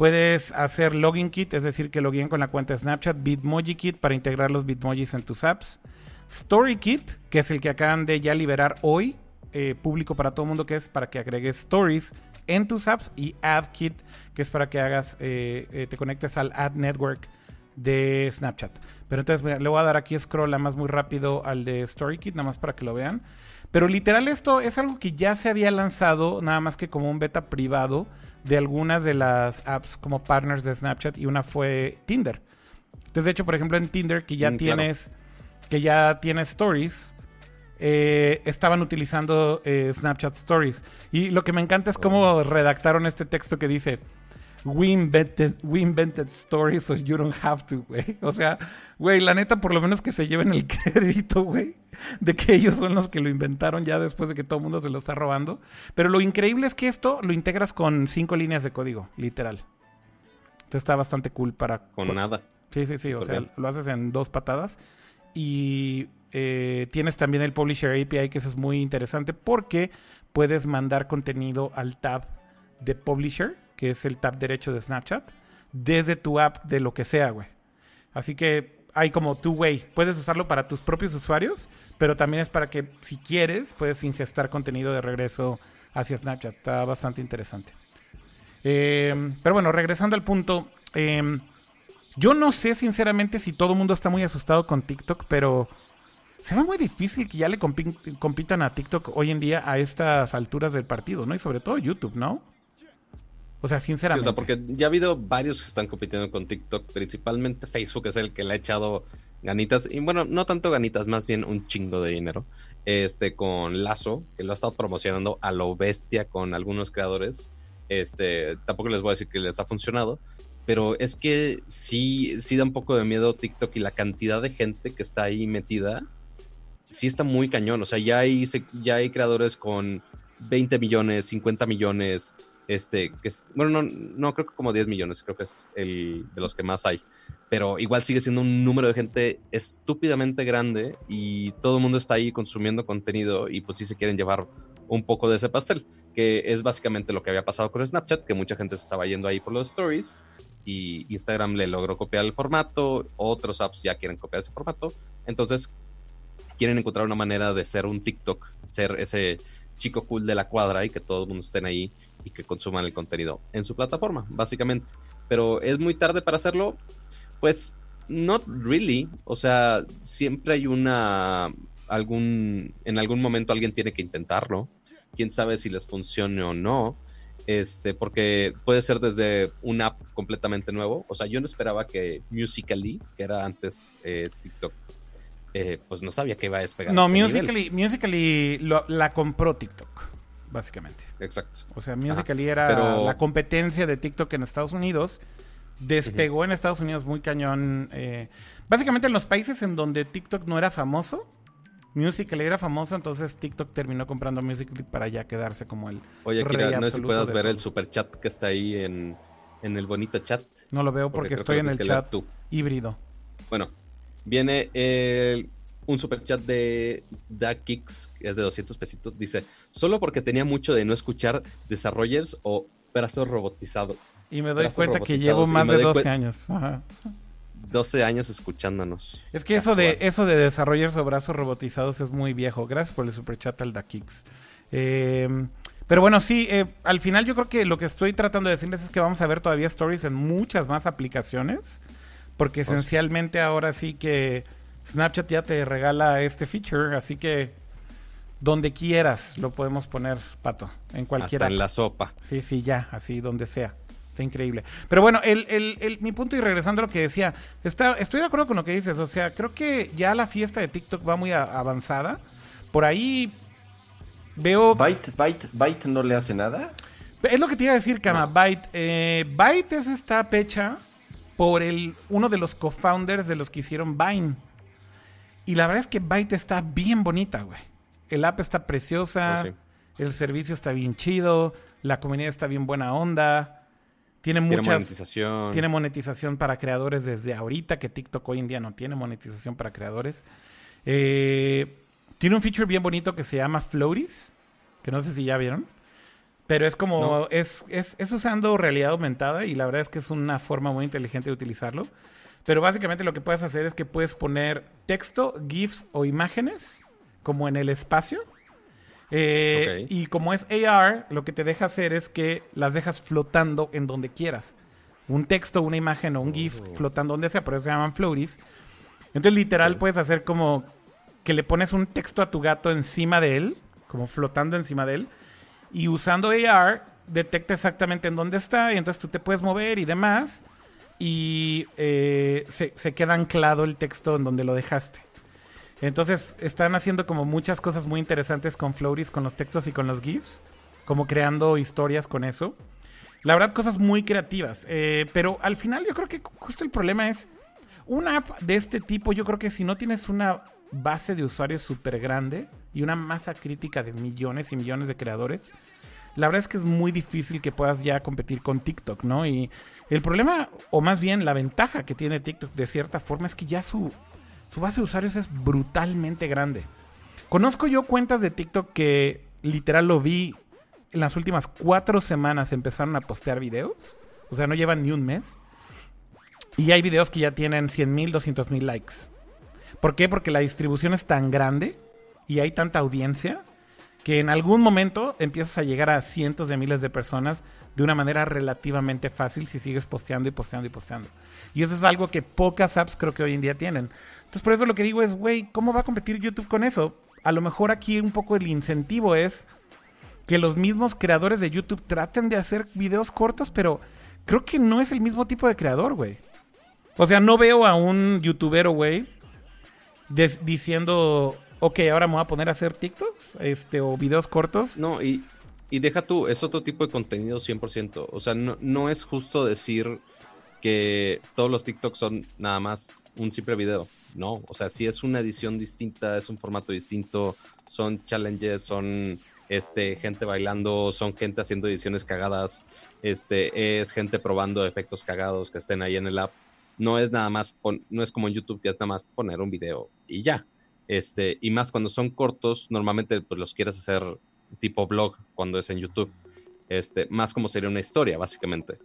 Puedes hacer Login Kit, es decir, que login con la cuenta de Snapchat. Bitmoji Kit para integrar los Bitmojis en tus apps. Story Kit, que es el que acaban de ya liberar hoy, eh, público para todo el mundo, que es para que agregues stories en tus apps. Y Ad Kit, que es para que hagas, eh, eh, te conectes al Ad Network de Snapchat. Pero entonces mira, le voy a dar aquí scroll más muy rápido al de Story Kit, nada más para que lo vean. Pero literal esto es algo que ya se había lanzado, nada más que como un beta privado de algunas de las apps como partners de Snapchat y una fue Tinder. Entonces, de hecho, por ejemplo, en Tinder que ya Mm, claro. tienes que ya tienes stories, eh, estaban utilizando eh, Snapchat Stories. Y lo que me encanta es cómo redactaron este texto que dice We invented, we invented stories so you don't have to, güey. O sea, güey, la neta, por lo menos que se lleven el crédito, güey, de que ellos son los que lo inventaron ya después de que todo el mundo se lo está robando. Pero lo increíble es que esto lo integras con cinco líneas de código, literal. Entonces está bastante cool para... Con nada. Sí, sí, sí. O sea, lo haces en dos patadas. Y eh, tienes también el Publisher API, que eso es muy interesante porque puedes mandar contenido al tab de Publisher, que es el tab derecho de Snapchat, desde tu app de lo que sea, güey. Así que hay como two-way. Puedes usarlo para tus propios usuarios, pero también es para que, si quieres, puedes ingestar contenido de regreso hacia Snapchat. Está bastante interesante. Eh, pero bueno, regresando al punto. eh, yo no sé sinceramente si todo el mundo está muy asustado con TikTok, pero se ve muy difícil que ya le compi- compitan a TikTok hoy en día a estas alturas del partido, ¿no? Y sobre todo YouTube, ¿no? O sea, Sí, o sinceramente. sea, porque ya ha habido varios que están compitiendo con TikTok, principalmente Facebook es el que le ha echado ganitas, y bueno, no tanto ganitas, más bien un chingo de dinero, este, con Lazo, que lo ha estado promocionando a lo bestia con algunos creadores, este, tampoco les voy a decir que les ha funcionado, pero es que sí, sí da un poco de miedo TikTok y la cantidad de gente que está ahí metida, sí está muy cañón, o sea, ya hay, ya hay creadores con 20 millones, 50 millones, este, que es, bueno, no, no creo que como 10 millones, creo que es el de los que más hay, pero igual sigue siendo un número de gente estúpidamente grande y todo el mundo está ahí consumiendo contenido y pues sí se quieren llevar un poco de ese pastel, que es básicamente lo que había pasado con Snapchat, que mucha gente se estaba yendo ahí por los stories y Instagram le logró copiar el formato, otros apps ya quieren copiar ese formato, entonces quieren encontrar una manera de ser un TikTok, ser ese chico cool de la cuadra y que todo el mundo estén ahí y que consuman el contenido en su plataforma, básicamente. Pero es muy tarde para hacerlo, pues not really, o sea, siempre hay una algún en algún momento alguien tiene que intentarlo. Quién sabe si les funcione o no. Este, porque puede ser desde un app completamente nuevo. O sea, yo no esperaba que Musically, que era antes eh, TikTok, eh, pues no sabía que iba a despegar. no, este. Musical.ly, Musical.ly lo- la compró TikTok, básicamente. Exacto. O sea, Musical.ly era pero- la competencia de TikTok en Estados Unidos. Despegó en Estados Unidos muy cañón. eh, básicamente en los países en donde TikTok no era famoso, Musical.ly era famoso, entonces TikTok terminó comprando Musical.ly para ya quedarse como el Oye, Kira, no sé si puedas ver el super chat que está ahí en, en el bonito chat. No lo veo porque, estoy en el chat tú. híbrido. Bueno, viene el- un super chat de Da Kicks, que es de 200 pesitos. Dice: Solo porque tenía mucho de no escuchar desarrollers o brazos robotizados. Y me doy cuenta que llevo más de doy 12 cuen- años. Ajá. 12 años escuchándonos. Es que eso de, eso de desarrollar o brazos robotizados es muy viejo. Gracias por el superchat al Dakix. Eh, pero bueno, sí, eh, al final yo creo que lo que estoy tratando de decirles es que vamos a ver todavía stories en muchas más aplicaciones. Porque esencialmente ahora sí que Snapchat ya te regala este feature. Así que donde quieras lo podemos poner, Pato. En cualquier Hasta en la sopa. Sí, sí, ya, así donde sea. Está increíble. Pero bueno, el, el- el- mi punto y regresando a lo que decía, está, estoy de acuerdo con lo que dices. O sea, creo que ya la fiesta de TikTok va muy avanzada. Por ahí veo... Byte, Byte, Byte no le hace nada. Es lo que te iba a decir, Kama. Byte. Eh, Byte es esta pecha por el, uno de los co-founders de los que hicieron Vine. Y la verdad es que Byte está bien bonita, güey. El app está preciosa. Oh, sí. El servicio está bien chido. La comunidad está bien buena onda. Tiene Tiene muchas. monetización. Tiene monetización para creadores desde ahorita, que TikTok hoy en día no tiene monetización para creadores. Eh, tiene un feature bien bonito que se llama Floaties, que no sé si ya vieron. Pero es como, No. es, es, es usando realidad aumentada y la verdad es que es una forma muy inteligente de utilizarlo. Pero básicamente lo que puedes hacer es que puedes poner texto, GIFs o imágenes como en el espacio. Eh. Y como es AR, lo que te deja hacer es que las dejas flotando en donde quieras. Un texto, una imagen o un GIF flotando donde sea, por eso se llaman floaties. Entonces, literal, puedes hacer como que le pones un texto a tu gato encima de él, como flotando encima de él, y usando AR detecta exactamente en dónde está, y entonces tú te puedes mover y demás, y eh, se, se queda anclado el texto en donde lo dejaste. Entonces, están haciendo como muchas cosas muy interesantes con Floaties, con los textos y con los GIFs, como creando historias con eso. La verdad, cosas muy creativas. eh, pero al final yo creo que justo el problema es, una app de este tipo, yo creo que si no tienes una base de usuarios súper grande y una masa crítica de millones y millones de creadores, la verdad es que es muy difícil que puedas ya competir con TikTok, ¿no? Y el problema, o más bien la ventaja que tiene TikTok de cierta forma es que ya su, su base de usuarios es brutalmente grande. Conozco yo cuentas de TikTok que literal lo vi en las últimas cuatro semanas empezaron a postear videos. O sea, no llevan ni un mes. Y hay videos que ya tienen 100 mil, 200 mil likes. ¿Por qué? Porque la distribución es tan grande y hay tanta audiencia que en algún momento empiezas a llegar a cientos de miles de personas de una manera relativamente fácil si sigues posteando y posteando y posteando. Y eso es algo que pocas apps creo que hoy en día tienen. Entonces por eso lo que digo es, güey, ¿cómo va a competir YouTube con eso? A lo mejor aquí un poco el incentivo es que los mismos creadores de YouTube traten de hacer videos cortos, pero creo que no es el mismo tipo de creador, güey. O sea, no veo a un youtubero, güey, diciendo, ok, ahora me voy a poner a hacer TikToks este, o videos cortos. No, y, y deja tú, es otro tipo de contenido 100%. O sea, no, no es justo decir que todos los TikToks son nada más un simple video. No, o sea, si es una edición distinta, es un formato distinto, son challenges, son este, gente bailando, son gente haciendo ediciones cagadas, este, es gente probando efectos cagados que estén ahí en el app. No es nada más, no es como en YouTube, que es nada más poner un video y ya. Este, y más cuando son cortos, normalmente pues, los quieres hacer tipo blog cuando es en YouTube. Este, más como sería una historia, básicamente.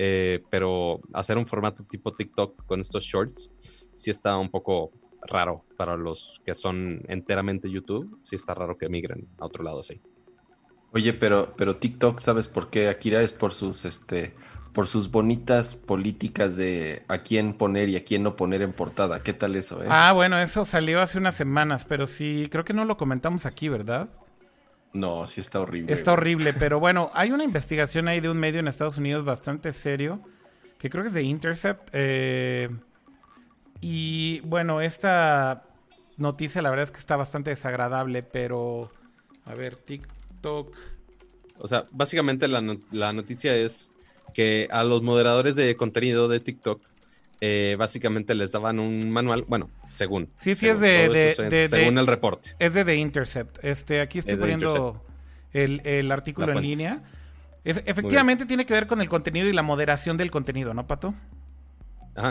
Eh, pero hacer un formato tipo TikTok con estos shorts sí está un poco raro para los que son enteramente YouTube. Sí está raro que migren a otro lado así. Oye, pero, pero TikTok, ¿sabes por qué? Akira es por sus, este, por sus bonitas políticas de a quién poner y a quién no poner en portada. ¿Qué tal eso, eh? Ah, bueno, eso salió hace unas semanas, pero sí, creo que no lo comentamos aquí, ¿verdad? No, sí está horrible. Está güey. horrible, pero bueno, hay una investigación ahí de un medio en Estados Unidos bastante serio, que creo que es de Intercept. eh, y bueno, esta noticia la verdad es que está bastante desagradable, pero a ver, TikTok. O sea, básicamente la, no- la noticia es que a los moderadores de contenido de TikTok eh, básicamente les daban un manual, bueno, según. Sí, sí, según es de- todo de- esto, de- según de- el reporte. Es de The Intercept. Este, aquí estoy Es poniendo el, el artículo en línea. Ef- efectivamente tiene que ver con el contenido y la moderación del contenido, ¿no, Pato?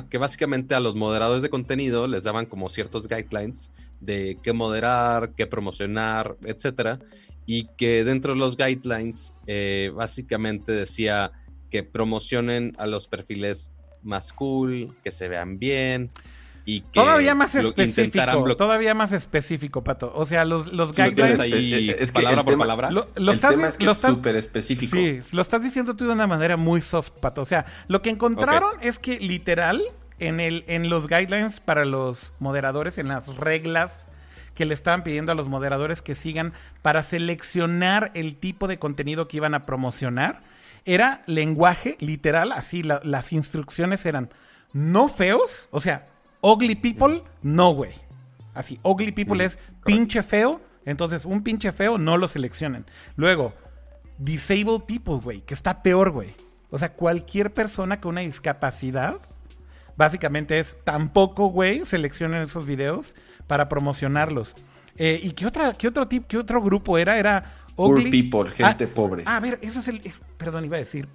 Que básicamente a los moderadores de contenido les daban como ciertos guidelines de qué moderar, qué promocionar, etcétera, y que dentro de los guidelines eh, básicamente decía que promocionen a los perfiles más cool, que se vean bien y que Todavía más específico, todavía más específico, Pato. O sea, los, los guidelines... ahí Eh, eh, es que palabra por tema- palabra. Lo, lo el estás, tema es que lo es estás- súper específico. Sí, lo estás diciendo tú de una manera muy soft, Pato. O sea, lo que encontraron es que literal en, el, en los guidelines para los moderadores, en las reglas que le estaban pidiendo a los moderadores que sigan para seleccionar el tipo de contenido que iban a promocionar, era lenguaje literal, así la- las instrucciones eran no feos, o sea, ugly people, no, güey. Así, ugly people es pinche feo, entonces un pinche feo no lo seleccionen. Luego, disabled people, güey, que está peor, güey. O sea, cualquier persona con una discapacidad, básicamente es tampoco, güey, seleccionen esos videos para promocionarlos. Eh, ¿Y qué, otra, qué otro tip, qué otro grupo era? Era Poor ugly- people, gente Ah, pobre. Ah, a ver, ese es el. eh, Perdón, iba a decir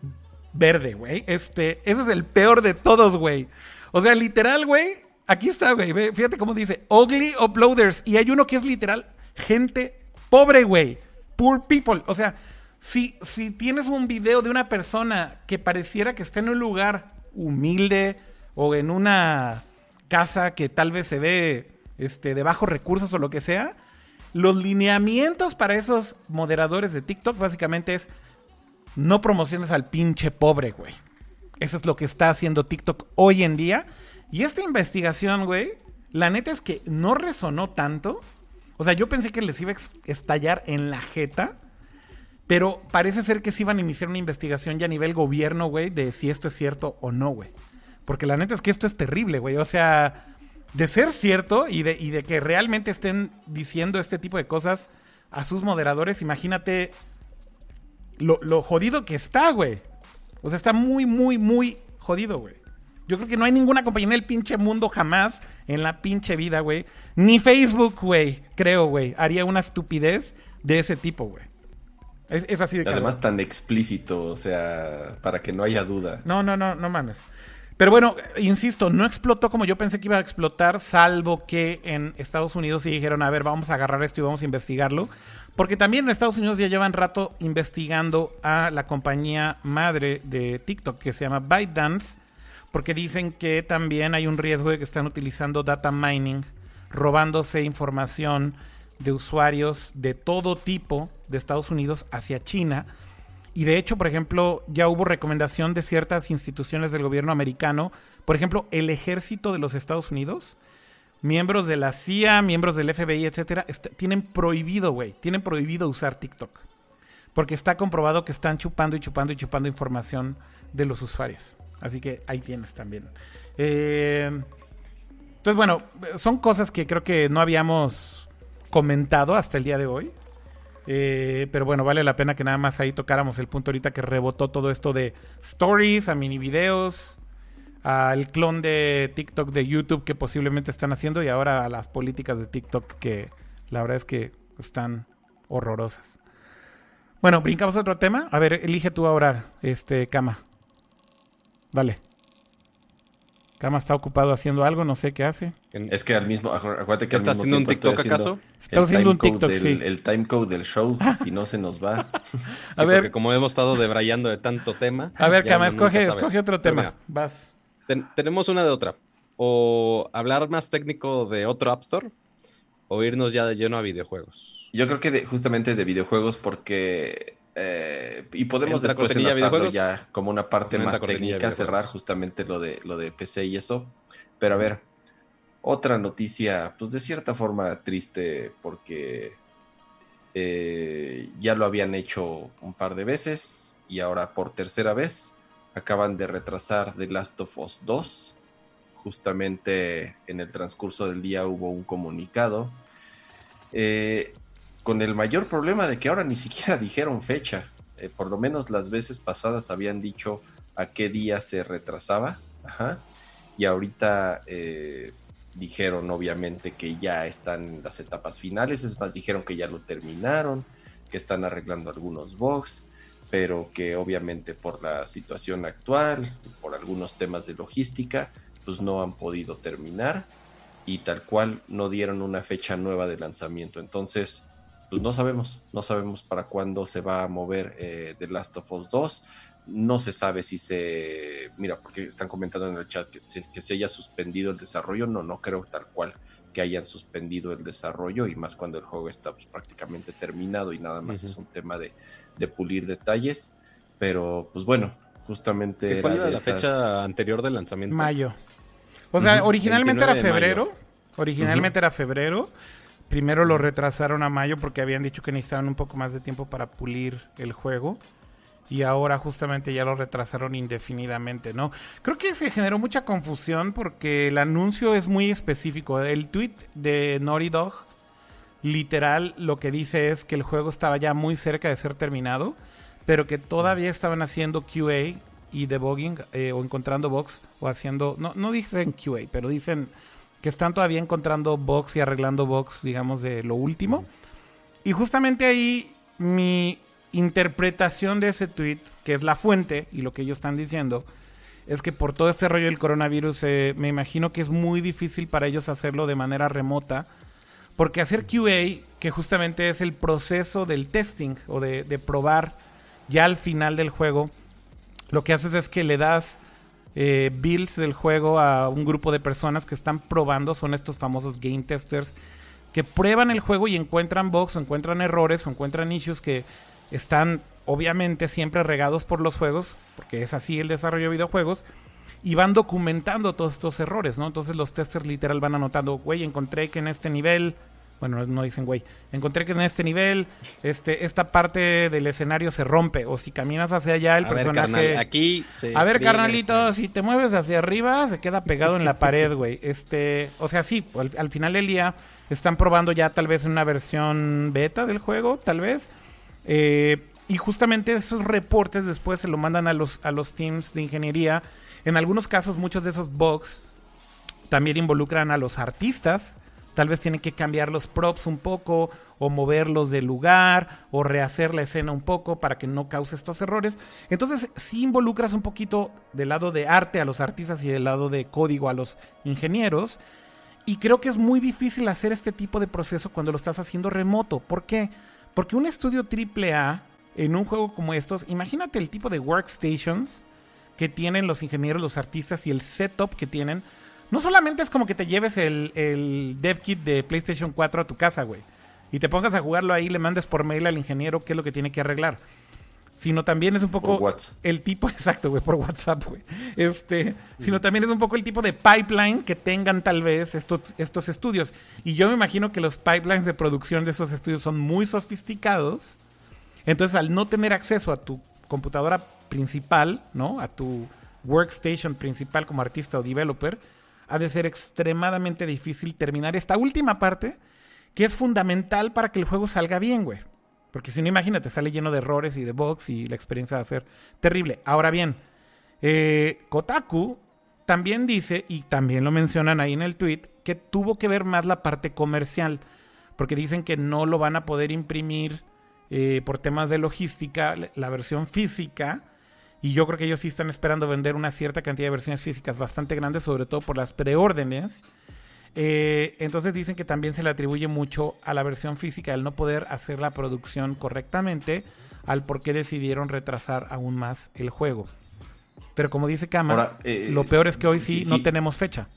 verde, güey. Este, ese es el peor de todos, güey. O sea, literal, güey. Aquí está, güey. Fíjate cómo dice. Ugly uploaders. Y hay uno que es literal gente pobre, güey. Poor people. O sea, si, si tienes un video de una persona que pareciera que está en un lugar humilde o en una casa que tal vez se ve este, de bajos recursos o lo que sea, los lineamientos para esos moderadores de TikTok básicamente es no promociones al pinche pobre, güey. Eso es lo que está haciendo TikTok hoy en día. Y esta investigación, güey, la neta es que no resonó tanto. O sea, yo pensé que les iba a estallar en la jeta. Pero parece ser que sí iban a iniciar una investigación ya a nivel gobierno, güey, de si esto es cierto o no, güey. Porque la neta es que esto es terrible, güey. O sea, de ser cierto y de, y de que realmente estén diciendo este tipo de cosas a sus moderadores, imagínate lo, lo jodido que está, güey. O sea, está muy, muy, muy jodido, güey. Yo creo que no hay ninguna compañía en el pinche mundo jamás, en la pinche vida, güey. Ni Facebook, güey, creo, güey, haría una estupidez de ese tipo, güey. Es, así de Además, tan explícito, o sea, para que no haya duda. No, no, no, no mames. Pero bueno, insisto, no explotó como yo pensé que iba a explotar, salvo que en Estados Unidos sí dijeron, a ver, vamos a agarrar esto y vamos a investigarlo. Porque también en Estados Unidos ya llevan rato investigando a la compañía madre de TikTok que se llama ByteDance, porque dicen que también hay un riesgo de que están utilizando data mining, robándose información de usuarios de todo tipo de Estados Unidos hacia China. Y de hecho, por ejemplo, ya hubo recomendación de ciertas instituciones del gobierno americano, por ejemplo, el ejército de los Estados Unidos, miembros de la CIA, miembros del FBI, etcétera, tienen prohibido, güey, tienen prohibido usar TikTok. Porque está comprobado que están chupando y chupando y chupando información de los usuarios. Así que ahí tienes también. Eh, entonces, bueno, son cosas que creo que no habíamos comentado hasta el día de hoy. Eh, pero bueno, vale la pena que nada más ahí tocáramos el punto ahorita que rebotó todo esto de stories, a mini videos, al clon de TikTok de YouTube que posiblemente están haciendo y ahora a las políticas de TikTok que la verdad es que están horrorosas. Bueno, brincamos a otro tema. A ver, elige tú ahora, este, Cama. Dale. Cama está ocupado haciendo algo, no sé qué hace. Es que al mismo, acuérdate que ¿Está haciendo un TikTok acaso? Está haciendo un TikTok, sí. El timecode del show, si no se nos va. a ver. Porque como hemos estado debrayando de tanto tema. A ver, Cama, escoge, escoge otro tema. Vas tenemos una de otra. O hablar más técnico de otro App Store o irnos ya de lleno a videojuegos. Yo creo que justamente de videojuegos porque... Eh, y podemos después enlazarlo ya como una parte más técnica, cerrar justamente lo de, lo de PC y eso. Pero a ver, otra noticia, pues de cierta forma triste porque eh, ya lo habían hecho un par de veces y ahora por tercera vez acaban de retrasar The Last of Us 2. Justamente en el transcurso del día hubo un comunicado. Eh, con el mayor problema de que ahora ni siquiera dijeron fecha. Eh, por lo menos las veces pasadas habían dicho a qué día se retrasaba. Y ahorita eh, dijeron obviamente que ya están en las etapas finales. Es más, dijeron que ya lo terminaron, que están arreglando algunos bugs pero que obviamente por la situación actual, por algunos temas de logística, pues no han podido terminar y tal cual no dieron una fecha nueva de lanzamiento. Entonces, pues no sabemos, no sabemos para cuándo se va a mover eh, The Last of Us 2. No se sabe si se, mira, porque están comentando en el chat que se, que se haya suspendido el desarrollo. No, no creo tal cual que hayan suspendido el desarrollo y más cuando el juego está pues, prácticamente terminado y nada más es un tema de, de pulir detalles. Pero, pues bueno, justamente. ¿Cuál era, la fecha anterior del lanzamiento? Mayo. O sea, originalmente era febrero. Originalmente era febrero. Primero lo retrasaron a mayo porque habían dicho que necesitaban un poco más de tiempo para pulir el juego. Y ahora justamente ya lo retrasaron indefinidamente, ¿no? Creo que se generó mucha confusión porque el anuncio es muy específico. El tweet de Naughty Dog literal lo que dice es que el juego estaba ya muy cerca de ser terminado, pero que todavía estaban haciendo QA y debugging eh, o encontrando bugs o haciendo, no, no dicen QA, pero dicen que están todavía encontrando bugs y arreglando bugs, digamos, de lo último. Y justamente ahí mi interpretación de ese tweet, que es la fuente y lo que ellos están diciendo, es que por todo este rollo del coronavirus, eh, me imagino que es muy difícil para ellos hacerlo de manera remota, porque hacer QA, que justamente es el proceso del testing o de, de probar ya al final del juego, lo que haces es que le das eh, builds del juego a un grupo de personas que están probando, son estos famosos game testers, que prueban el juego y encuentran bugs o encuentran errores o encuentran issues que están obviamente siempre regados por los juegos, porque es así el desarrollo de videojuegos, y van documentando todos estos errores, ¿no? Entonces los testers literal van anotando, güey, encontré que en este nivel, bueno, no dicen güey, encontré que en este nivel, este, esta parte del escenario se rompe, o si caminas hacia allá, el A ver, personaje... carnal, aquí se A ver, carnalito, el- si te mueves hacia arriba, se queda pegado en la pared, güey. Este, o sea, sí, al, al final del día están probando ya tal vez una versión beta del juego, tal vez. Eh, y justamente esos reportes después se lo mandan a los, a los teams de ingeniería. En algunos casos, muchos de esos bugs también involucran a los artistas. Tal vez tienen que cambiar los props un poco, o moverlos del lugar, o rehacer la escena un poco para que no cause estos errores. Entonces, sí involucras un poquito del lado de arte a los artistas y del lado de código a los ingenieros. Y creo que es muy difícil hacer este tipo de proceso cuando lo estás haciendo remoto. ¿Por qué? Porque un estudio AAA en un juego como estos, imagínate el tipo de workstations que tienen los ingenieros, los artistas y el setup que tienen. No solamente es como que te lleves el, el dev kit de PlayStation 4 a tu casa, güey. Y te pongas a jugarlo ahí, le mandes por mail al ingeniero qué es lo que tiene que arreglar. Sino también es un poco el tipo, exacto, güey, por WhatsApp, güey. Este, sino también es un poco el tipo de pipeline que tengan tal vez estos, estos estudios. Y yo me imagino que los pipelines de producción de esos estudios son muy sofisticados. Entonces, al no tener acceso a tu computadora principal, ¿no? A tu workstation principal como artista o developer, ha de ser extremadamente difícil terminar esta última parte, que es fundamental para que el juego salga bien, güey. Porque si no, imagínate, sale lleno de errores y de bugs y la experiencia va a ser terrible. Ahora bien, eh, Kotaku también dice, y también lo mencionan ahí en el tweet, que tuvo que ver más la parte comercial. Porque dicen que no lo van a poder imprimir eh, por temas de logística, la- la versión física. Y yo creo que ellos sí están esperando vender una cierta cantidad de versiones físicas bastante grandes, sobre todo por las preórdenes. Eh, entonces dicen que también se le atribuye mucho a la versión física el no poder hacer la producción correctamente, al por qué decidieron retrasar aún más el juego. Pero como dice Kama, Ahora, eh, lo peor es que hoy sí, sí, no sí. tenemos fecha.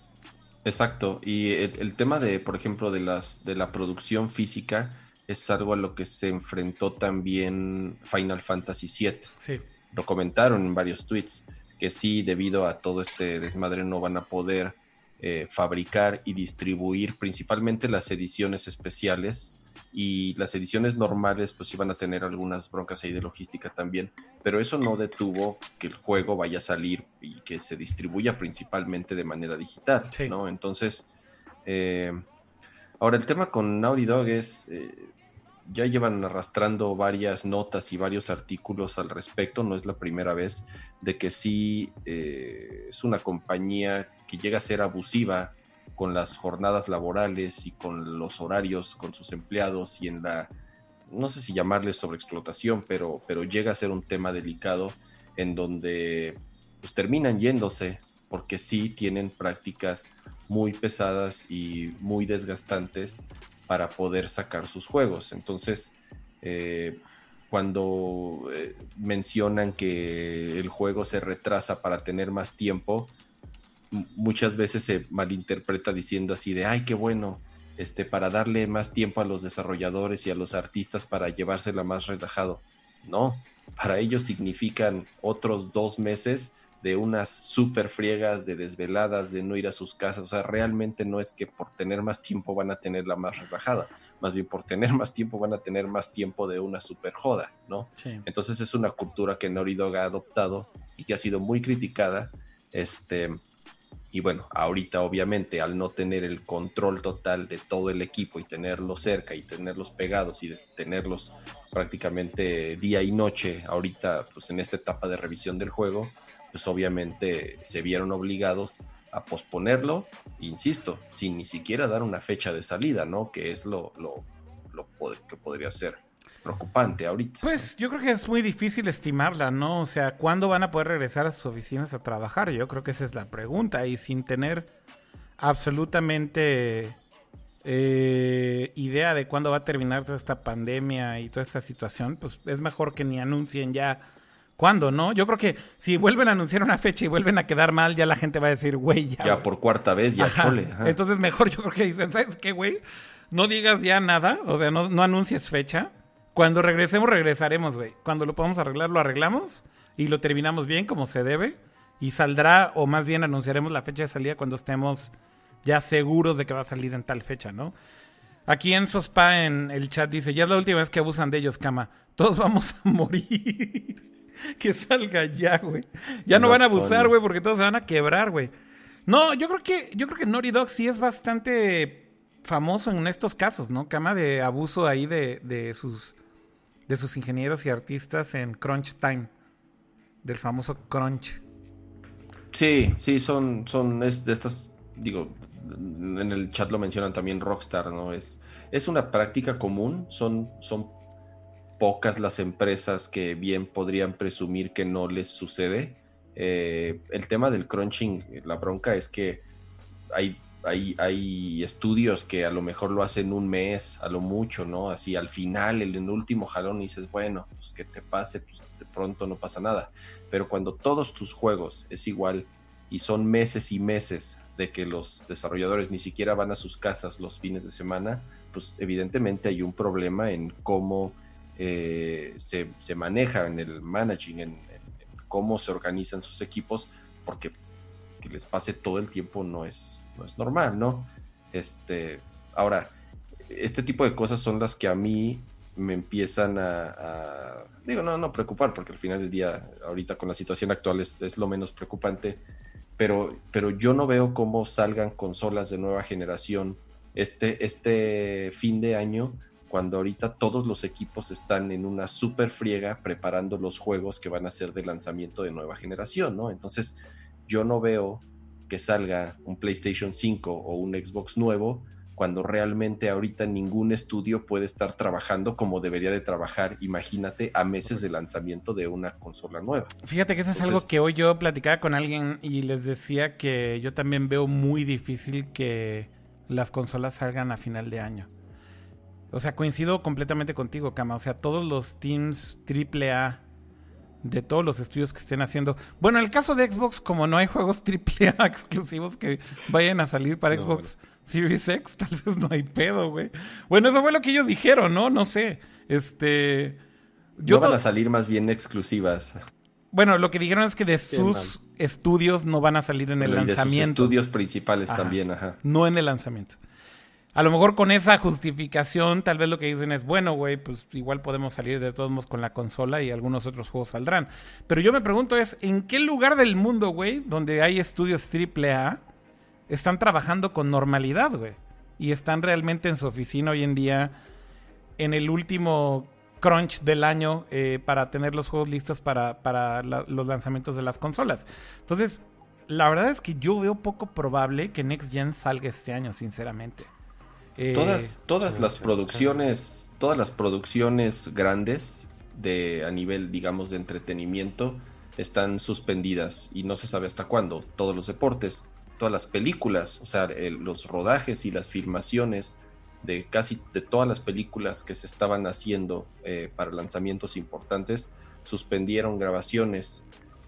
Exacto. Y el, el tema de, por ejemplo, de las de la producción física es algo a lo que se enfrentó también Final Fantasy VII. Sí. Lo comentaron en varios tweets que sí, debido a todo este desmadre, no van a poder eh, fabricar y distribuir principalmente las ediciones especiales y las ediciones normales pues iban a tener algunas broncas ahí de logística también, pero eso no detuvo que el juego vaya a salir y que se distribuya principalmente de manera digital, Sí. ¿no? Entonces, eh, ahora el tema con Naughty Dog es, eh, ya llevan arrastrando varias notas y varios artículos al respecto, no es la primera vez de que sí eh, es una compañía que llega a ser abusiva con las jornadas laborales y con los horarios con sus empleados y en la, no sé si llamarle sobreexplotación, pero, pero llega a ser un tema delicado en donde pues terminan yéndose porque sí tienen prácticas muy pesadas y muy desgastantes para poder sacar sus juegos. Entonces, eh, cuando eh, mencionan que el juego se retrasa para tener más tiempo, muchas veces se malinterpreta diciendo así de, ay, qué bueno, este, para darle más tiempo a los desarrolladores y a los artistas para llevársela más relajado. No, para ellos significan otros dos meses de unas super friegas, de desveladas, de no ir a sus casas. O sea, realmente no es que por tener más tiempo van a tener la más relajada. Más bien por tener más tiempo van a tener más tiempo de una super joda, ¿no? Sí. Entonces es una cultura que Naughty Dog ha adoptado y que ha sido muy criticada. Este, y bueno, ahorita obviamente al no tener el control total de todo el equipo y tenerlos cerca y tenerlos pegados y tenerlos prácticamente día y noche ahorita pues en esta etapa de revisión del juego, pues obviamente se vieron obligados a posponerlo, insisto, sin ni siquiera dar una fecha de salida, ¿no? Que es lo, lo, lo que podría ser. preocupante ahorita. Pues yo creo que es muy difícil estimarla, ¿no? O sea, ¿cuándo van a poder regresar a sus oficinas a trabajar? Yo creo que esa es la pregunta. Y sin tener absolutamente eh, idea de cuándo va a terminar toda esta pandemia y toda esta situación, pues es mejor que ni anuncien ya cuándo, ¿no? Yo creo que si vuelven a anunciar una fecha y vuelven a quedar mal, ya la gente va a decir, güey, ya. Ya por cuarta vez, ya chole. Entonces mejor yo creo que dicen, ¿sabes qué, güey? No digas ya nada, o sea, no, no anuncies fecha. Cuando regresemos, regresaremos, güey. Cuando lo podamos arreglar, lo arreglamos y lo terminamos bien como se debe. Y saldrá, o más bien anunciaremos la fecha de salida cuando estemos ya seguros de que va a salir en tal fecha, ¿no? Aquí en Sospa, en el chat, dice, ya es la última vez que abusan de ellos, cama. Todos vamos a morir. que salga ya, güey. Ya no, van a abusar, güey, porque todos se van a quebrar, güey. No, yo creo que, yo creo que Naughty Dog sí es bastante famoso en estos casos, ¿no? Cama de abuso ahí de, de sus de sus ingenieros y artistas en Crunch Time, del famoso Crunch. Sí, sí, son, son de estas, digo, en el chat lo mencionan también Rockstar, ¿no? Es, es una práctica común, son, son pocas las empresas que bien podrían presumir que no les sucede. Eh, el tema del crunching, la bronca es que hay, hay, hay, estudios que a lo mejor lo hacen un mes, a lo mucho, ¿no? Así al final, el, el último jalón, dices, bueno, pues que te pase, pues de pronto no pasa nada. Pero cuando todos tus juegos es igual y son meses y meses de que los desarrolladores ni siquiera van a sus casas los fines de semana, pues evidentemente hay un problema en cómo eh, se, se, maneja en el managing, en, cómo se organizan sus equipos, porque que les pase todo el tiempo no es, no es normal, ¿no? Este, ahora, este tipo de cosas son las que a mí me empiezan a, digo, no, no preocupar, porque al final del día, ahorita con la situación actual es, es, lo menos preocupante, pero, pero yo no veo cómo salgan consolas de nueva generación este, este fin de año cuando ahorita todos los equipos están en una super friega preparando los juegos que van a ser de lanzamiento de nueva generación, ¿no? Entonces, yo no veo que salga un PlayStation 5 o un Xbox nuevo cuando realmente ahorita ningún estudio puede estar trabajando como debería de trabajar, imagínate, a meses de lanzamiento de una consola nueva. Fíjate que eso es algo que hoy yo platicaba con alguien y les decía que yo también veo muy difícil que las consolas salgan a final de año. O sea, coincido completamente contigo, Kama. O sea, todos los teams AAA de todos los estudios que estén haciendo. Bueno, en el caso de Xbox, como no hay juegos AAA exclusivos que vayan a salir para Xbox Series X, tal vez no hay pedo, güey. Bueno, eso fue lo que ellos dijeron, ¿no? No sé. Este. Yo no van a salir más bien exclusivas. Bueno, lo que dijeron es que de sus estudios no van a salir en el lanzamiento. De sus estudios principales también, ajá. No en el lanzamiento. A lo mejor con esa justificación, tal vez lo que dicen es, bueno, güey, pues igual podemos salir de todos modos con la consola y algunos otros juegos saldrán. Pero yo me pregunto es, ¿en qué lugar del mundo, güey, donde hay estudios AAA, están trabajando con normalidad, güey? Y están realmente en su oficina hoy en día, en el último crunch del año, eh, para tener los juegos listos para, para los lanzamientos de las consolas. Entonces, la verdad es que yo veo poco probable que Next Gen salga este año, sinceramente. Eh, todas todas las producciones, todas las producciones grandes de a nivel, digamos, de entretenimiento están suspendidas y no se sabe hasta cuándo. Todos los deportes, todas las películas, o sea, los rodajes y las filmaciones de casi de todas las películas que se estaban haciendo eh, para lanzamientos importantes, suspendieron grabaciones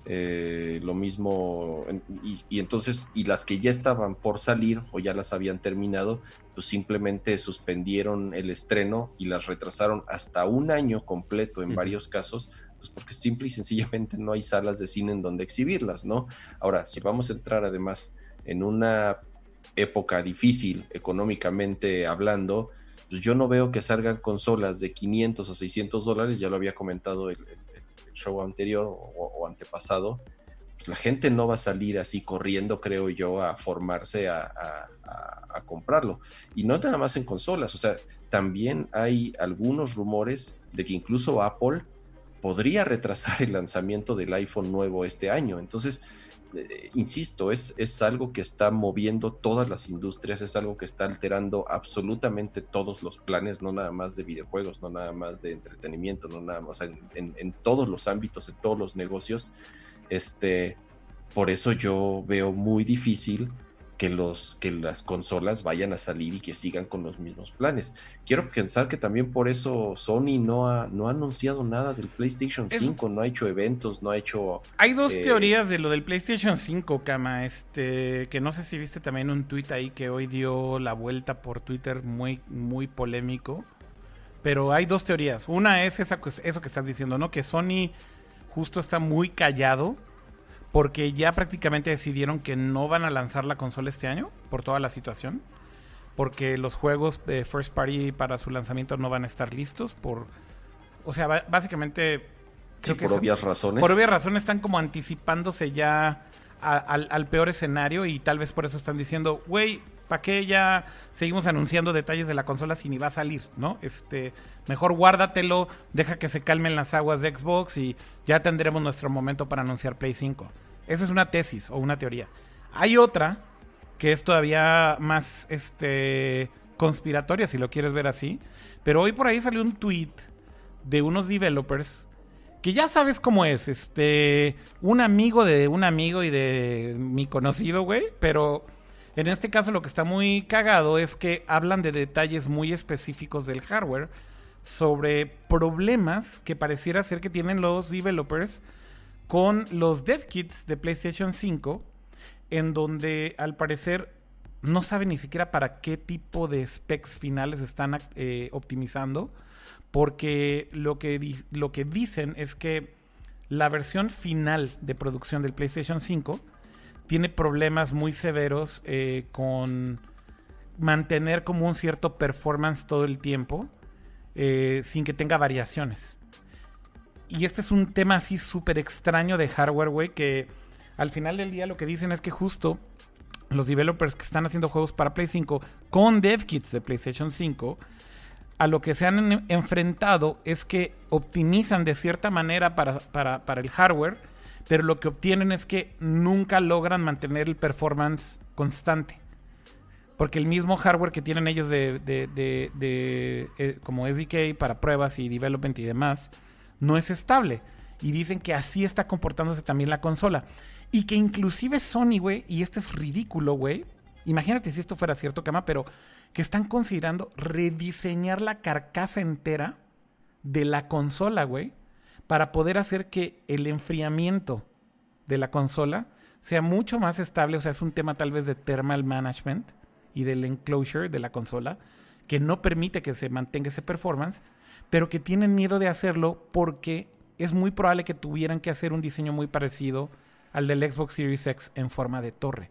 eh, lo mismo, y, entonces, y las que ya estaban por salir o ya las habían terminado, pues simplemente suspendieron el estreno y las retrasaron hasta un año completo en varios casos, pues porque simple y sencillamente no hay salas de cine en donde exhibirlas, ¿no? Ahora, si vamos a entrar además en una época difícil económicamente hablando, pues yo no veo que salgan consolas de 500 o 600 dólares, ya lo había comentado el, show anterior o, antepasado, pues la gente no va a salir así corriendo, creo yo, a formarse a, comprarlo. Y no nada más en consolas, o sea, también hay algunos rumores de que incluso Apple podría retrasar el lanzamiento del iPhone nuevo este año. Entonces, eh, insisto, es, es algo que está moviendo todas las industrias, es algo que está alterando absolutamente todos los planes, no nada más de videojuegos, no nada más de entretenimiento, no nada más, en, todos los ámbitos, en todos los negocios. Este, por eso yo veo muy difícil que, los, que las consolas vayan a salir y que sigan con los mismos planes. Quiero pensar que también por eso Sony no ha, no ha anunciado nada del PlayStation 5, no ha hecho eventos, no ha hecho... Hay dos eh, teorías de lo del PlayStation 5, Kama, este, que no sé si viste también un tweet ahí que hoy dio la vuelta por Twitter muy, muy polémico. Pero hay dos teorías. Una es esa, eso que estás diciendo, ¿no? Que Sony justo está muy callado porque ya prácticamente decidieron que no van a lanzar la consola este año por toda la situación, porque los juegos de first party para su lanzamiento no van a estar listos por, o sea, básicamente creo que por obvias razones. Por obvias razones están como anticipándose ya al, peor escenario y tal vez por eso están diciendo, güey, ¿para qué ya seguimos anunciando detalles de la consola si ni va a salir, no? Este, mejor guárdatelo, deja que se calmen las aguas de Xbox y ya tendremos nuestro momento para anunciar Play 5. Esa es una tesis o una teoría. Hay otra que es todavía más este conspiratoria si lo quieres ver así, pero hoy por ahí salió un tweet de unos developers que ya sabes cómo es, este, un amigo de un amigo y de mi conocido, güey, pero en este caso lo que está muy cagado es que hablan de detalles muy específicos del hardware sobre problemas que pareciera ser que tienen los developers con los dev kits de PlayStation 5, en donde al parecer no saben ni siquiera para qué tipo de specs finales están eh, optimizando, porque lo que, lo que dicen es que la versión final de producción del PlayStation 5 tiene problemas muy severos eh, con mantener como un cierto performance todo el tiempo eh, sin que tenga variaciones. Y este es un tema así súper extraño de hardware, güey, que al final del día lo que dicen es que justo los developers que están haciendo juegos para Play 5 con dev kits de PlayStation 5, a lo que se han enfrentado es que optimizan de cierta manera para, para el hardware, pero lo que obtienen es que nunca logran mantener el performance constante. Porque el mismo hardware que tienen ellos de, eh, como SDK para pruebas y development y demás, no es estable. Y dicen que así está comportándose también la consola. Y que inclusive Sony, güey, y esto es ridículo, güey. Imagínate si esto fuera cierto, Cama, pero que están considerando rediseñar la carcasa entera de la consola, güey para poder hacer que el enfriamiento de la consola sea mucho más estable. O sea, es un tema tal vez de thermal management y del enclosure de la consola que no permite que se mantenga ese performance, pero que tienen miedo de hacerlo porque es muy probable que tuvieran que hacer un diseño muy parecido al del Xbox Series X en forma de torre.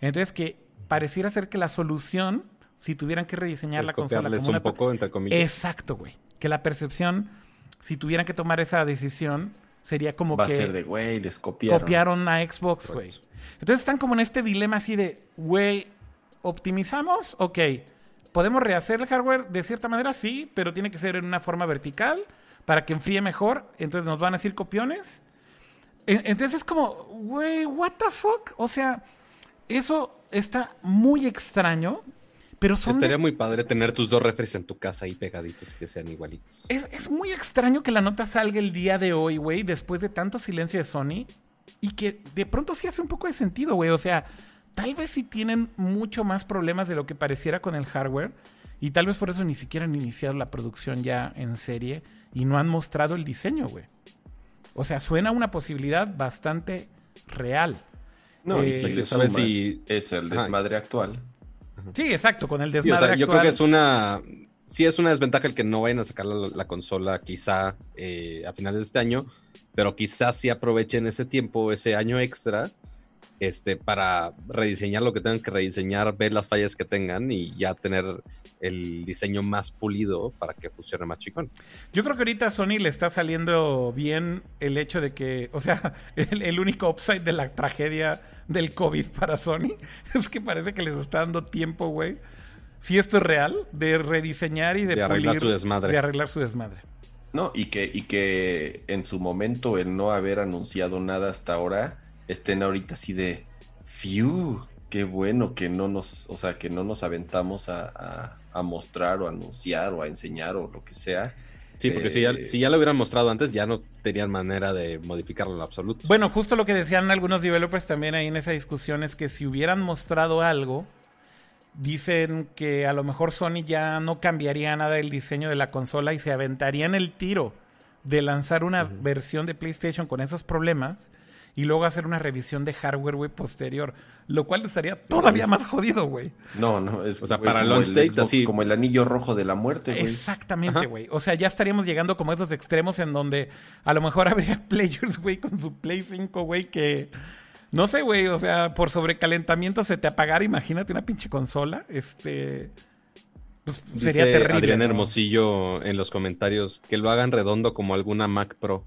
Entonces que pareciera ser que la solución, si tuvieran que rediseñar la consola como un poco, entre comillas. Exacto, güey. Que la percepción si tuvieran que tomar esa decisión, sería como Va que. a ser de, güey, les copiaron. Copiaron a Xbox, güey. Entonces están como en este dilema así de, güey, ¿optimizamos? Ok. ¿Podemos rehacer el hardware de cierta manera? Sí, pero tiene que ser en una forma vertical para que enfríe mejor. Entonces nos van a decir copiones. Entonces es como, güey, what the fuck? O sea, eso está muy extraño. Pero Estaría muy padre tener tus dos refres en tu casa ahí pegaditos que sean igualitos. Es, muy extraño que la nota salga el día de hoy, güey, después de tanto silencio de Sony. Y que de pronto sí hace un poco de sentido, güey. O sea, tal vez sí tienen mucho más problemas de lo que pareciera con el hardware. Y tal vez por eso ni siquiera han iniciado la producción ya en serie y no han mostrado el diseño, güey. O sea, suena una posibilidad bastante real. No, y si sabes si es el desmadre actual, Sí, exacto, con el desmadre Yo creo que es una... Sí es una desventaja el que no vayan a sacar la, consola quizá eh, a finales de este año, pero quizás sí aprovechen ese tiempo, ese año extra, este, para rediseñar lo que tengan que rediseñar, ver las fallas que tengan y ya tener el diseño más pulido para que funcione más chicón. Yo creo que ahorita a Sony le está saliendo bien el hecho de que, o sea, el único upside de la tragedia del COVID para Sony. Es que parece que les está dando tiempo, güey. Si esto es real, de rediseñar y de, arreglar su desmadre. De arreglar su desmadre. No, y que, y que en su momento el no haber anunciado nada hasta ahora estén ahorita así de, fiu, qué bueno que no nos, o sea, que no nos aventamos a, a, mostrar o a anunciar o a enseñar o lo que sea. Sí, porque si, ya, eh, si, ya, lo hubieran mostrado antes, ya no tenían manera de modificarlo en absoluto. Bueno, justo lo que decían algunos developers también ahí en esa discusión es que si hubieran mostrado algo, dicen que a lo mejor Sony ya no cambiaría nada del diseño de la consola y se aventarían el tiro de lanzar una versión de PlayStation con esos problemas y luego hacer una revisión de hardware, güey, posterior. Lo cual estaría todavía más jodido, güey. No, no, es o sea, para launch stage, así como el anillo rojo de la muerte, güey. Exactamente, güey. O sea, ya estaríamos llegando como a esos extremos en donde a lo mejor habría players, güey, con su Play 5, güey, que no sé, güey, o sea, por sobrecalentamiento se te apagara, imagínate una pinche consola, este pues, sería terrible. Adrián Hermosillo en los comentarios que lo hagan redondo como alguna Mac Pro.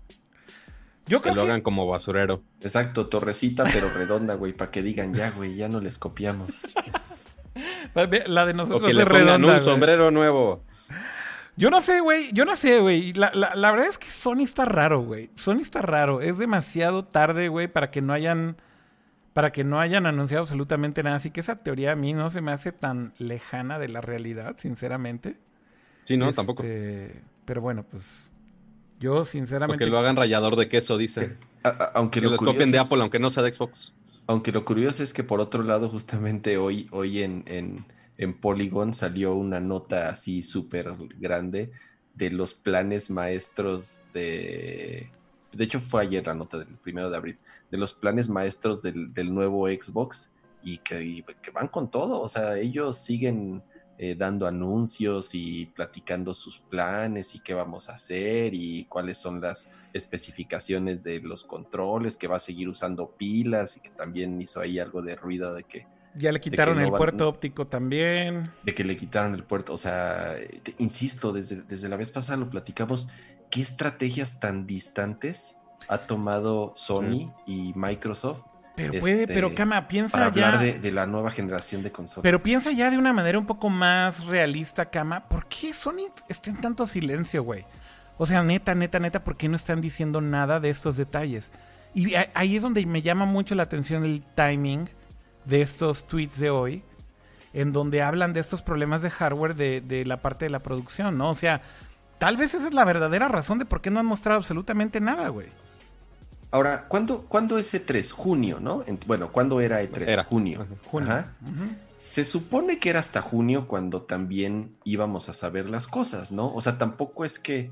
Yo creo que lo hagan como basurero. Exacto, torrecita pero redonda, güey, para que digan ya, güey, ya no les copiamos. La de nosotros o que le redonda, un sombrero nuevo. Yo no sé, güey. Yo no sé, güey. La, la, verdad es que Sony está raro, güey. Sony está raro. Es demasiado tarde, güey, para que no hayan. Para que no hayan anunciado absolutamente nada. Así que esa teoría a mí no se me hace tan lejana de la realidad, sinceramente. Sí, no, tampoco. Este, pero bueno, pues. Yo, sinceramente. que lo hagan rallador de queso, dice. aunque que lo copien de Apple, aunque no sea de Xbox. Aunque lo curioso es que por otro lado, justamente hoy, hoy en, en, en Polygon salió una nota así súper grande de los planes maestros de. De hecho, fue ayer la nota del primero de abril. De los planes maestros del, del nuevo Xbox y que, y que, van con todo. O sea, ellos siguen eh, dando anuncios y platicando sus planes y qué vamos a hacer y cuáles son las especificaciones de los controles, que va a seguir usando pilas y que también hizo ahí algo de ruido de que... Ya le quitaron el puerto óptico también. De que le quitaron el puerto, o sea, insisto, desde, desde la vez pasada lo platicamos, ¿qué estrategias tan distantes ha tomado Sony y Microsoft pero puede, pero este, Kama, piensa para ya. hablar de, la nueva generación de consolas. Pero piensa ya de una manera un poco más realista, Kama. ¿Por qué Sony está en tanto silencio, güey? O sea, neta, neta, neta, ¿por qué no están diciendo nada de estos detalles? Y ahí es donde me llama mucho la atención el timing de estos tweets de hoy, en donde hablan de estos problemas de hardware de, de la parte de la producción, ¿no? O sea, tal vez esa es la verdadera razón de por qué no han mostrado absolutamente nada, güey. Ahora, ¿cuándo, ¿cuándo es E3? Junio, ¿no? bueno, ¿cuándo era E3? Era junio. Se supone que era hasta junio cuando también íbamos a saber las cosas, ¿no? O sea, tampoco es que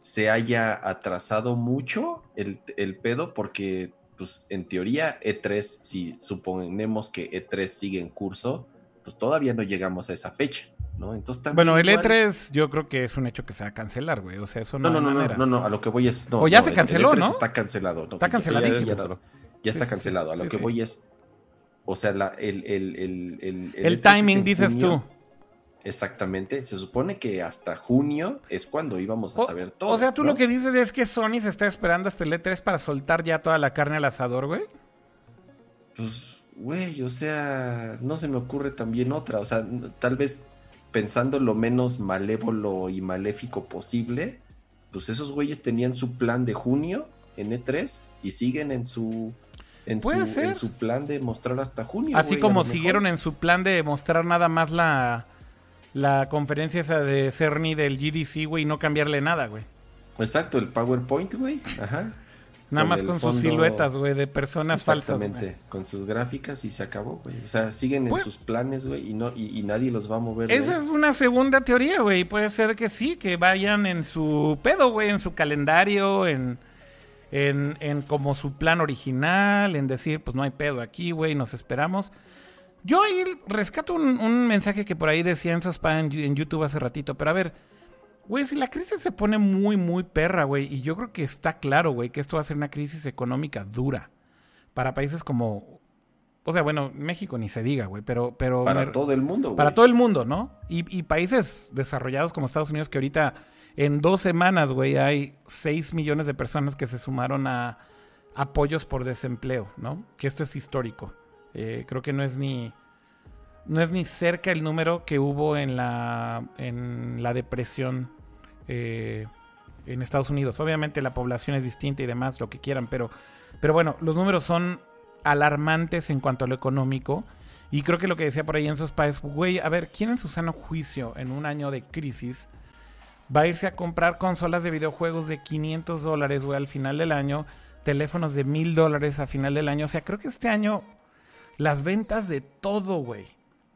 se haya atrasado mucho el, el pedo porque, pues, en teoría, E3, si suponemos que E3 sigue en curso, pues todavía no llegamos a esa fecha. ¿No? Entonces Bueno, el E3 yo creo que es un hecho que se va a cancelar, güey. O sea, eso no, no, no, no, no, no, a lo que voy es. o ya se canceló, el, E3 ¿no? Está cancelado. está canceladísimo. Ya, ya, está cancelado. A lo que voy es. O sea, la, el, el, el, el, timing, dices tú. Exactamente. Se supone que hasta junio es cuando íbamos a saber todo. O sea, tú lo que dices es que Sony se está esperando hasta el E3 para soltar ya toda la carne al asador, güey. Pues, güey, o sea, no se me ocurre también otra. O sea, tal vez pensando lo menos malévolo y maléfico posible, pues esos güeyes tenían su plan de junio en E3 y siguen en su en, su, en su plan de mostrar hasta junio. Así como siguieron en su plan de mostrar nada más la, la conferencia esa de Cerny del GDC, güey, y no cambiarle nada, güey. Exacto, el PowerPoint, güey. Ajá. Nada más con sus siluetas, güey, de personas falsas. Exactamente, con sus gráficas y se acabó, güey. O sea, siguen en pues sus planes, güey, y, no, y, nadie los va a mover. Esa es una segunda teoría, güey. Puede ser que sí, que vayan en su pedo, güey, en su calendario, en, en, en como su plan original, en decir, pues no hay pedo aquí, güey, nos esperamos. Yo ahí rescato un, mensaje que por ahí decía en, en, en YouTube hace ratito, pero a ver Güey, si la crisis se pone muy, muy perra, güey, y yo creo que está claro, güey, que esto va a ser una crisis económica dura para países como, o sea, bueno, México ni se diga, güey, pero, pero para todo el mundo, güey. Para todo el mundo, ¿no? Y, países desarrollados como Estados Unidos que ahorita en dos semanas, güey, hay 6 millones de personas que se sumaron a apoyos por desempleo, ¿no? Que esto es histórico. Eh, creo que no es ni no es ni cerca el número que hubo en la en la depresión eh, en Estados Unidos. Obviamente la población es distinta y demás, lo que quieran, pero, pero bueno, los números son alarmantes en cuanto a lo económico. Y creo que lo que decía por ahí en sus es, güey, a ver, ¿quién en su sano juicio en un año de crisis va a irse a comprar consolas de videojuegos de 500 dólares, güey, al final del año? Teléfonos de 1000 dólares a final del año. O sea, creo que este año las ventas de todo, güey,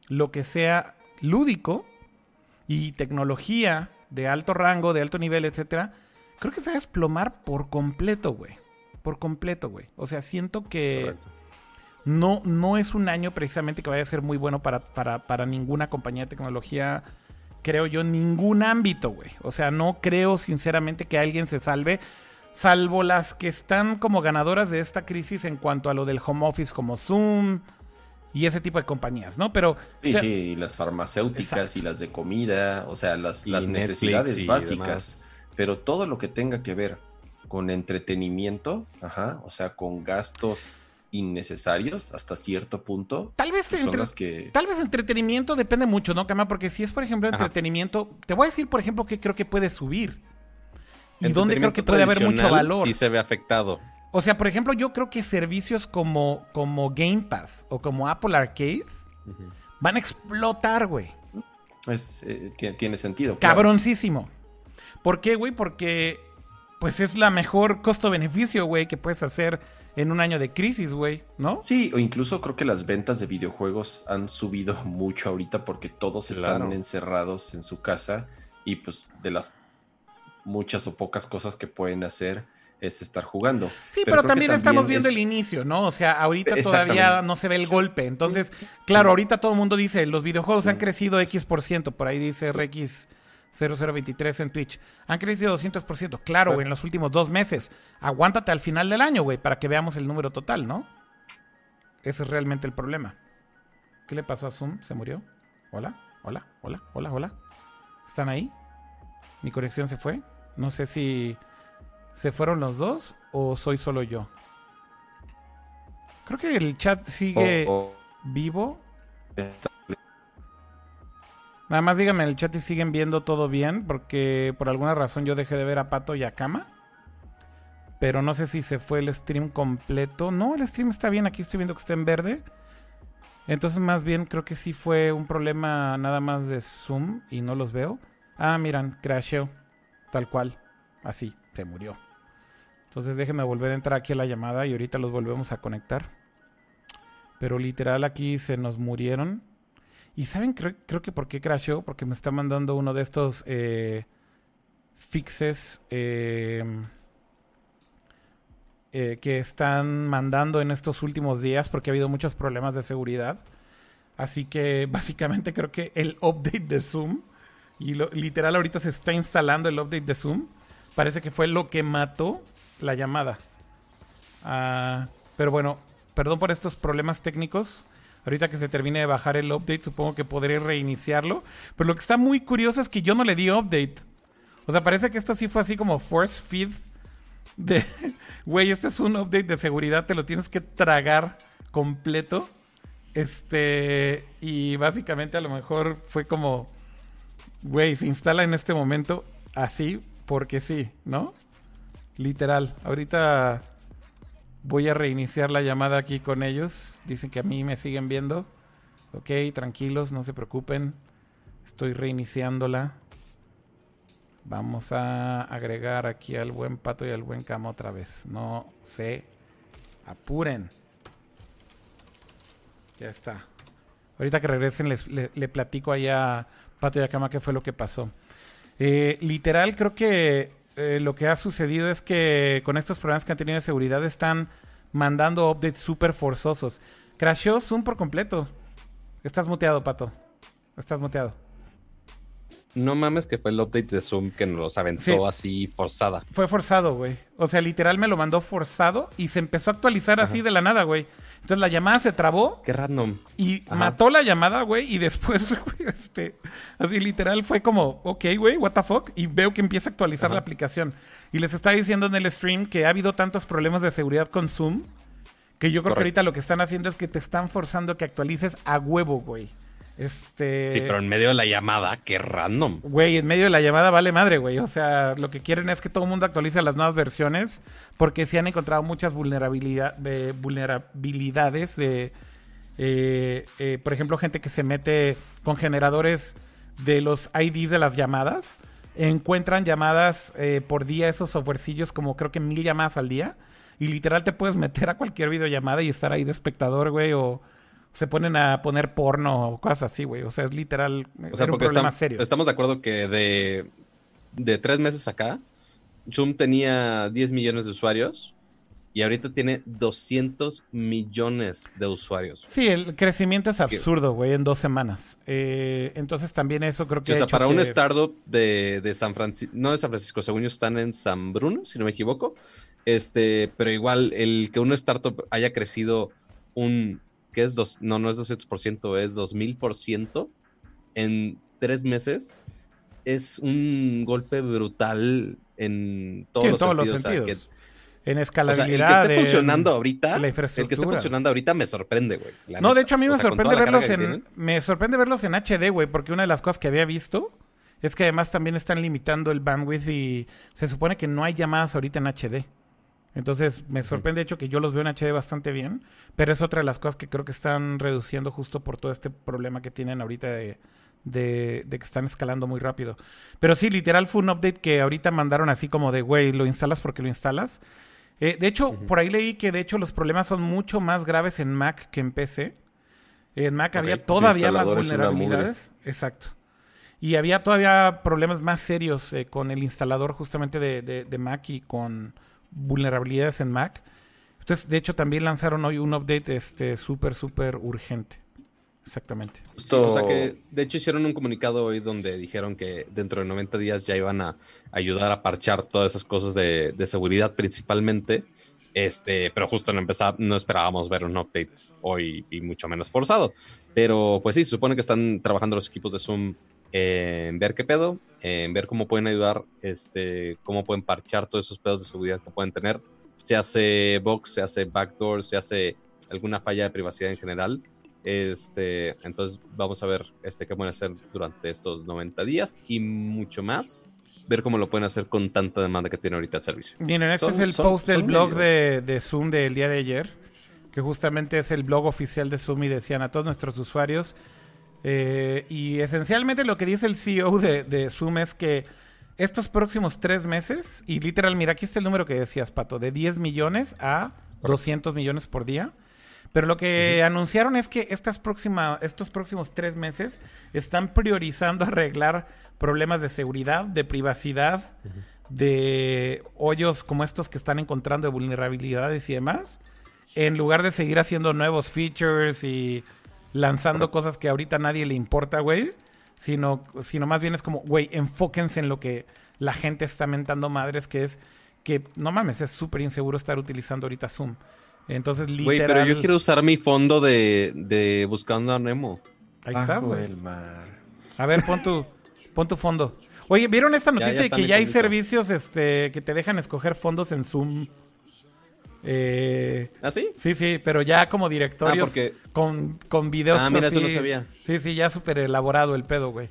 lo que sea lúdico y tecnología de alto rango, de alto nivel, etcétera, creo que se va a desplomar por completo, güey. Por completo, güey. O sea, siento que no, no es un año precisamente que vaya a ser muy bueno para, para, ninguna compañía de tecnología, creo yo, en ningún ámbito, güey. O sea, no creo sinceramente que alguien se salve, salvo las que están como ganadoras de esta crisis en cuanto a lo del home office como Zoom y ese tipo de compañías, ¿no? Pero... Sí, sí las farmacéuticas y las de comida, o sea, las, las necesidades básicas, pero todo lo que tenga que ver con entretenimiento, ajá, o sea, con gastos innecesarios hasta cierto punto. Tal vez, pues, que... tal vez entretenimiento depende mucho, ¿no, Cama? Porque si es, por ejemplo, entretenimiento, te voy a decir, por ejemplo, que creo que puede subir. Y dónde creo que puede haber mucho valor. Sí se ve afectado. O sea, por ejemplo, yo creo que servicios como, como Game Pass o como Apple Arcade van a explotar, güey. Eh, tiene, sentido. Cabroncísimo. ¿Por qué, güey? Porque pues es la mejor costo-beneficio, güey, que puedes hacer en un año de crisis, güey, ¿no? Sí, o incluso creo que las ventas de videojuegos han subido mucho ahorita porque todos están encerrados en su casa y pues de las muchas o pocas cosas que pueden hacer es estar jugando. Sí, pero, también, estamos viendo el inicio, ¿no? O sea, ahorita todavía no se ve el golpe. Entonces, claro, ahorita todo el mundo dice, los videojuegos han crecido X por ciento, por ahí dice RX 0023 en Twitch. Han crecido 200%. Claro, güey, en los últimos dos meses. Aguántate al final del año, güey, para que veamos el número total, ¿no? Ese es realmente el problema. ¿Qué le pasó a Zoom? ¿Se murió? Hola, hola, hola, hola, hola. ¿Están ahí? ¿Mi conexión se fue? No sé si se fueron los dos o soy solo yo. Creo que el chat sigue oh, oh. vivo. Nada más díganme en el chat si siguen viendo todo bien, porque por alguna razón yo dejé de ver a Pato y a Kama. Pero no sé si se fue el stream completo. No, el stream está bien, aquí estoy viendo que está en verde. Entonces más bien creo que sí fue un problema nada más de Zoom y no los veo. Ah, miran, crasheó. Tal cual. Así, murió. Entonces déjenme volver a entrar aquí a la llamada y ahorita los volvemos a conectar. Pero literal aquí se nos murieron. Y saben, creo, que por qué crashó, porque me está mandando uno de estos eh, fixes eh, eh, que están mandando en estos últimos días, porque ha habido muchos problemas de seguridad. Así que básicamente creo que el update de Zoom, y literal ahorita se está instalando el update de Zoom, parece que fue lo que mató la llamada. Ah, pero bueno, perdón por estos problemas técnicos. Ahorita que se termine de bajar el update, supongo que podré reiniciarlo. Pero lo que está muy curioso es que yo no le di update. O sea, parece que esto sí fue así como force feed. De, güey, este es un update de seguridad, te lo tienes que tragar completo. Este, y básicamente a lo mejor fue como, güey, se instala en este momento así porque sí, ¿no? Literal. Ahorita Voy a reiniciar la llamada aquí con ellos. Dicen que a mí me siguen viendo. Ok, tranquilos, no se preocupen. Estoy reiniciándola. Vamos a agregar aquí al buen pato y al buen cama otra vez. No se apuren. Ya está. Ahorita que regresen les, le, platico allá a Pato y a Cama qué fue lo que pasó. Eh, literal, creo que eh, lo que ha sucedido es que con estos problemas que han tenido de seguridad están mandando updates súper forzosos. Crashó Zoom por completo. Estás muteado, Pato. Estás muteado. No mames que fue el update de Zoom que nos aventó así forzada. Fue forzado, güey. O sea, literal me lo mandó forzado y se empezó a actualizar así de la nada, güey. Entonces la llamada se trabó. Qué random. Y mató la llamada, güey. Y después, güey, este. Así literal fue como, ok, güey, what the fuck. Y veo que empieza a actualizar la aplicación. Y les estaba diciendo en el stream que ha habido tantos problemas de seguridad con Zoom. Que yo creo que ahorita lo que están haciendo es que te están forzando que actualices a huevo, güey Este... Sí, pero en medio de la llamada, qué random. Güey, en medio de la llamada vale madre, güey. O sea, lo que quieren es que todo el mundo actualice las nuevas versiones porque se han encontrado muchas vulnerabilidad, eh, vulnerabilidades de, eh, eh, por ejemplo, gente que se mete con generadores de los IDs de las llamadas. Encuentran llamadas eh, por día, esos softwarecillos, como creo que mil llamadas al día. Y literal te puedes meter a cualquier videollamada y estar ahí de espectador, güey, o se ponen a poner porno o cosas así, güey. O sea, es literal O sea, era un porque problema serio. estamos de acuerdo que de, de tres meses acá, Zoom tenía 10 millones de usuarios y ahorita tiene 200 millones de usuarios. Sí, el crecimiento es absurdo, güey, en dos semanas. Eh, entonces también eso creo que... o ha sea, hecho para un startup de, de San Francisco, no de San Francisco, según yo están en San Bruno, si no me equivoco. Este, pero igual el que una startup haya crecido un, ¿qué es? Dos, no, no es 200%, es 2000% en tres meses. Es un golpe brutal en todos, Sí, en los, todos los sentidos. o sea, sentidos. que- En o sea, el que escalabilidad. esté en- funcionando ahorita, la el que esté funcionando ahorita me sorprende, güey. No, neta. de hecho a mí O me sea, sorprende verlos que en... Me sorprende verlos en HD, güey, porque una de las cosas que había visto es que además también están limitando el bandwidth y se supone que no hay llamadas ahorita en HD. Entonces me sorprende de hecho que yo los veo en HD bastante bien, pero es otra de las cosas que creo que están reduciendo justo por todo este problema que tienen ahorita de, de, de que están escalando muy rápido. Pero sí, literal fue un update que ahorita mandaron así como de, güey, lo instalas porque lo instalas. Eh, de hecho, por ahí leí que de hecho los problemas son mucho más graves en Mac que en PC. En Mac había todavía más vulnerabilidades. Exacto. Y había todavía problemas más serios eh, con el instalador justamente de, de- de Mac y con vulnerabilidades en Mac. Entonces, de hecho, también lanzaron hoy un update este súper, súper urgente. Exactamente. Justo- O sea que, de hecho, hicieron un comunicado hoy donde dijeron que dentro de 90 días ya iban a ayudar a parchar todas esas cosas de, de seguridad principalmente. Este, pero justo no empezaba, no esperábamos ver un update hoy y mucho menos forzado. Pero pues sí, se supone que están trabajando los equipos de Zoom en ver qué pedo, en ver cómo pueden ayudar, este, cómo pueden parchar todos esos pedos de seguridad que pueden tener. Se hace box, se hace backdoor, se hace alguna falla de privacidad en general. Este, entonces vamos a ver este, qué pueden hacer durante estos 90 días y mucho más. Ver cómo lo pueden hacer con tanta demanda que tiene ahorita el servicio. Miren, este Son- es el son- post del blog de Zoom del día de ayer, que justamente es el blog oficial de Zoom y decían a todos nuestros usuarios. Eh, y esencialmente lo que dice el CEO de, de Zoom es que estos próximos tres meses, y literal, mira, aquí está el número que decías, Pato, de 10 millones a 200 millones por día. Pero lo que anunciaron es que estas próxima, estos próximos tres meses están priorizando arreglar problemas de seguridad, de privacidad, de hoyos como estos que están encontrando de vulnerabilidades y demás, en lugar de seguir haciendo nuevos features y lanzando cosas que ahorita a nadie le importa, güey, sino, sino más bien es como, güey, enfóquense en lo que la gente está mentando madres, que es que, no mames, es súper inseguro estar utilizando ahorita Zoom. Entonces, literal... Güey, pero yo quiero usar mi fondo de, de Buscando a Nemo. Ahí estás, güey. el mar. A ver, pon tu, pon tu fondo. Oye, ¿vieron esta noticia ya de que ya hay servicios este, que te dejan escoger fondos en Zoom? Eh, ¿Ah, sí? sí, sí, pero ya como directorios Ah, porque- con, con videos Ah, mira, eso no sabía. Sí, sí, ya súper elaborado el pedo, güey.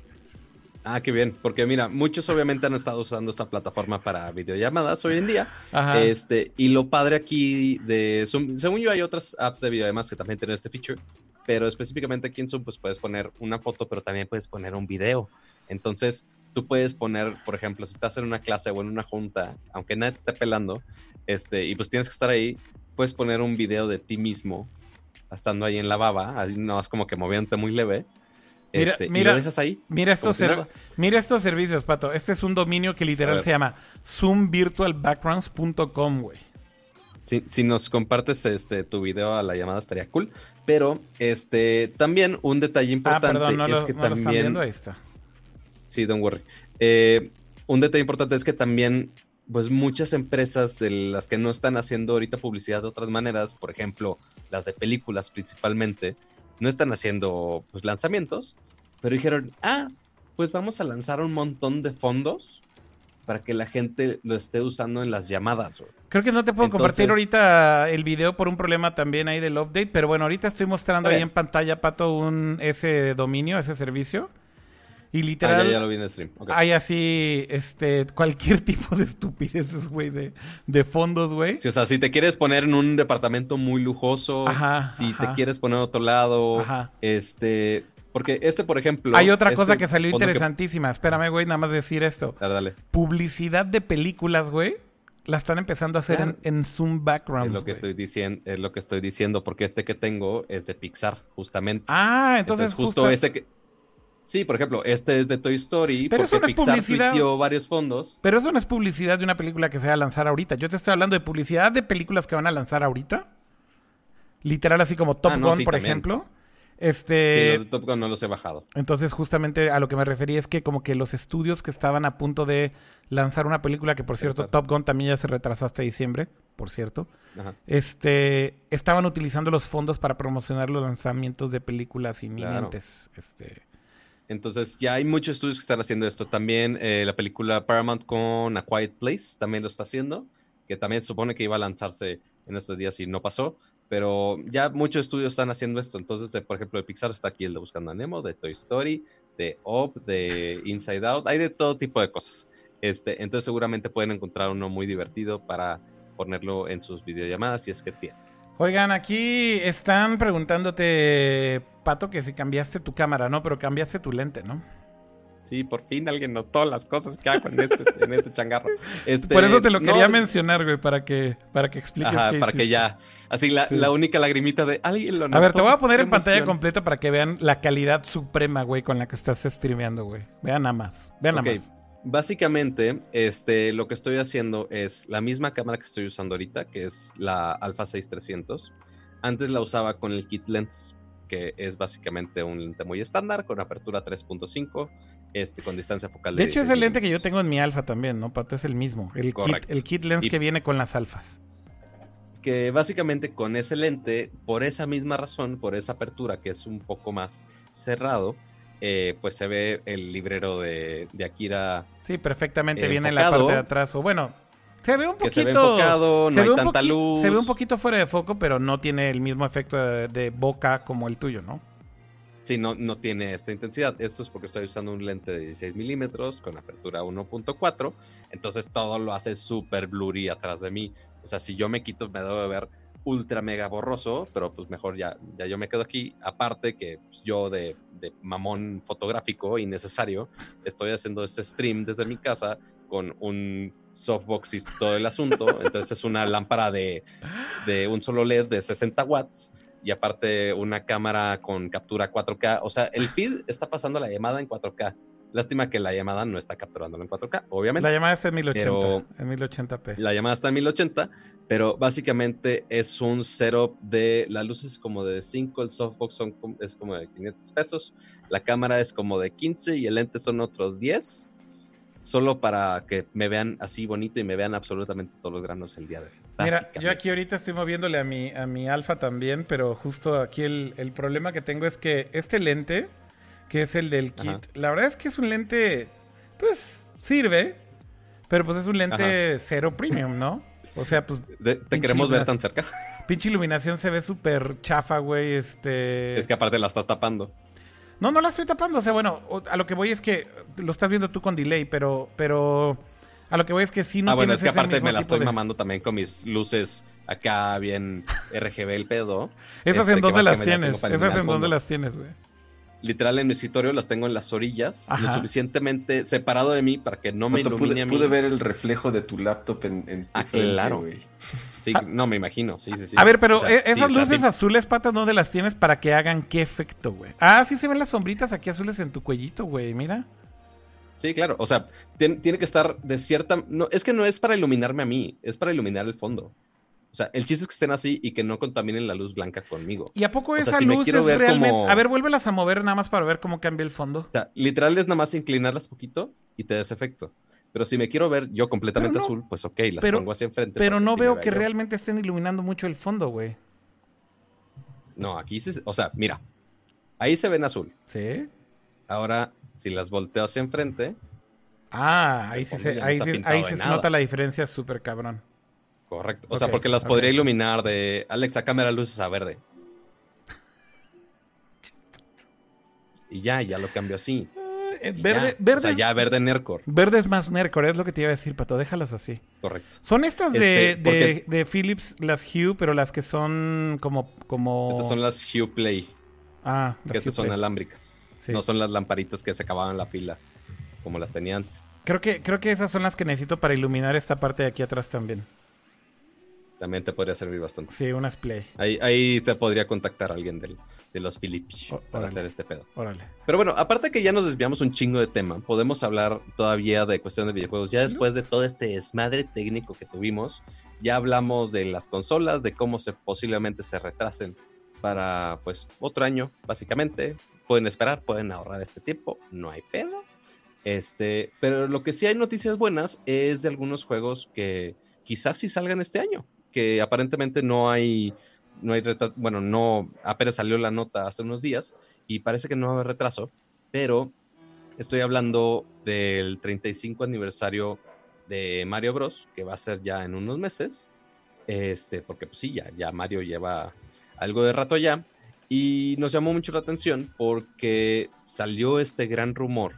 Ah, qué bien. Porque mira, muchos obviamente han estado usando esta plataforma para videollamadas hoy en día. Ajá. Este, y lo padre aquí de Zoom, según yo hay otras apps de videollamadas que también tienen este feature, pero específicamente aquí en Zoom pues puedes poner una foto, pero también puedes poner un video. Entonces, tú puedes poner, por ejemplo, si estás en una clase o en una junta, aunque nadie te esté pelando, este, y pues tienes que estar ahí, puedes poner un video de ti mismo estando ahí en la baba, así no es como que moviéndote muy leve. Mira- este, y mira- lo dejas ahí. Mira estos, si nada. mira estos servicios, Pato. Este es un dominio que literal se llama zoomvirtualbackgrounds.com, güey. Si, si nos compartes este tu video a la llamada estaría cool. Pero este también un detalle Ah, importante perdón, no, es lo, que no lo están también. viendo. Ahí está. Sí, don't worry. Eh, un detalle importante es que también, pues muchas empresas de las que no están haciendo ahorita publicidad de otras maneras, por ejemplo, las de películas principalmente, no están haciendo pues lanzamientos, pero dijeron, ah, pues vamos a lanzar un montón de fondos para que la gente lo esté usando en las llamadas. güey. Creo que no te puedo compartir ahorita el video por un problema también ahí del update, pero bueno, ahorita estoy mostrando ahí en pantalla, Pato, un ese dominio, ese servicio. Y Ah, literal, ya, ya lo vi en el stream. ok. hay así, este, cualquier tipo de estupideces, güey, de, de fondos, güey. Sí, o sea, si te quieres poner en un departamento muy lujoso, Ajá, si ajá. te quieres poner a otro lado, Ajá. este, porque este, por ejemplo, Hay otra este cosa que salió interesantísima. Espérame, güey, nada más decir esto. Dale, dale. Publicidad de películas, güey, la están empezando a hacer Claro. en, en Zoom backgrounds. Es lo que estoy diciendo, es lo que estoy diciendo, porque este que tengo es de Pixar, justamente. Ah, entonces, justo, justo, ese que. Sí, por ejemplo, este es de Toy Story, Pero eso porque no es Pixar publicidad. varios fondos. Pero eso no es publicidad de una película que se va a lanzar ahorita. Yo te estoy hablando de publicidad de películas que van a lanzar ahorita. Literal, así como Top Ah, no, Gun, sí, por también. ejemplo. Sí, Este. los de Top Gun no los he bajado. Entonces, justamente a lo que me refería es que como que los estudios que estaban a punto de lanzar una película, que por cierto, Exacto. Top Gun también ya se retrasó hasta diciembre, por cierto. Ajá. Este, estaban utilizando los fondos para promocionar los lanzamientos de películas inminentes. Este, Entonces, ya hay muchos estudios que están haciendo esto. También eh, la película Paramount con A Quiet Place también lo está haciendo, que también se supone que iba a lanzarse en estos días y no pasó. Pero ya muchos estudios están haciendo esto. Entonces, por ejemplo, de Pixar está aquí el de Buscando a Nemo, de Toy Story, de Up, de Inside Out. Hay de todo tipo de cosas. Este, entonces, seguramente pueden encontrar uno muy divertido para ponerlo en sus videollamadas si es que tienen. Oigan, aquí están preguntándote, Pato, que si cambiaste tu cámara, ¿no? Pero cambiaste tu lente, ¿no? Sí, por fin alguien notó las cosas que hago en este, en este changarro. Este, Por eso te lo no, quería mencionar, güey, para que, para que expliques Ajá, qué para que ya. Así la, Sí. la única lagrimita de alguien lo notó. A ver, te voy a poner en pantalla completa para que vean la calidad suprema, güey, con la que estás streameando, güey. Vean nada más. Vean nada más. Básicamente, este, lo que estoy haciendo es la misma cámara que estoy usando ahorita, que es la Alpha 6300. Antes la usaba con el kit lens, que es básicamente un lente muy estándar, con apertura 3.5, este, con distancia focal de De hecho, es 16 el lente que yo tengo en mi alfa también, ¿no, Pato? Es el mismo. El, kit, Correcto. el kit lens Y- que viene con las alfas. que básicamente con ese lente, por esa misma razón, por esa apertura que es un poco más cerrado, eh, pues se ve el librero de, de Akira Sí, perfectamente Eh, viene en la parte de atrás. O bueno, se ve un poquito. se ve enfocado, no hay ve tanta luz. Se ve un poquito fuera de foco, pero no tiene el mismo efecto de, de boca como el tuyo, ¿no? Sí, no, no tiene esta intensidad. Esto es porque estoy usando un lente de 16 milímetros con apertura 1.4. Entonces todo lo hace súper blurry atrás de mí. O sea, si yo me quito, me debo de ver ultra mega borroso, pero pues mejor ya, ya yo me quedo aquí. Aparte que pues, yo de, de mamón fotográfico innecesario, estoy haciendo este stream desde mi casa con un softbox y todo el asunto. Entonces es una lámpara de, de un solo LED de 60 watts y aparte una cámara con captura 4K. O sea, el feed está pasando la llamada en 4K. Lástima que la llamada no está capturándolo en 4K, obviamente. La llamada está en 1080. Pero- En 1080p. La llamada está en 1080, pero básicamente es un setup de las luces como de 5, el softbox son, como- es como de 500 pesos, la cámara es como de 15 y el lente son otros 10, solo para que me vean así bonito y me vean absolutamente todos los granos el día de hoy. Mira, yo aquí ahorita estoy moviéndole a mi, a mi alfa también, pero justo aquí el, el problema que tengo es que este lente, que es el del kit, Ajá. la verdad es que es un lente, pues sirve, pero pues es un lente cero premium, ¿no? O sea, pues De- te queremos ver tan cerca. pinche iluminación se ve súper chafa, güey, este... Es que aparte la estás tapando. No, no la estoy tapando. O sea, bueno, a lo que voy es que lo estás viendo tú con delay, pero, pero a lo que voy es que sí no ah, bueno, es que aparte me la estoy de- mamando también con mis luces acá bien RGB el pedo. Esas Este, en dónde las tienes. Esas en dónde las tienes, güey. Literal en mi escritorio las tengo en las orillas, lo suficientemente separado de mí para que no me Pato, ilumine pude, a mí. pude ver el reflejo de tu laptop en, en tu Ah, frente, claro. güey. Sí, no me imagino, sí, sí, sí. A ver, pero O sea, eh, sí, esas o sea, luces sí. azules, patas, ¿dónde las tienes para que hagan qué efecto, güey? Ah, sí se ven las sombritas aquí azules en tu cuellito, güey, mira. Sí, claro. O sea, tien- tiene que estar de cierta. No, es que no es para iluminarme a mí, es para iluminar el fondo. O sea, el chiste es que estén así y que no contaminen la luz blanca conmigo. ¿Y a poco O sea, esa si luz es realmente...? como- A ver, vuélvelas a mover nada más para ver cómo cambia el fondo. O sea, literal es nada más inclinarlas poquito y te da ese efecto. Pero si me quiero ver yo completamente no- azul, pues ok, las pero- pongo hacia enfrente. Pero no veo que yo. realmente estén iluminando mucho el fondo, güey. No, aquí sí. O sea, mira, ahí se ven azul. ¿Sí? Ahora, si las volteo hacia enfrente, Ah, ahí sí se, ahí sí- ahí sí se nada. nota la diferencia súper cabrón. Correcto. O sea, porque las podría iluminar de Alexa, cámara, luces a verde. Y ya, ya lo cambio así. Eh, Verde, ya. verde, O sea, ya verde Nercor. verde es más Nercore, es lo que te iba a decir, Pato. Déjalas así. Correcto. Son estas de, Este, de, de Philips, las Hue, pero las que son como... como... Estas son las Hue Play, Ah, que las estas Hue son Play. alámbricas. Sí. No son las lamparitas que se acababan la pila, como las tenía antes. Creo que, creo que esas son las que necesito para iluminar esta parte de aquí atrás también. También te podría servir bastante. Sí, unas Play. Ahí, ahí te podría contactar alguien del- de los Philips para hacer este pedo. Órale. Pero bueno, aparte que ya nos desviamos un chingo de tema, podemos hablar todavía de cuestión de videojuegos. Ya después de todo este desmadre técnico que tuvimos, ya hablamos de las consolas, de cómo se posiblemente se retrasen para pues otro año, básicamente. Pueden esperar, pueden ahorrar este tiempo, no hay pedo. Este, pero lo que sí hay noticias buenas es de algunos juegos que quizás sí salgan este año, que aparentemente no hay no hay retraso, bueno, no, apenas salió la nota hace unos días y parece que no va a haber retraso, pero estoy hablando del 35 aniversario de Mario Bros, que va a ser ya en unos meses, este, porque pues sí, ya, ya Mario lleva algo de rato ya, y nos llamó mucho la atención porque salió este gran rumor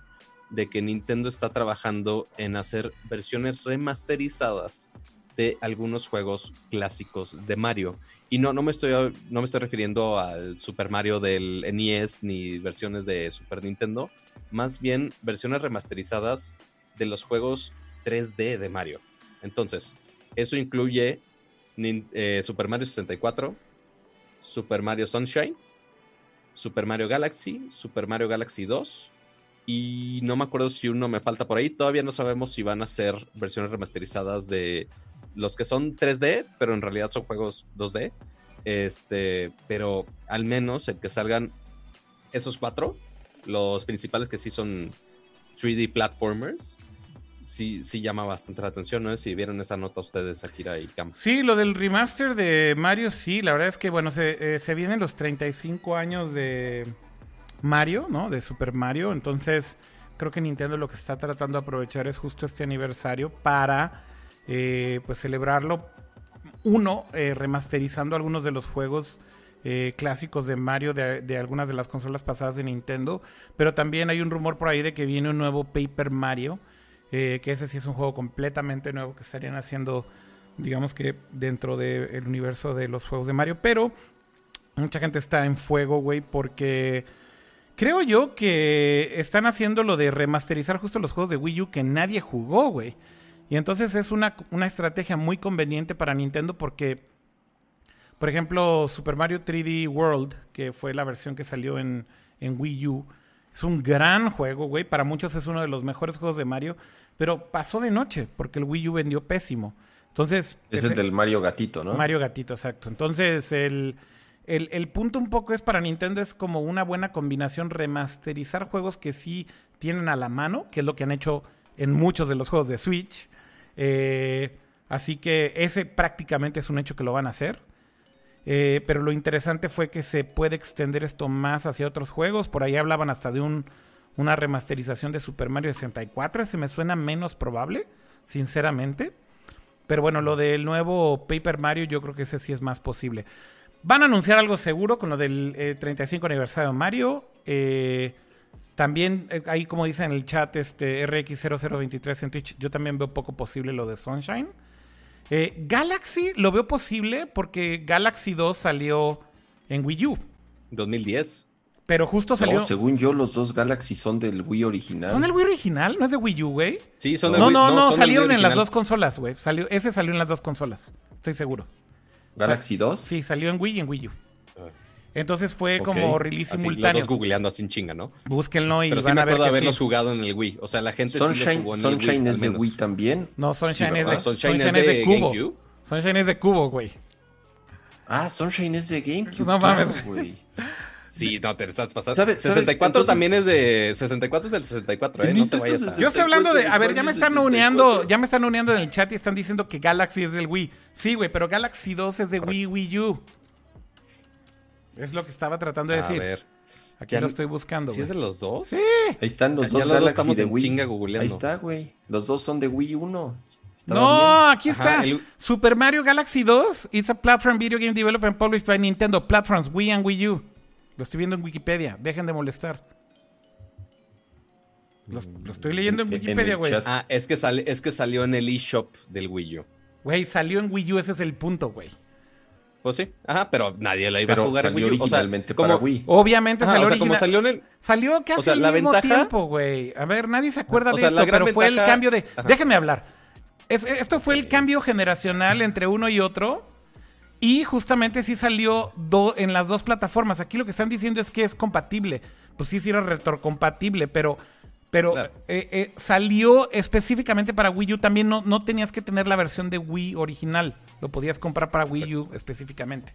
de que Nintendo está trabajando en hacer versiones remasterizadas de algunos juegos clásicos de Mario. Y no, no, me estoy, no me estoy refiriendo al Super Mario del NES ni versiones de Super Nintendo, más bien versiones remasterizadas de los juegos 3D de Mario. Entonces, eso incluye eh, Super Mario 64, Super Mario Sunshine, Super Mario Galaxy, Super Mario Galaxy 2 y no me acuerdo si uno me falta por ahí. Todavía no sabemos si van a ser versiones remasterizadas de los que son 3D, pero en realidad son juegos 2D. Este, pero al menos el que salgan esos cuatro, los principales que sí son 3D platformers, sí, sí llama bastante la atención, ¿no? Si vieron esa nota ustedes, Akira y Cam. Sí, lo del remaster de Mario, sí, la verdad es que, bueno, se, eh, se vienen los 35 años de Mario, ¿no? De Super Mario, entonces creo que Nintendo lo que está tratando de aprovechar es justo este aniversario para, eh, pues, celebrarlo. Uno, eh, remasterizando algunos de los juegos eh, clásicos de Mario de, algunas de las consolas pasadas de Nintendo, pero también hay un rumor por ahí de que viene un nuevo Paper Mario, eh, que ese sí es un juego completamente nuevo que estarían haciendo digamos que dentro del universo de los juegos de Mario, pero mucha gente está en fuego, güey, porque creo yo que están haciendo lo de remasterizar justo los juegos de Wii U que nadie jugó, güey. Y entonces es una, una estrategia muy conveniente para Nintendo porque, por ejemplo, Super Mario 3D World, que fue la versión que salió en, en Wii U, es un gran juego, güey. Para muchos es uno de los mejores juegos de Mario, pero pasó de noche porque el Wii U vendió pésimo. Entonces, Es el del Mario Gatito, ¿no? Mario Gatito, exacto. Entonces, el, el, el punto un poco es para Nintendo es como una buena combinación remasterizar juegos que sí tienen a la mano, que es lo que han hecho en muchos de los juegos de Switch. Eh, así que ese prácticamente es un hecho que lo van a hacer. Eh, pero lo interesante fue que se puede extender esto más hacia otros juegos. Por ahí hablaban hasta de un, una remasterización de Super Mario 64. Ese me suena menos probable, sinceramente. Pero bueno, lo del nuevo Paper Mario, yo creo que ese sí es más posible. Van a anunciar algo seguro con lo del eh, 35 aniversario de Mario. Eh, también, eh, ahí como dice en el chat, este RX0023 en Twitch, yo también veo poco posible lo de Sunshine. Eh, Galaxy lo veo posible porque Galaxy 2 salió en Wii U. 2010. Pero justo salió. No, según yo, los dos Galaxy son del Wii original. ¿Son del Wii original? ¿No es de Wii U, güey? Sí, son No, del No, Wii- no, no, del salieron en las dos consolas, güey. Salió, ese salió en las dos consolas. Estoy seguro. ¿Galaxy 2? Sí, salió en Wii y en Wii U. Ah. Entonces fue como release Así, los simultáneo. dos googleando así en chinga, ¿no? Búsquenlo y Pero sí van me a ver que haberlos sí. jugado en el Wii. O sea, la gente sí lo Sunshine, jugó en Sunshine el Wii, es de. Wii también. No, Sunshine Sí, es de, ¿verdad? Sunshine Sunshine es de de cubo. GameCube. Sunshine es de cubo, güey. Ah, Sunshine es de GameCube. No mames. güey. Sí, no, te estás pasando. ¿Sabes- sabes? 64 Entonces- también es de... 64 es del 64, ¿eh? No te vayas a... 64. Yo estoy hablando de. A ver, ya me están 74. uniendo. Ya me están uniendo en el chat y están diciendo que Galaxy es del Wii. Sí, güey, pero Galaxy 2 es de Wii Wii U. Es lo que estaba tratando de A decir. ver. Aquí Ya lo estoy buscando, ¿Sí es de los dos? Sí. Ahí están los Ya dos los Galaxy estamos de en Wii. chinga googleando. Ahí está, güey. Los dos son de Wii 1. Estaba No, bien. aquí Ajá, está. el- Super Mario Galaxy 2 is a platform video game developed and published by Nintendo Platforms Wii and Wii U. Lo estoy viendo en Wikipedia. Dejen de molestar. Los- Lo, estoy leyendo en Wikipedia, güey. Ah, es que, sale, es que salió en el eShop del Wii U. Güey, salió en Wii U, ese es el punto, güey. Pues sí. Ajá, pero nadie la iba Pero a jugar en salió Wii U. O sea, originalmente como- para Wii. Obviamente Ajá, salió o sea, como original- salió en el... Salió casi O sea, al la mismo ventaja- tiempo, güey. A ver, nadie se acuerda O de sea, esto, pero fue el cambio de... Ajá. Déjenme hablar. Es- esto fue el cambio generacional entre uno y otro. Y justamente sí salió do- en las dos plataformas. Aquí lo que están diciendo es que es compatible. Pues sí, sí era retrocompatible, pero... Pero Claro. eh, eh, salió específicamente para Wii U. También no, no tenías que tener la versión de Wii original. Lo podías comprar para Wii U específicamente.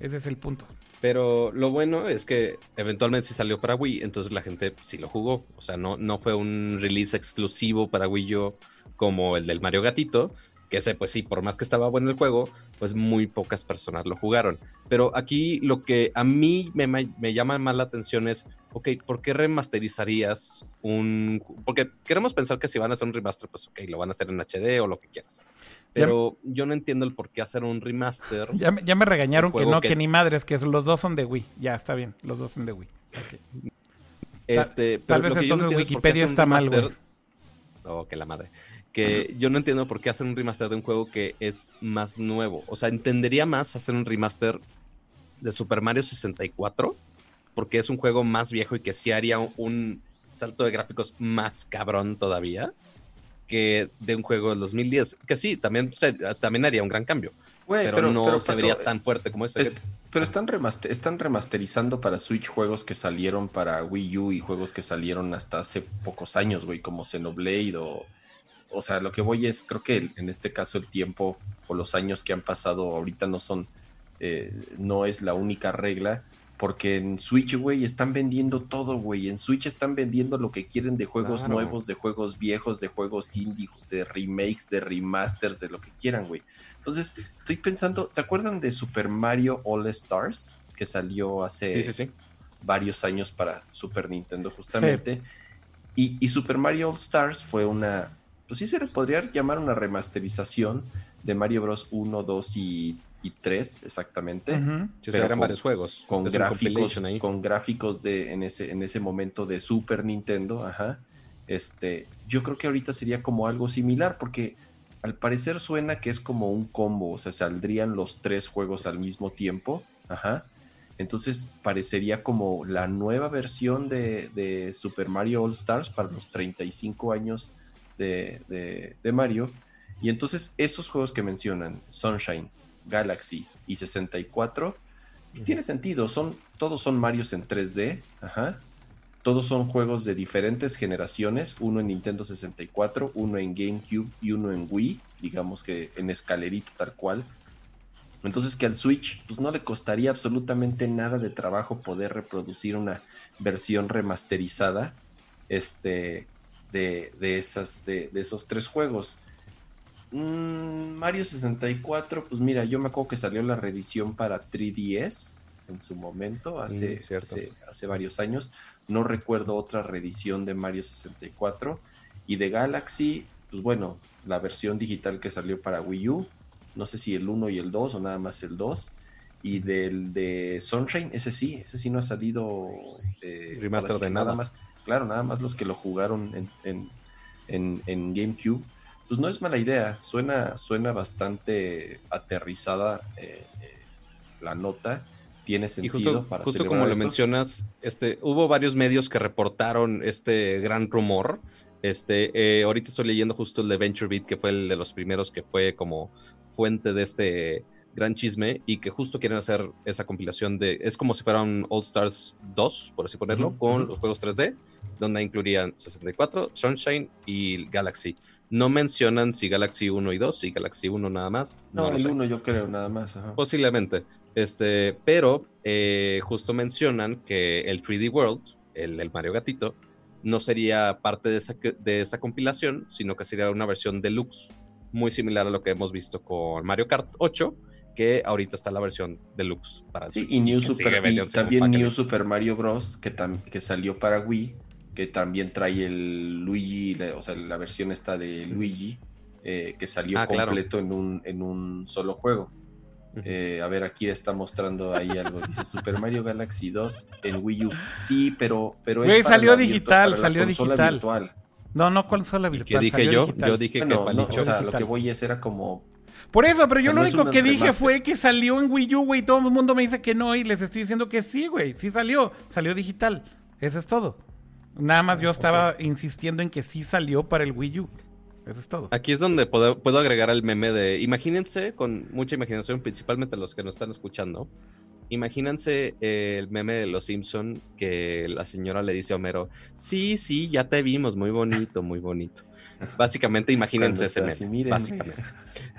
Ese es el punto. Pero lo bueno es que eventualmente sí salió para Wii, entonces la gente sí lo jugó. O sea, no, no fue un release exclusivo para Wii U como el del Mario Gatito, que ese, pues sí, por más que estaba bueno el juego, pues muy pocas personas lo jugaron. Pero aquí lo que a mí me, me llama más la atención es, ok, ¿por qué remasterizarías un... Porque queremos pensar que si van a hacer un remaster, pues ok, lo van a hacer en HD o lo que quieras. Pero yo no entiendo el por qué hacer un remaster. Ya, me- ya me regañaron que no, que- que... ni madres, que los dos son de Wii. Ya, está bien, los dos son de Wii. Este, tal pero vez entonces es Wikipedia está mal, güey. Oh, que la madre. Que yo no entiendo por qué hacer un remaster de un juego que es más nuevo. O sea, entendería más hacer un remaster de Super Mario 64, porque es un juego más viejo y que sí haría un, un salto de gráficos más cabrón todavía que de un juego del 2010. Que sí, también, se- también haría un gran cambio. Pero, no pero, se Pato, vería tan fuerte como ese. Est- pero están, remaster- están remasterizando para Switch juegos que salieron para Wii U y juegos que salieron hasta hace pocos años, güey, como Xenoblade o... O sea, lo que voy es, creo que en este caso el tiempo o los años que han pasado ahorita no son, eh, no es la única regla, porque en Switch, güey, están vendiendo todo, güey. En Switch están vendiendo lo que quieren de juegos Claro. nuevos, de juegos viejos, de juegos indie, de remakes, de remasters, de lo que quieran, güey. Entonces, estoy pensando, ¿se acuerdan de Super Mario All Stars? Que salió hace Sí, sí, sí. varios años para Super Nintendo, justamente. Y, y Super Mario All Stars fue una, pues sí se le podría llamar una remasterización de Mario Bros. 1, 2 y, y 3, exactamente o sea, pero eran con- varios juegos. con gráficos, ahí. con gráficos de en ese, en ese momento de Super Nintendo, ajá. Este, yo creo que ahorita sería como algo similar, porque al parecer suena que es como un combo, o sea, saldrían los tres juegos al mismo tiempo, ajá. Entonces parecería como la nueva versión de, de Super Mario All Stars para los 35 años de, de- de Mario. Y entonces esos juegos que mencionan, Sunshine, Galaxy y 64, tiene sentido, son, todos son Marios en 3D, ajá. Todos son juegos de diferentes generaciones, uno en Nintendo 64, uno en GameCube y uno en Wii, digamos que en escalerita tal cual. Entonces que al Switch pues no le costaría absolutamente nada de trabajo poder reproducir una versión remasterizada este, de, de esas, de, de esos tres juegos. Mm, Mario 64, pues mira, yo me acuerdo que salió la reedición para 3DS en su momento, hace, Mm, hace, hace varios años. No recuerdo otra reedición de Mario 64. Y de Galaxy, pues bueno, la versión digital que salió para Wii U. No sé si el 1 y el 2 o nada más el 2. Y del de Sunshine, ese sí, ese sí no ha salido eh, Remaster de nada. más. Claro, nada más los que lo jugaron en, en, en- en GameCube. Pues no es mala idea, suena, suena bastante aterrizada eh, eh, la nota. Tiene Y sentido justo, para justo como lo mencionas, este, hubo varios medios que reportaron este gran rumor. Este, eh, ahorita estoy leyendo justo el de VentureBeat, que fue el de los primeros que fue como fuente de este gran chisme y que justo quieren hacer esa compilación de, es como si fuera un All Stars 2, por así ponerlo, con los juegos 3D, donde incluirían 64, Sunshine y Galaxy. No mencionan si Galaxy 1 y 2, si Galaxy 1 nada más. No, No, el sé. 1 yo creo, nada más. ajá. Posiblemente. Este, pero eh, justo mencionan que el 3D World, el, el Mario Gatito, no sería parte de esa, de esa compilación, sino que sería una versión deluxe, muy similar a lo que hemos visto con Mario Kart 8 que ahorita está la versión deluxe para sí, y New Super y también New Super Mario Bros. que, que salió para Wii, que también trae el Luigi, o sea, la versión está de Luigi, eh, que salió ah, completo en, un, en un solo juego. Eh, a ver, aquí está mostrando ahí algo. Dice Super Mario Galaxy 2 en Wii U. Sí, pero, pero es salió digital, salió digital. Virtual. No, no consola virtual. ¿Qué dije yo? Yo dije que no, o sea, lo que voy es era como por eso, pero yo lo único que dije fue que salió en Wii U, güey. Todo el mundo me dice que no y les estoy diciendo que sí, güey. Sí salió. Salió digital. Eso es todo. Nada más yo estaba insistiendo en que sí salió para el Wii U. Eso es todo. Aquí es donde puedo, puedo agregar el meme de. Imagínense, con mucha imaginación, principalmente los que nos están escuchando. Imagínense el meme de los Simpson que la señora le dice a Homero: Sí, sí, ya te vimos, muy bonito, muy bonito. Básicamente, imagínense ese meme. Básicamente.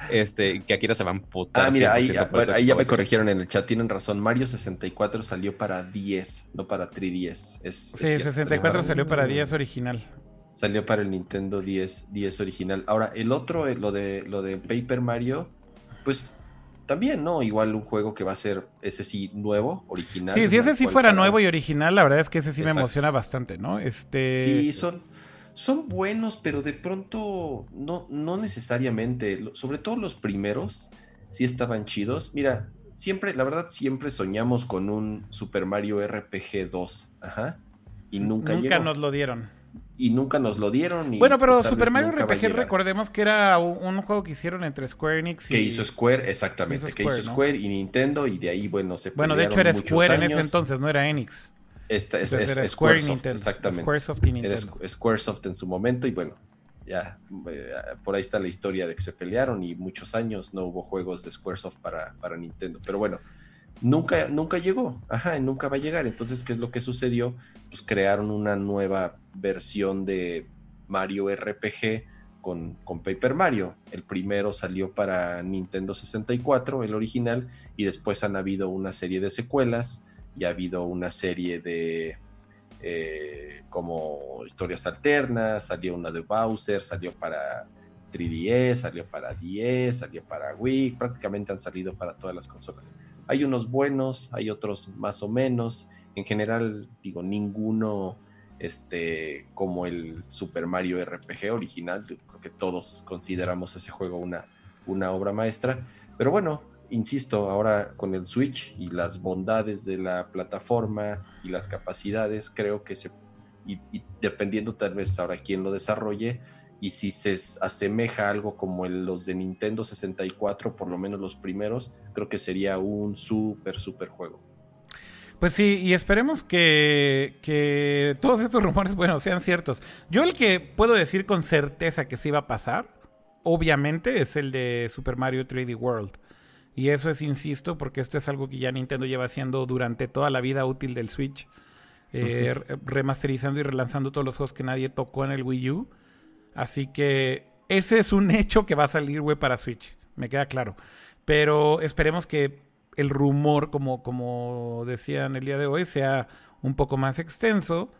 Este, que Akira se van putas. Ah, mira, ahí, ahí ya me corrigieron en el chat. Tienen razón. Mario 64 salió para 10, no para 3DS. Es, sí, 64 salió para 10 original. Salió para el Nintendo 10, 10 original. Ahora, el otro, eh, lo de, lo de Paper Mario, pues también, ¿no? Igual un juego que va a ser, ese sí, nuevo, original. Sí, si ese sí fuera nuevo y original, la verdad es que ese sí me emociona bastante, ¿no? Este... Sí, son son buenos, pero de pronto no, no necesariamente. Sobre todo los primeros sí estaban chidos. Mira, siempre, la verdad, siempre soñamos con un Super Mario RPG 2. Ajá. Y nunca Nunca nos lo dieron. Y nunca nos lo dieron. bueno, pero Super Mario RPG, recordemos que era un, juego que hicieron entre Square Enix y. Que hizo Square, exactamente. que hizo Square y Nintendo, y de ahí, bueno, se Bueno, de hecho era Square en ese entonces, no era Enix. Esta, es, Squaresoft, exactamente. Squaresoft y Nintendo. Squaresoft en su momento y bueno, ya eh, por ahí está la historia de que se pelearon y muchos años no hubo juegos de Squaresoft para, para Nintendo. Pero bueno, nunca, nunca llegó, ajá, nunca va a llegar. Entonces, ¿qué es lo que sucedió? Pues crearon una nueva versión de Mario RPG con, con Paper Mario. El primero salió para Nintendo 64, el original, y después han habido una serie de secuelas y ha habido una serie de eh, como historias alternas, salió una de Bowser, salió para 3DS, salió para 10, salió para Wii, prácticamente han salido para todas las consolas. Hay unos buenos, hay otros más o menos, en general digo, ninguno este, como el Super Mario RPG original, creo que todos consideramos ese juego una, una obra maestra, pero bueno, insisto, ahora con el Switch y las bondades de la plataforma y las capacidades, creo que se, y, dependiendo tal vez ahora quién lo desarrolle, y si se asemeja a algo como los de Nintendo 64, por lo menos los primeros, creo que sería un súper, súper juego. Pues sí, y esperemos que, que todos estos rumores, bueno, sean ciertos. Yo el que puedo decir con certeza que sí va a pasar, obviamente, es el de Super Mario 3D World. Y eso es, insisto, porque esto es algo que ya Nintendo lleva haciendo durante toda la vida útil del Switch. Eh, remasterizando y relanzando todos los juegos que nadie tocó en el Wii U. Así que ese es un hecho que va a salir, güey, para Switch. Me queda claro. Pero esperemos que el rumor, como, como decían el día de hoy, sea un poco más extenso.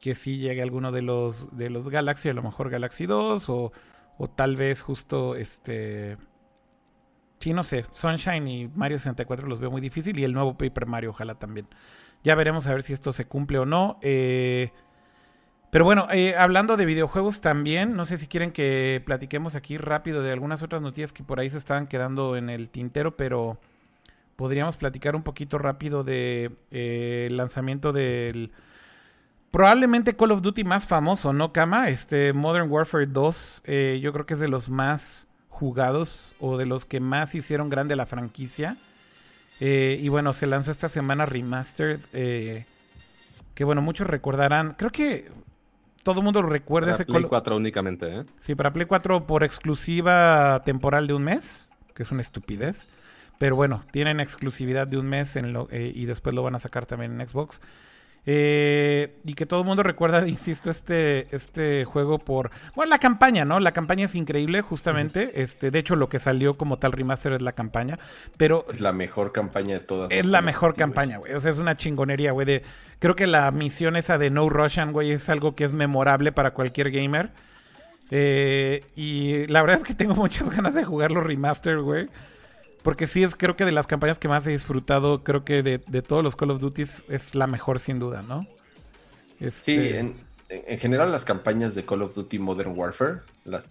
Que sí llegue alguno de los, de los Galaxy, a lo mejor Galaxy 2 o, o tal vez justo este Sí, no sé. Sunshine y Mario 64 los veo muy difícil. Y el nuevo Paper Mario, ojalá también. Ya veremos a ver si esto se cumple o no. Eh, pero bueno, eh, hablando de videojuegos también, no sé si quieren que platiquemos aquí rápido de algunas otras noticias que por ahí se estaban quedando en el tintero, pero podríamos platicar un poquito rápido de eh, lanzamiento del probablemente Call of Duty más famoso, ¿no, Kama? Este Modern Warfare 2, yo creo que es de los más jugados o de los que más hicieron grande la franquicia. Eh, y bueno, se lanzó esta semana Remastered. Eh, que bueno, muchos recordarán. Creo que todo el mundo lo recuerda. Para Play 4 únicamente, ¿eh? Sí, para Play 4 por exclusiva temporal de un mes, que es una estupidez. Pero bueno, tienen exclusividad de un mes en lo, y después lo van a sacar también en Xbox. Eh, y que todo el mundo recuerda, insisto, este, este juego por. Bueno, la campaña, ¿no? La campaña es increíble, justamente. este, de hecho, lo que salió como tal remaster es la campaña. Pero. Es la mejor campaña de todas. Es la mejor campaña, güey. O sea, es una chingonería, güey. De, creo que la misión esa de No Russian, güey, es algo que es memorable para cualquier gamer. Eh, y la verdad es que tengo muchas ganas de jugarlo remaster, güey. Porque sí es, creo que de las campañas que más he disfrutado, creo que de, de todos los Call of Duty es la mejor sin duda, ¿no? Este... Sí, en, en, general las campañas de Call of Duty Modern Warfare, las,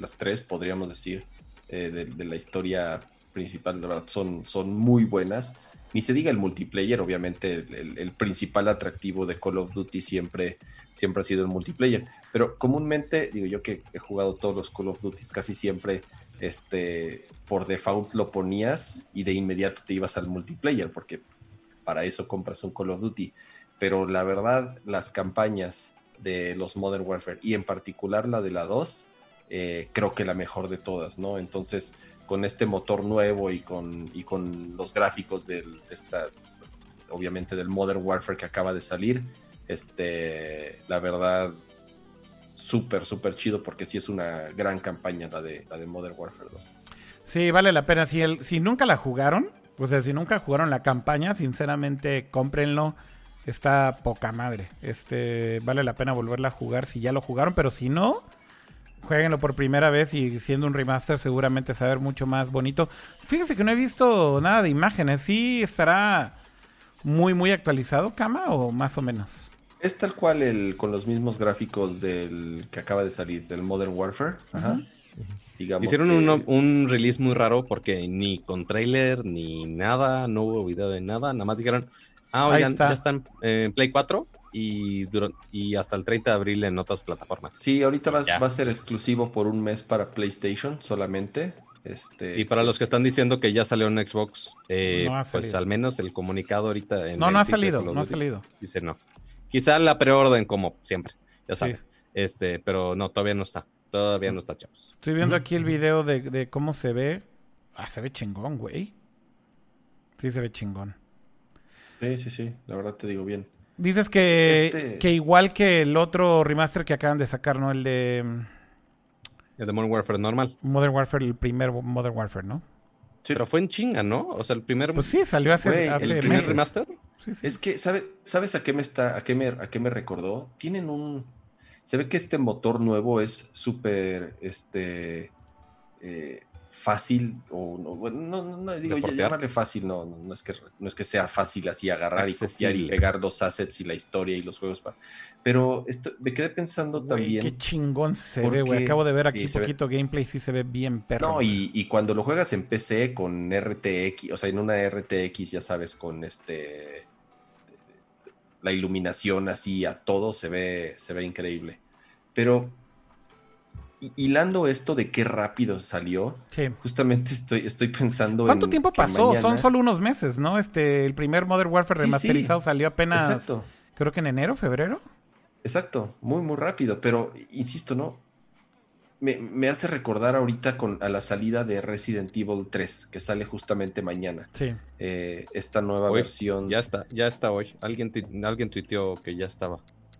las, tres podríamos decir, eh, de, la historia principal, de verdad, son, son muy buenas. Ni se diga el multiplayer, obviamente el, el, principal atractivo de Call of Duty siempre, siempre ha sido el multiplayer. Pero comúnmente, digo yo que he jugado todos los Call of Duty, casi siempre este, por default lo ponías y de inmediato te ibas al multiplayer, porque para eso compras un Call of Duty. Pero la verdad, las campañas de los Modern Warfare y en particular la de la 2, eh, creo que la mejor de todas, ¿no? Entonces, con este motor nuevo y con, y con los gráficos del, esta, obviamente del Modern Warfare que acaba de salir, este, la verdad, súper, súper chido porque sí es una gran campaña la de, la de Modern Warfare 2. Sí, vale la pena. Si, el, si nunca la jugaron, o sea, si nunca jugaron la campaña, sinceramente cómprenlo. Está poca madre. Este, vale la pena volverla a jugar si ya lo jugaron, pero si no, jueguenlo por primera vez y siendo un remaster seguramente se va a ver mucho más bonito. Fíjense que no he visto nada de imágenes. ¿Sí estará muy, muy actualizado, Kama, o más o menos? Es tal cual el, con los mismos gráficos del que acaba de salir, del Modern Warfare. Ajá. Hicieron un release muy raro porque ni con trailer ni nada, no hubo video de nada, nada más dijeron, ah, oigan, ya están en Play 4 y, y hasta el 30 de abril en otras plataformas. Sí, ahorita va, a ser exclusivo por un mes para PlayStation solamente. Este, y para los que están diciendo que ya salió en Xbox, eh, pues al menos el comunicado ahorita... En no, no ha salido, no ha salido. Dice no. Quizá la preorden como siempre, ya sabes. Este, pero no, todavía no está. Todavía no está, chavos. Estoy viendo aquí el video de, cómo se ve. Ah, se ve chingón, güey. Sí, se ve chingón. Sí, sí, sí. La verdad te digo bien. Dices que, este que igual que el otro remaster que acaban de sacar, ¿no? El de... El de Modern Warfare normal. Modern Warfare, el primer Modern Warfare, ¿no? Sí. Pero fue en chinga, ¿no? O sea, el primer... Pues sí, salió hace, ¿El primer remaster? Es que, ¿sabes a qué me está, a qué me, a qué me recordó? Tienen un, se ve que este motor nuevo es súper, este, eh, fácil, o no, no, no, digo, llamarle fácil, no, no, es que, no es que sea fácil así agarrar y copiar y pegar dos assets y la historia y los juegos, para, pero esto, me quedé pensando también. Qué chingón se ve, güey, acabo de ver aquí un poquito gameplay, sí se ve bien perro. No, y, y, cuando lo juegas en PC con RTX, o sea, en una RTX, ya sabes, con este la iluminación así a todo se ve, se ve increíble. Pero hilando esto de qué rápido salió, justamente estoy, estoy pensando ¿Cuánto tiempo pasó? Son solo unos meses, ¿no? Este, el primer Modern Warfare remasterizado salió apenas, creo que en enero, febrero. Exacto, muy, muy rápido, pero insisto, ¿no? me, hace recordar ahorita con, a la salida de Resident Evil 3, que sale justamente mañana. Sí. Eh, esta nueva versión. Ya está, ya está hoy. Alguien, alguien tuiteó que ya estaba.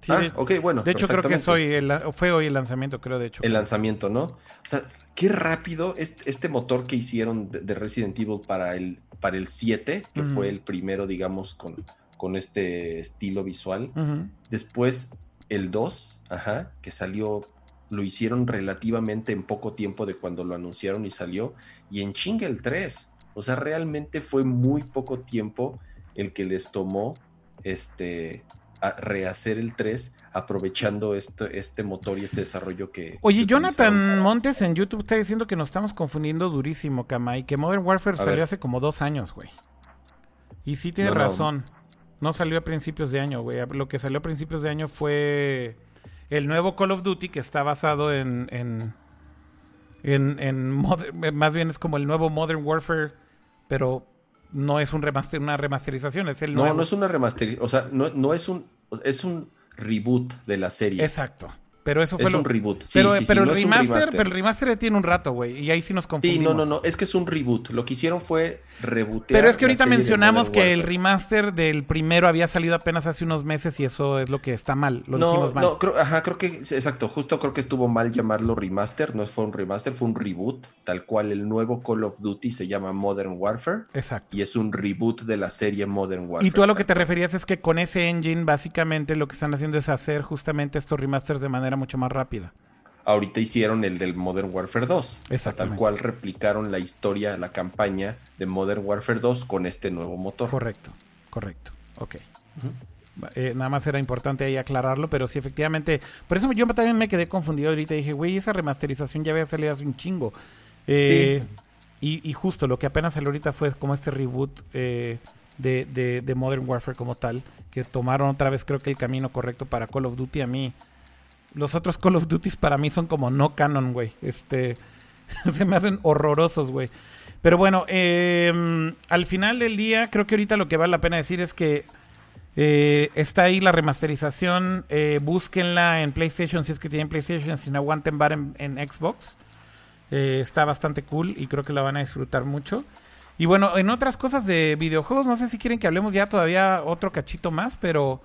Ah, ok, bueno. De hecho, creo que fue hoy el lanzamiento, creo, de hecho. El lanzamiento, ¿no? O sea, qué rápido este, este motor que hicieron de, Resident Evil para el, para el 7, que fue el primero, digamos, con, con este estilo visual. Después el 2, ajá, que salió lo hicieron relativamente en poco tiempo de cuando lo anunciaron y salió, y en chinga el 3. O sea, realmente fue muy poco tiempo el que les tomó este rehacer el 3 aprovechando este, este motor y este desarrollo que... Oye, Jonathan Montes en YouTube está diciendo que nos estamos confundiendo durísimo, Kama, y que Modern Warfare salió hace como dos años, güey. Y sí tiene razón. No. no salió a principios de año, güey. Lo que salió a principios de año fue el nuevo Call of Duty que está basado en, en, en, más bien es como el nuevo Modern Warfare, pero no es un remaster, una remasterización, es el no, nuevo. No, no es una remasterización, o sea, no, no es un, es un reboot de la serie. Exacto. Pero eso fue es un reboot. pero, pero, el remaster, pero el remaster tiene un rato, güey. Y ahí sí nos confundimos. Sí, no, no, no. Es que es un reboot. Lo que hicieron fue rebootear. Pero es que ahorita mencionamos que el remaster del primero había salido apenas hace unos meses y eso es lo que está mal. Lo no, dijimos mal. No, creo, ajá, creo que, exacto. Justo creo que estuvo mal llamarlo remaster. No fue un remaster, fue un reboot. Tal cual el nuevo Call of Duty se llama Modern Warfare. Exacto. Y es un reboot de la serie Modern Warfare. Y tú a lo que te referías es que con ese engine, básicamente lo que están haciendo es hacer justamente estos remasters de manera mucho más rápida. ahorita hicieron el del Modern Warfare 2. Exactamente. Tal cual replicaron la historia, la campaña de Modern Warfare 2 con este nuevo motor. Correcto, correcto. Ok. Eh, nada más era importante ahí aclararlo, pero sí, efectivamente. Por eso yo también me quedé confundido ahorita. Dije, güey, esa remasterización ya había salido hace un chingo. Eh, y, y justo lo que apenas salió ahorita fue como este reboot eh, de, de- de Modern Warfare como tal, que tomaron otra vez creo que el camino correcto para Call of Duty. A mí, los otros Call of Duties para mí son como no canon, güey. Este, se me hacen horrorosos, güey. Pero bueno, eh, al final del día, creo que ahorita lo que vale la pena decir es que eh, está ahí la remasterización. eh, búsquenla en PlayStation si es que tienen PlayStation, si no aguanten bar en, en Xbox. Eh, está bastante cool y creo que la van a disfrutar mucho. Y bueno, en otras cosas de videojuegos, no sé si quieren que hablemos ya todavía otro cachito más, pero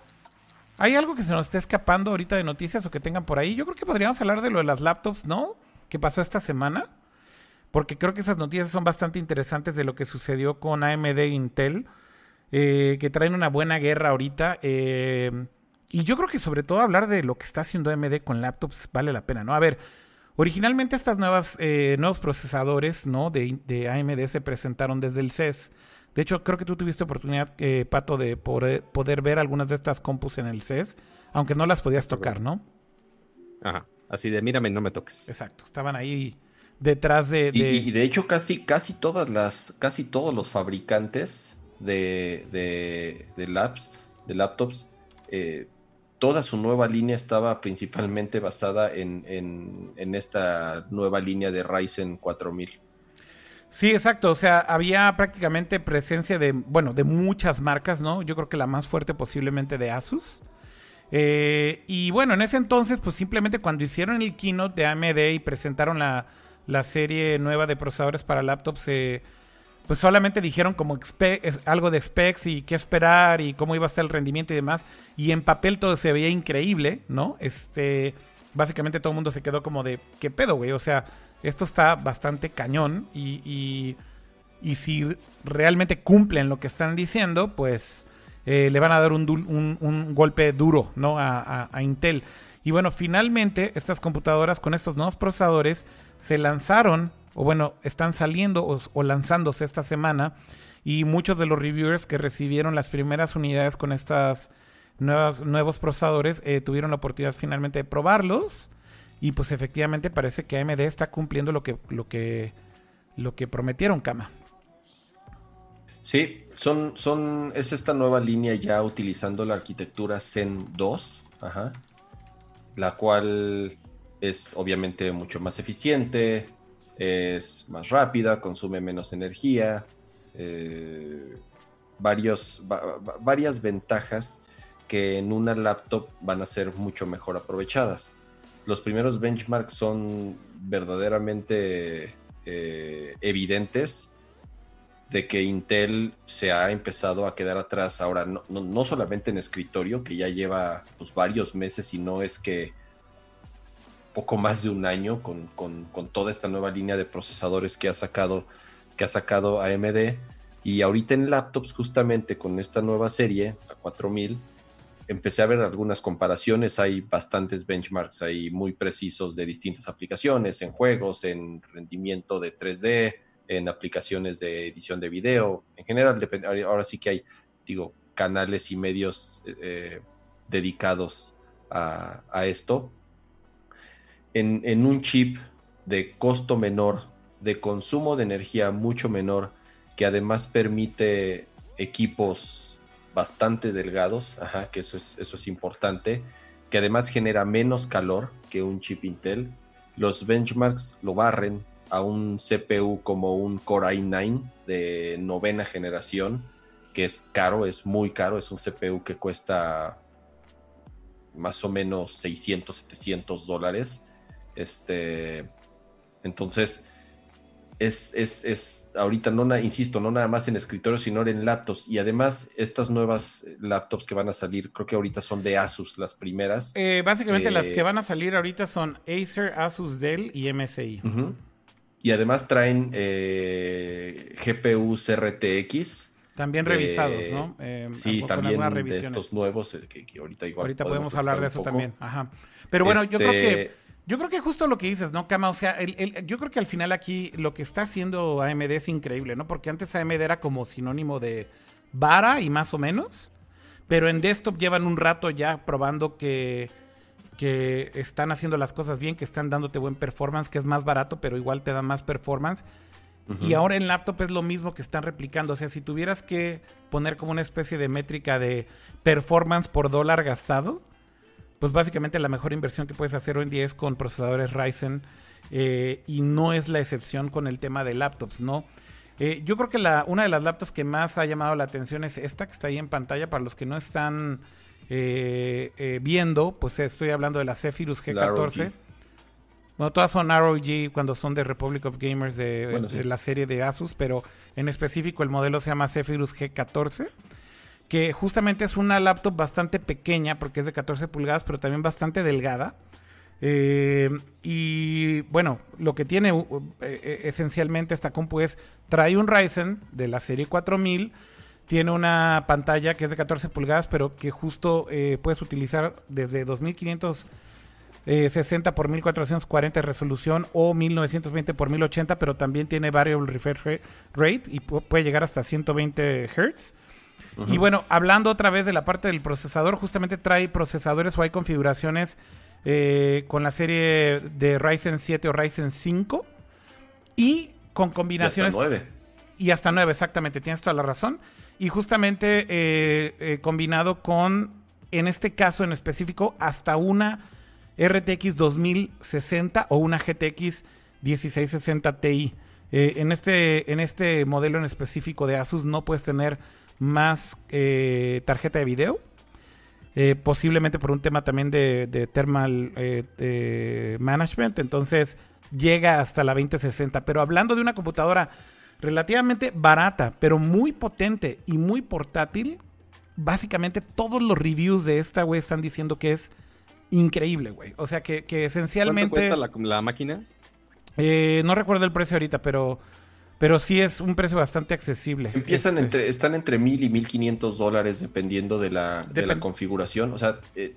¿hay algo que se nos esté escapando ahorita de noticias o que tengan por ahí? Yo creo que podríamos hablar de lo de las laptops, ¿no? ¿Qué pasó esta semana? Porque creo que esas noticias son bastante interesantes de lo que sucedió con AMD e Intel, eh, que traen una buena guerra ahorita. eh, y yo creo que sobre todo hablar de lo que está haciendo AMD con laptops vale la pena, ¿no? A ver, originalmente estas nuevas eh, nuevos procesadores, ¿no? De AMD se presentaron desde el CES. De hecho, creo que tú tuviste oportunidad, eh, Pato, de poder, poder ver algunas de estas compus en el CES, aunque no las podías tocar, ¿no? Ajá. Así de mírame, no me toques. Exacto, estaban ahí detrás de... Y, de- y de hecho, casi, casi todas las, casi todos los fabricantes de, de, de labs, de laptops, eh, toda su nueva línea estaba principalmente basada en, en, en esta nueva línea de Ryzen 4000. Sí, exacto. O sea, había prácticamente presencia de, bueno, de muchas marcas, ¿no? Yo creo que la más fuerte posiblemente de Asus. Eh, y bueno, en ese entonces, pues simplemente cuando hicieron el keynote de AMD y presentaron la, la serie nueva de procesadores para laptops, eh, pues solamente dijeron como algo de specs y qué esperar y cómo iba a estar el rendimiento y demás. Y en papel todo se veía increíble, ¿no? Este, básicamente todo el mundo se quedó como de, ¿qué pedo, güey? O sea, esto está bastante cañón y, y, y si realmente cumplen lo que están diciendo, pues eh, le van a dar un, un- un golpe duro, ¿no? A, a- a Intel. Y bueno, finalmente estas computadoras con estos nuevos procesadores se lanzaron, o bueno, están saliendo o, lanzándose esta semana. Y muchos de los reviewers que recibieron las primeras unidades con estas nuevos procesadores eh, tuvieron la oportunidad finalmente de probarlos. Y pues efectivamente parece que AMD está cumpliendo lo que, lo que, lo que prometieron, Kama. Sí, son, son, es esta nueva línea ya utilizando la arquitectura Zen 2, ajá, la cual es obviamente mucho más eficiente, es más rápida, consume menos energía, eh, varios, va- va- varias ventajas que en una laptop van a ser mucho mejor aprovechadas. Los primeros benchmarks son verdaderamente eh, evidentes de que Intel se ha empezado a quedar atrás ahora, no, no- no solamente en escritorio, que ya lleva pues, varios meses y no es que poco más de un año con, con- con toda esta nueva línea de procesadores que ha sacado, que ha sacado AMD. Y ahorita en laptops, justamente con esta nueva serie, la 4000, empecé a ver algunas comparaciones. Hay bastantes benchmarks ahí muy precisos de distintas aplicaciones, en juegos, en rendimiento de 3D, en aplicaciones de edición de video. En general, ahora sí que hay, digo, canales y medios eh, dedicados a, esto. En un chip de costo menor, de consumo de energía mucho menor, que además permite equipos bastante delgados, ajá, que eso es, eso es importante, que además genera menos calor que un chip Intel. Los benchmarks lo barren a un CPU como un Core i9 de novena generación, que es caro, es muy caro, es un CPU que cuesta más o menos 600, 700 dólares. Este, entonces, es, es, es ahorita, no, insisto, no nada más en escritorio, sino en laptops. Y además, estas nuevas laptops que van a salir, creo que ahorita son de Asus, las primeras. Eh, básicamente Eh, las que van a salir ahorita son Acer, Asus, Dell y MSI. Y además traen eh, GPUs RTX. También revisados, ¿no? Eh, Sí, también de estos nuevos, eh, que, que ahorita igual. Ahorita podemos hablar de eso poco. también. Ajá. Pero bueno, yo creo Este, que Yo creo que justo lo que dices, ¿no, Kama? O sea, el, el, yo creo que al final aquí lo que está haciendo AMD es increíble, ¿no? Porque antes AMD era como sinónimo de vara y más o menos. Pero en desktop llevan un rato ya probando que, que están haciendo las cosas bien, que están dándote buen performance, que es más barato, pero igual te da más performance. Y ahora en laptop es lo mismo que están replicando. O sea, si tuvieras que poner como una especie de métrica de performance por dólar gastado, pues básicamente la mejor inversión que puedes hacer hoy en día es con procesadores Ryzen. eh, y no es la excepción con el tema de laptops, ¿no? Eh, yo creo que la, una de las laptops que más ha llamado la atención es esta que está ahí en pantalla. Para los que no están eh, eh, viendo, pues estoy hablando de la Zephyrus La ROG. G14. Bueno, todas son ROG cuando son de Republic of Gamers de, Bueno, de sí. la serie de Asus, pero en específico el modelo se llama Zephyrus G14, que justamente es una laptop bastante pequeña porque es de 14 pulgadas, pero también bastante delgada. Eh, y bueno, lo que tiene uh, eh, esencialmente esta compu es, trae un Ryzen de la serie 4000, tiene una pantalla que es de 14 pulgadas, pero que justo eh, puedes utilizar desde 2500 eh, 60 por 1440 de resolución o 1920 por 1080, pero también tiene variable refresh ra- rate y pu- puede llegar hasta 120 Hz. Y bueno, hablando otra vez de la parte del procesador, justamente trae procesadores o hay configuraciones eh, con la serie de Ryzen 7 o Ryzen 5 y con Y hasta combinaciones nueve. y hasta 9, exactamente, tienes toda la razón. Y justamente eh, eh, combinado con, en este caso en específico, hasta una RTX 2060 o una GTX 1660 Ti. En, este, en este modelo en específico de Asus no puedes tener más eh, tarjeta de video. Eh, posiblemente por un tema también de, de thermal eh, management. Entonces llega hasta la 2060. Pero hablando de una computadora relativamente barata, pero muy potente y muy portátil, básicamente todos los reviews de esta, güey, están diciendo que es increíble, güey. O sea que, que ¿Cuánto esencialmente... cuesta la, la máquina? Eh, no recuerdo el precio ahorita, pero, pero sí es un precio bastante accesible. Empiezan Este, entre, están entre mil y mil quinientos dólares dependiendo de la, de la configuración. O sea, eh,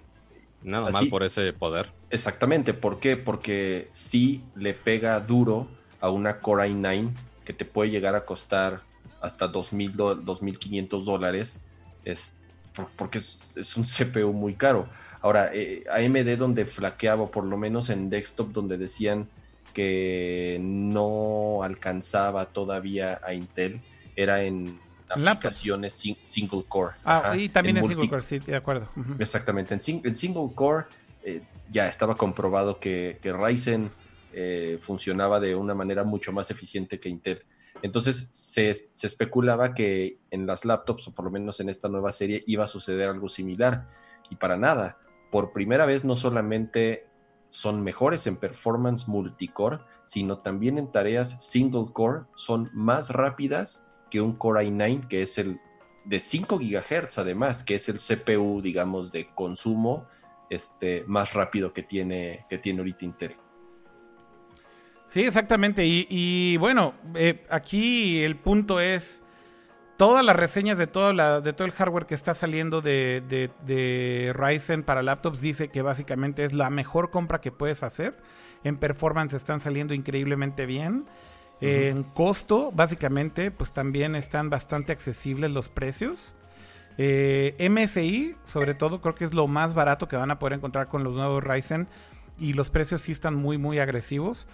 Nada Así- mal por ese poder. exactamente. ¿Por qué? Porque sí le pega duro a una Core i9 que te puede llegar a costar hasta dos mil do- 2.500 dólares. Es, por- porque es, es un CPU muy caro. Ahora, eh, AMD donde flaqueaba, o por lo menos en desktop donde decían que no alcanzaba todavía a Intel, era en En aplicaciones sin- single core. Ah, Ajá, y también en, multi- single core, sí, de acuerdo. Exactamente, en, sing- en single core eh, ya estaba comprobado que, que Ryzen eh, funcionaba de una manera mucho más eficiente que Intel. Entonces se, se especulaba que en las laptops, o por lo menos en esta nueva serie, iba a suceder algo similar. Y para nada, por primera vez no solamente son mejores en performance multicore, sino también en tareas single core, son más rápidas que un Core i9, que es el de 5 GHz además, que es el CPU, digamos, de consumo este, más rápido que tiene, que tiene ahorita Intel. Sí, exactamente. Y, bueno, eh, aquí el punto es todas las reseñas de todo, la, de todo el hardware que está saliendo de, de- de Ryzen para laptops dice que básicamente es la mejor compra que puedes hacer. En performance están saliendo increíblemente bien. En costo, básicamente, pues también están bastante accesibles los precios. Eh, MSI, sobre todo, creo que es lo más barato que van a poder encontrar con los nuevos Ryzen. Y los precios sí están muy, muy agresivos.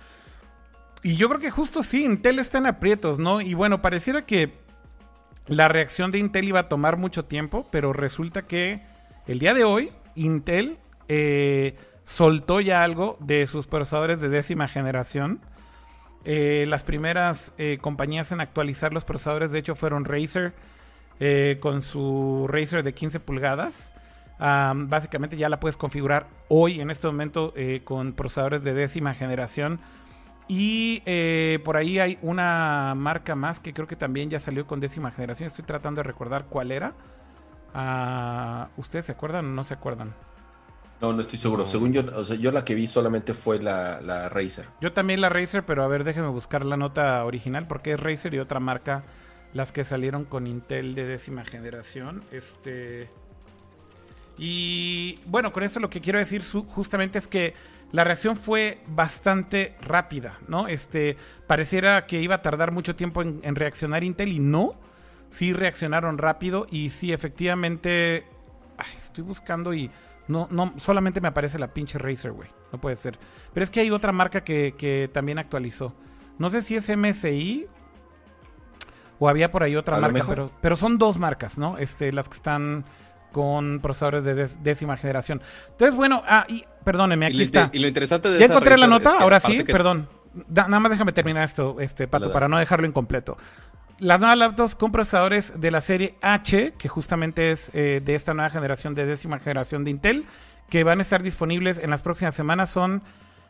Y yo creo que justo sí, Intel está en aprietos, ¿no? Y bueno, pareciera que la reacción de Intel iba a tomar mucho tiempo, pero resulta que el día de hoy Intel eh, soltó ya algo de sus procesadores de décima generación. Eh, las primeras eh, compañías en actualizar los procesadores, de hecho, fueron Razer con su Razer de 15 pulgadas. Am, básicamente ya la puedes configurar hoy, en este momento, con procesadores de décima generación. Y eh, por ahí hay una marca más que creo que también ya salió con décima generación. Estoy tratando de recordar cuál era. Ah, ¿Ustedes se acuerdan o no se acuerdan? No, no estoy seguro. Según yo, o sea, yo la que vi solamente fue la, la Razer. Yo también la Razer, pero a ver, déjenme buscar la nota original porque es Razer y otra marca las que salieron con Intel de décima generación. Este. Y bueno, con eso lo que quiero decir su- justamente es que la reacción fue bastante rápida, ¿no? Este, pareciera que iba a tardar mucho tiempo en, en reaccionar Intel y no. Sí reaccionaron rápido y sí, efectivamente. Ay, estoy buscando y no, no, solamente me aparece la pinche Razer, güey. No puede ser. Pero es que hay otra marca que, que también actualizó. No sé si es MSI o había por ahí otra marca, pero, pero son dos marcas, ¿no? Este, las que están con procesadores de décima generación. Entonces, bueno, ah, y perdónenme, aquí está. y lo interesante de Ya esa encontré la nota, es que ahora sí, que- perdón. Da- nada más déjame terminar esto, este Pato, para no dejarlo incompleto. Las nuevas laptops con procesadores de la serie H, que justamente es eh, de esta nueva generación, de décima generación de Intel, que van a estar disponibles en las próximas semanas, son,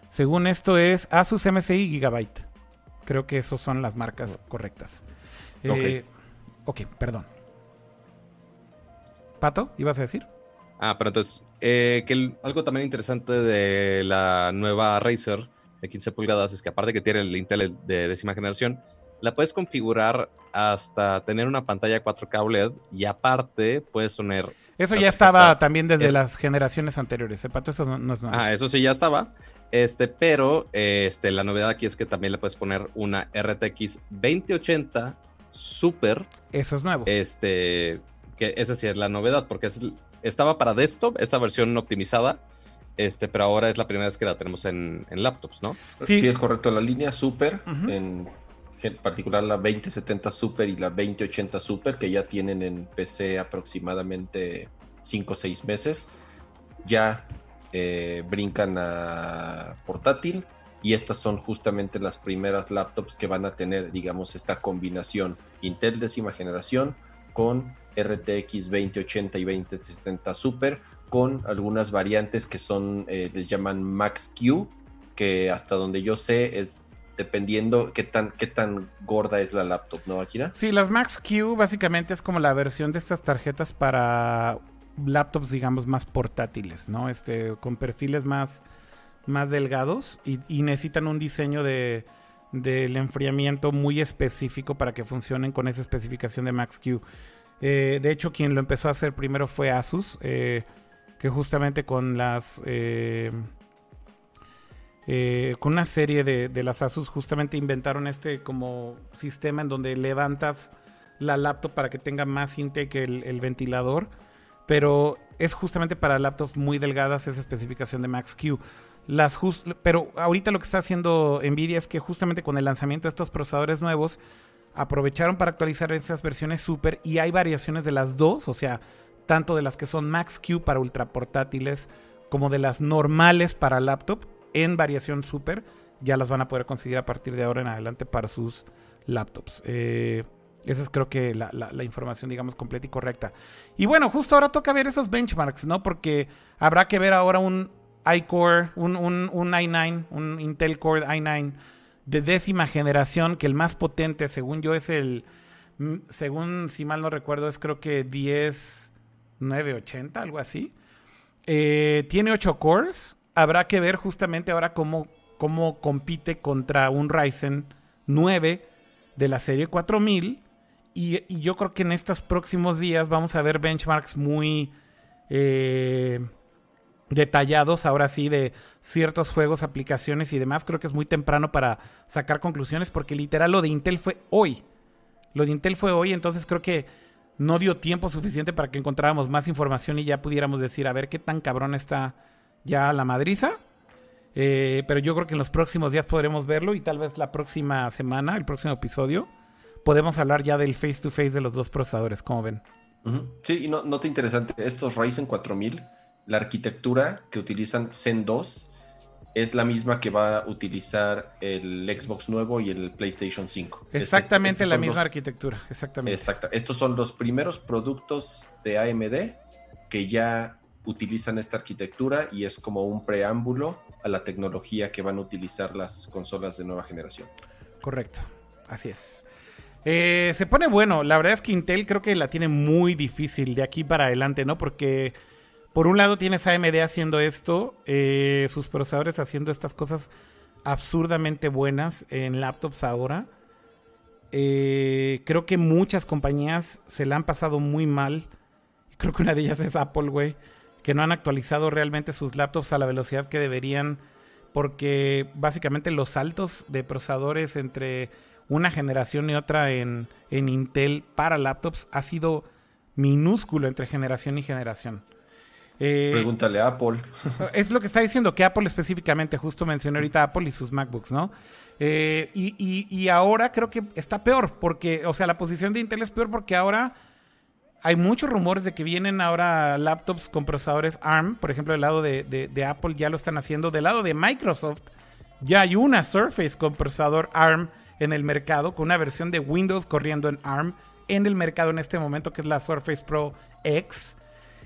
según esto, es Asus MSI Gigabyte. Creo que esas son las marcas correctas. Eh, ok, perdón. Pato, ¿ibas a decir? Ah, pero entonces, eh, que el- algo también interesante de la nueva Razer de 15 pulgadas es que aparte que tiene el Intel de décima generación, la puedes configurar hasta tener una pantalla 4K OLED y aparte puedes tener... Eso ya estaba también desde las generaciones anteriores. ¿eh, Pato? Eso no, no es nuevo. Ah, eso sí ya estaba. Este, pero este, la novedad aquí es que también le puedes poner una RTX 2080 Super. Eso es nuevo. Este, que esa sí es la novedad, porque es- estaba para desktop, esta versión optimizada. Este, pero ahora es la primera vez que la tenemos en, en laptops, ¿no? Sí. Sí. es correcto. La línea Super, en particular la 2070 Super y la 2080 Super, que ya tienen en PC aproximadamente 5 o 6 meses, ya eh, brincan a portátil. Y estas son justamente las primeras laptops que van a tener, digamos, esta combinación Intel décima generación con RTX 2080 y 2070 Super, con algunas variantes que son, eh, les llaman Max Q, que hasta donde yo sé es dependiendo qué tan, qué tan gorda es la laptop, ¿no, Akira? Sí, las Max Q básicamente es como la versión de estas tarjetas para laptops, digamos, más portátiles, ¿no? Este, con perfiles más, más delgados y, y necesitan un diseño de del enfriamiento muy específico para que funcionen con esa especificación de Max Q. Eh, de hecho, quien lo empezó a hacer primero fue Asus, eh, que justamente con las eh, con una serie de, las Asus justamente inventaron este como sistema en donde levantas la laptop para que tenga más intake el, ventilador, pero es justamente para laptops muy delgadas esa especificación de Max Q. Las pero ahorita lo que está haciendo Nvidia es que justamente con el lanzamiento de estos procesadores nuevos aprovecharon para actualizar esas versiones super y hay variaciones de las dos, o sea, tanto de las que son Max Q para ultraportátiles como de las normales para laptop en variación super, ya las van a poder conseguir a partir de ahora en adelante para sus laptops. Eh, esa es creo que la, la- información, digamos, completa y correcta. Y bueno, justo ahora toca ver esos benchmarks, ¿no? Porque habrá que ver ahora un iCore, un, un, un i9, un Intel Core i9 de décima generación, que el más potente, según yo, es el, mm, según si mal no recuerdo, es creo que 10980, algo así. Eh, tiene 8 cores. Habrá que ver justamente ahora cómo, cómo compite contra un Ryzen 9 de la serie 4000. Y, y yo creo que en estos próximos días vamos a ver benchmarks muy eh, detallados, ahora sí, de ciertos juegos, aplicaciones y demás. Creo que es muy temprano para sacar conclusiones porque literal lo de Intel fue hoy. Lo de Intel fue hoy, entonces creo que no dio tiempo suficiente para que encontráramos más información y ya pudiéramos decir, a ver qué tan cabrón está ya la madriza. Eh, pero yo creo que en los próximos días podremos verlo y tal vez la próxima semana, el próximo episodio, podemos hablar ya del face to face de los dos procesadores, como ven. Sí, y no, nota interesante, estos Ryzen 4000, la arquitectura que utilizan Zen 2 es la misma que va a utilizar el Xbox nuevo y el PlayStation 5. Es- Exactamente la misma los- arquitectura, exactamente. Exacto. Estos son los primeros productos de AMD que ya utilizan esta arquitectura y es como un preámbulo a la tecnología que van a utilizar las consolas de nueva generación. Correcto, así es. Eh, se pone bueno, la verdad es que Intel creo que la tiene muy difícil de aquí para adelante, ¿no? Porque por un lado tienes AMD haciendo esto, eh, sus procesadores haciendo estas cosas absurdamente buenas en laptops ahora. Eh, creo que muchas compañías se la han pasado muy mal. Creo que una de ellas es Apple, güey. Que no han actualizado realmente sus laptops a la velocidad que deberían. porque básicamente los saltos de procesadores entre una generación y otra en, en Intel para laptops ha sido minúsculo entre generación y generación. Eh, Pregúntale a Apple. Es lo que está diciendo, que Apple específicamente, justo mencioné ahorita Apple y sus MacBooks, ¿no? Eh, y, ahora creo que está peor, porque, o sea, la posición de Intel es peor porque ahora hay muchos rumores de que vienen ahora laptops con procesadores ARM, por ejemplo, del lado de, Apple ya lo están haciendo, del lado de Microsoft ya hay una Surface con procesador ARM en el mercado, con una versión de Windows corriendo en ARM en el mercado en este momento, que es la Surface Pro X.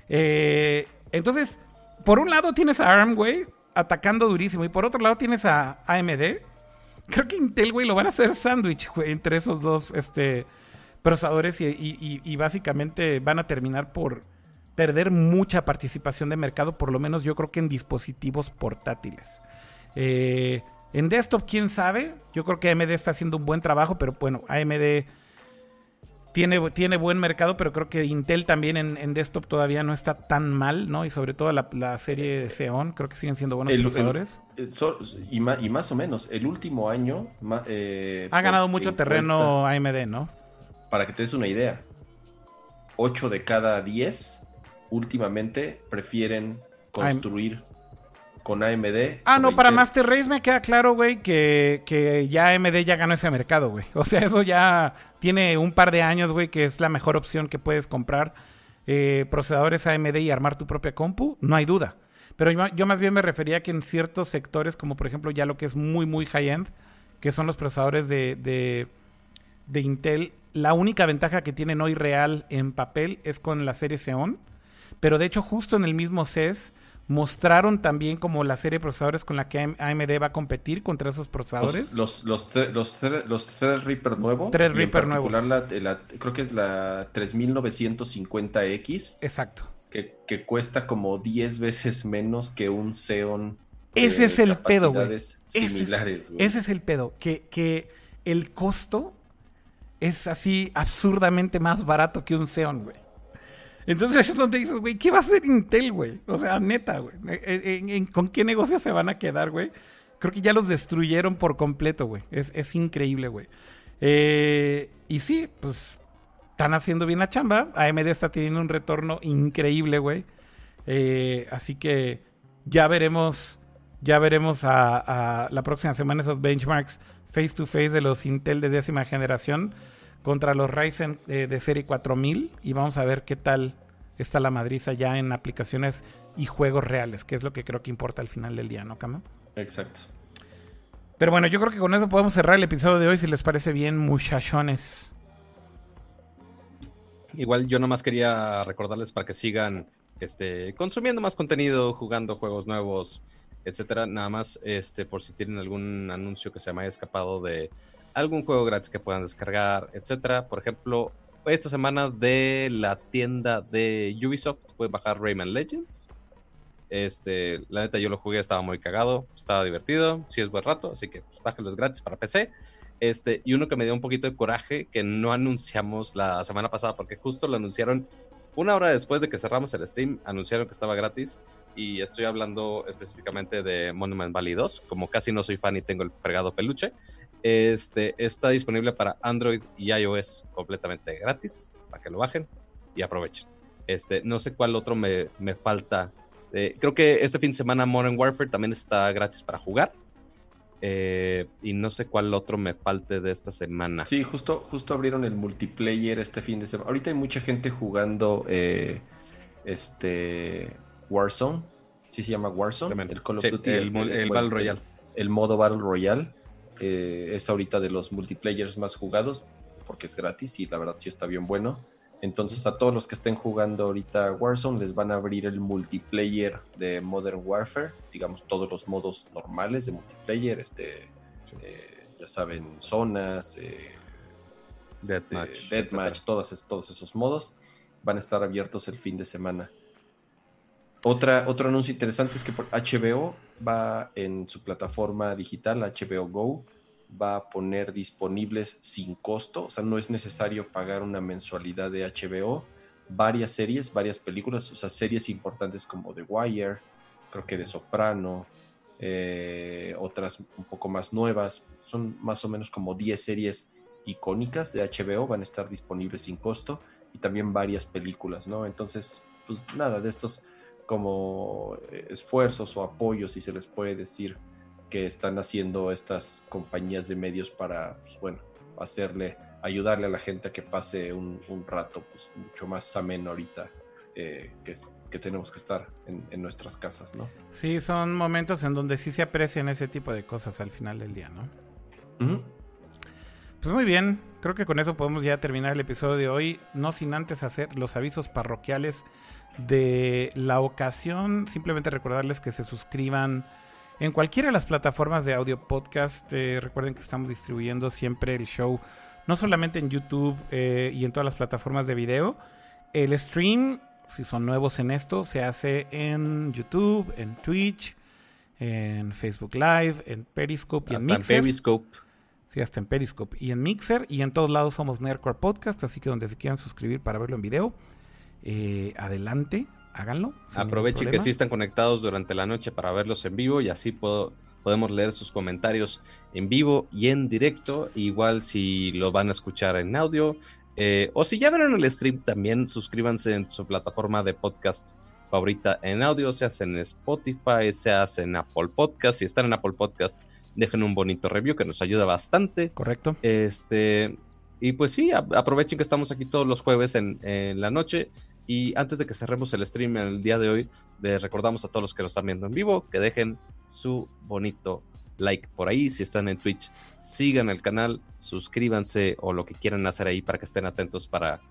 Eh, entonces, por un lado tienes a ARM, güey, atacando durísimo, y por otro lado tienes a AMD Creo que Intel, güey, lo van a hacer sándwich, güey, entre esos dos este, procesadores y, básicamente van a terminar por perder mucha participación de mercado, por lo menos yo creo que en dispositivos portátiles. Eh, en desktop, quién sabe. Yo creo que AMD está haciendo un buen trabajo, pero bueno, AMD tiene, buen mercado, pero creo que Intel también en, desktop todavía no está tan mal, ¿no? Y sobre todo la, serie de Xeon, creo que siguen siendo buenos procesadores. y, más, o menos, el último año... Eh, ha ganado mucho terreno AMD, ¿no? Para que te des una idea, 8 de cada 10 últimamente prefieren construir con AMD. Ah, no, para Master Race me queda claro, güey, que, que ya AMD ya ganó ese mercado, güey. O sea, eso ya tiene un par de años, güey, que es la mejor opción que puedes comprar. Eh, procesadores AMD y armar tu propia compu, no hay duda. Pero yo, más bien me refería que en ciertos sectores, como por ejemplo ya lo que es muy, muy high-end, que son los procesadores de, de, de Intel, la única ventaja que tienen hoy real en papel es con la serie Xeon. Pero de hecho, justo en el mismo CES mostraron también como la serie de procesadores con la que AMD va a competir contra esos procesadores. Los, los, los, los, Threadripper nuevos. Threadripper nuevos. La, creo que es la 3950X. Exacto. Que, que, cuesta como 10 veces menos que un Xeon. Ese es el pedo, güey. Similares, ese, ese es el pedo. Que, que el costo es así absurdamente más barato que un Xeon, güey. Entonces es donde dices, güey, ¿qué va a hacer Intel, güey? O sea, neta, güey. con qué negocio se van a quedar, güey? Creo que ya los destruyeron por completo, güey. Es, increíble, güey. Eh, y sí, pues están haciendo bien la chamba. AMD está teniendo un retorno increíble, güey. Eh, así que ya veremos, ya veremos a, la próxima semana esos benchmarks face to face de los Intel de décima generación contra los Ryzen eh, de serie 4000 y vamos a ver qué tal está la madriza ya en aplicaciones y juegos reales, que es lo que creo que importa al final del día, ¿no, Cama? Exacto. Pero bueno, yo creo que con eso podemos cerrar el episodio de hoy, si les parece bien, muchachones. Igual yo nomás quería recordarles para que sigan este, consumiendo más contenido, jugando juegos nuevos, etcétera. Nada más, este, por si tienen algún anuncio que se me haya escapado de algún juego gratis que puedan descargar, etcétera. Por ejemplo, esta semana de la tienda de Ubisoft pueden bajar Rayman Legends. Este, la neta yo lo jugué, estaba muy cagado, estaba divertido, sí es buen rato, así que pues, bájenlo es gratis para PC. Este, y uno que me dio un poquito de coraje que no anunciamos la semana pasada porque justo lo anunciaron una hora después de que cerramos el stream, anunciaron que estaba gratis y estoy hablando específicamente de Monument Valley 2, como casi no soy fan y tengo el fregado peluche. Este, está disponible para Android y iOS completamente gratis, para que lo bajen y aprovechen. Este, no sé cuál otro me, falta. Eh, creo que este fin de semana Modern Warfare también está gratis para jugar. Eh, y no sé cuál otro me falte de esta semana. Sí, justo, justo abrieron el multiplayer este fin de semana. Ahorita hay mucha gente jugando eh, este Warzone. Sí se llama Warzone. El Call of Duty. El, el Battle Royale. El modo Battle Royale eh, es ahorita de los multiplayers más jugados porque es gratis y la verdad sí está bien bueno. Entonces a todos los que estén jugando ahorita Warzone les van a abrir el multiplayer de Modern Warfare, digamos todos los modos normales de multiplayer, este, eh, ya saben, zonas, eh, Deathmatch, deathmatch todos, todos esos modos van a estar abiertos el fin de semana. Otra, otro anuncio interesante es que HBO va en su plataforma digital, HBO Go, va a poner disponibles sin costo, o sea, no es necesario pagar una mensualidad de HBO, varias series, varias películas, o sea, series importantes como The Wire, creo que de Soprano, eh, otras un poco más nuevas. Son más o menos como 10 series icónicas de HBO, van a estar disponibles sin costo y también varias películas, ¿no? Entonces, pues nada, de estos como eh, esfuerzos o apoyos, si se les puede decir, que están haciendo estas compañías de medios para, pues, bueno, hacerle, ayudarle a la gente a que pase un, rato pues, mucho más ameno ahorita eh, que, que, tenemos que estar en, nuestras casas, ¿no? Sí, son momentos en donde sí se aprecian ese tipo de cosas al final del día, ¿no? Pues muy bien, creo que con eso podemos ya terminar el episodio de hoy, no sin antes hacer los avisos parroquiales de la ocasión. Simplemente recordarles que se suscriban en cualquiera de las plataformas de audio podcast. Eh, recuerden que estamos distribuyendo siempre el show, no solamente en YouTube eh, y en todas las plataformas de video. El stream, si son nuevos en esto, se hace en YouTube, en Twitch, en Facebook Live, en Periscope y en Mixer. Periscope. Sí, hasta en Periscope y en Mixer. Y en todos lados somos Nerdcore Podcast, así que donde se quieran suscribir para verlo en video, eh, adelante, háganlo. Aprovechen que sí están conectados durante la noche para verlos en vivo y así puedo, podemos leer sus comentarios en vivo y en directo. Igual si lo van a escuchar en audio eh, o si ya vieron el stream, también suscríbanse en su plataforma de podcast favorita en audio, sea en Spotify, sea en Apple Podcast. Si están en Apple Podcast, dejen un bonito review que nos ayuda bastante. Correcto. Este, y pues sí, aprovechen que estamos aquí todos los jueves en, en la noche. Y antes de que cerremos el stream el día de hoy, les recordamos a todos los que nos están viendo en vivo que dejen su bonito like por ahí. Si están en Twitch, sigan el canal, suscríbanse o lo que quieran hacer ahí para que estén atentos para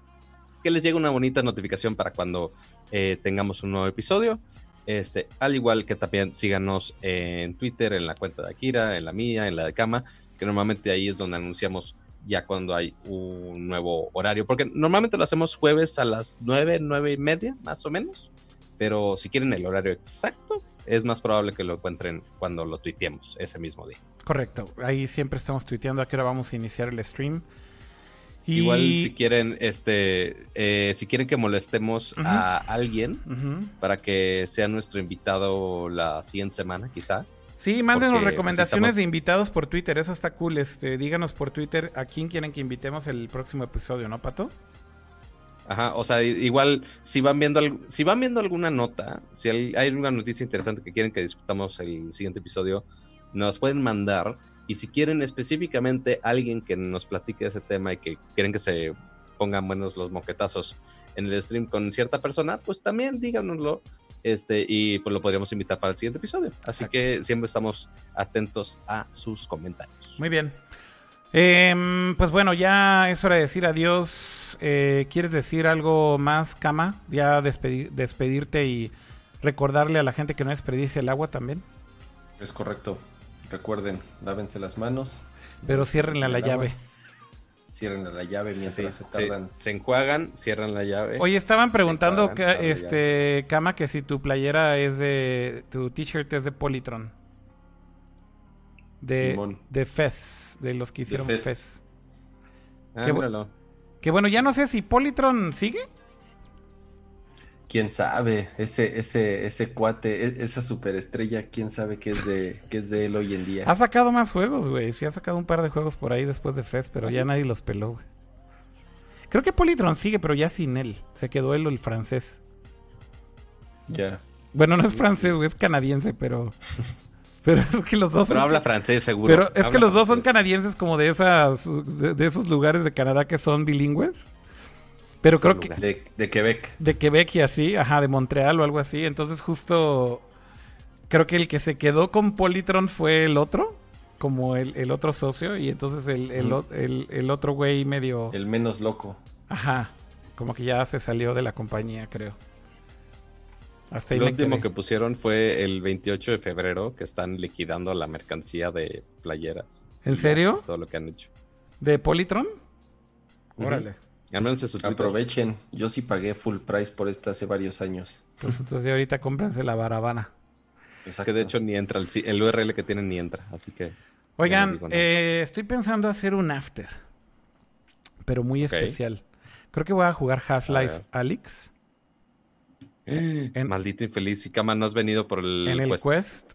que les llegue una bonita notificación para cuando eh, tengamos un nuevo episodio. Este, al igual que también síganos en Twitter, en la cuenta de Akira, en la mía, en la de Kama, que normalmente ahí es donde anunciamos ya cuando hay un nuevo horario, porque normalmente lo hacemos jueves a las 9, 9 y media, más o menos, pero si quieren el horario exacto, es más probable que lo encuentren cuando lo tuiteemos ese mismo día. Correcto, ahí siempre estamos tuiteando a qué hora vamos a iniciar el stream. Igual si quieren, este, eh, si quieren que molestemos a alguien para que sea nuestro invitado la siguiente semana, quizá, Sí, mándenos pues, recomendaciones de invitados por Twitter, eso está cool. Este, díganos por Twitter a quién quieren que invitemos el próximo episodio, ¿no, Pato? Ajá, o sea, igual si van viendo si van viendo alguna nota, si hay, hay alguna noticia interesante que quieren que discutamos el siguiente episodio, nos pueden mandar y si quieren específicamente alguien que nos platique ese tema y que quieren que se pongan buenos los moquetazos en el stream con cierta persona, pues también díganoslo este, y pues lo podríamos invitar para el siguiente episodio. Así que siempre estamos atentos a sus comentarios. Muy bien. Em, pues bueno, ya es hora de decir adiós. Eh, ¿Quieres decir algo más, Cama? Ya despedirte y recordarle a la gente que no desperdicie el agua también. Es correcto. Recuerden, lávense las manos. Pero ciérrenle la llave cierran la llave mientras se tardan. Se, enjuagan, cierran la llave. Oye, estaban preguntando, que, este, Kama, que si tu playera es de. Tu t-shirt es de Polytron. De, de Fez, de los que hicieron Fez. Ah, qué, que bueno, ya no sé si Polytron sigue quién sabe, ese, ese, ese cuate, e, esa superestrella, quién sabe qué es de, qué es de él hoy en día. Ha sacado más juegos, güey. Sí, ha sacado un par de juegos por ahí después de Fest, pero ¿Ah, ya nadie los peló, güey. Creo que Polytron sigue, pero ya sin él. Se quedó él el francés. Ya. Bueno, no es francés, güey, es canadiense, pero. Pero es que los dos. Pero habla francés, seguro. Pero es que los dos son canadienses, como de esas. de, esos lugares de Canadá que son bilingües. Pero creo que... De, Quebec. De Quebec y así, ajá, de Montreal o algo así. Entonces justo... Creo que el que se quedó con Polytron fue el otro, como el, otro socio, y entonces el, el, otro güey medio... El menos loco. Ajá, como que ya se salió de la compañía, creo. Hasta Lo último que pusieron fue el 28 de febrero, que están liquidando la mercancía de playeras. ¿En serio? todo lo que han hecho. ¿De Polytron? Órale. Aprovechen. Yo sí pagué full price por esto hace varios años. Pues entonces ahorita cómprense la baravana. Exacto. Que de hecho ni entra, el, URL que tienen ni entra, así que... Oigan, eh, estoy pensando hacer un after, pero muy especial. Creo que voy a jugar Half-Life Alyx. Maldito infeliz. Y Kama, no has venido por el, en el quest.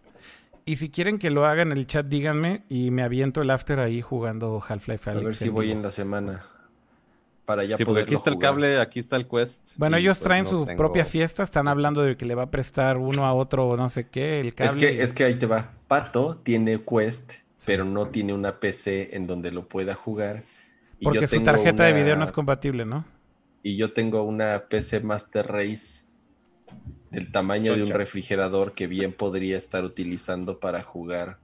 Y si quieren que lo haga en el chat, díganme y me aviento el after ahí jugando Half-Life A Alyx. ver si en voy vivo. en la semana. Para ya sí, porque poder. aquí está el cable, aquí está el Quest. Bueno, ellos pues, traen no su tengo- propia fiesta, están hablando de que le va a prestar uno a otro no sé qué, el Es cable. que, es que ahí te va. Pato tiene Quest, pero no tiene una PC en donde lo pueda jugar. Y porque yo su tengo tarjeta de video no es compatible, ¿no? Y yo tengo una PC Master Race del tamaño de un refrigerador que bien podría estar utilizando para jugar.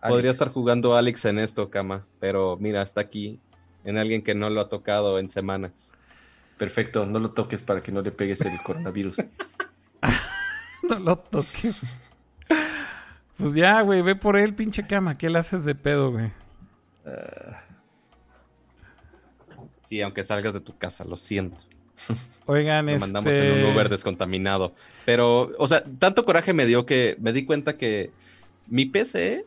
Podría Alex. estar jugando Alex en esto, cama. Pero mira, está aquí. En alguien que no lo ha tocado en semanas. Perfecto, no lo toques para que no le pegues el coronavirus. No lo toques. Pues ya, güey, ve por él, pinche cama. ¿Qué le haces de pedo, güey? Sí, aunque salgas de tu casa, lo siento. Oigan, Lo este... mandamos en un Uber descontaminado. Pero, o sea, tanto coraje me dio que me di cuenta que mi PC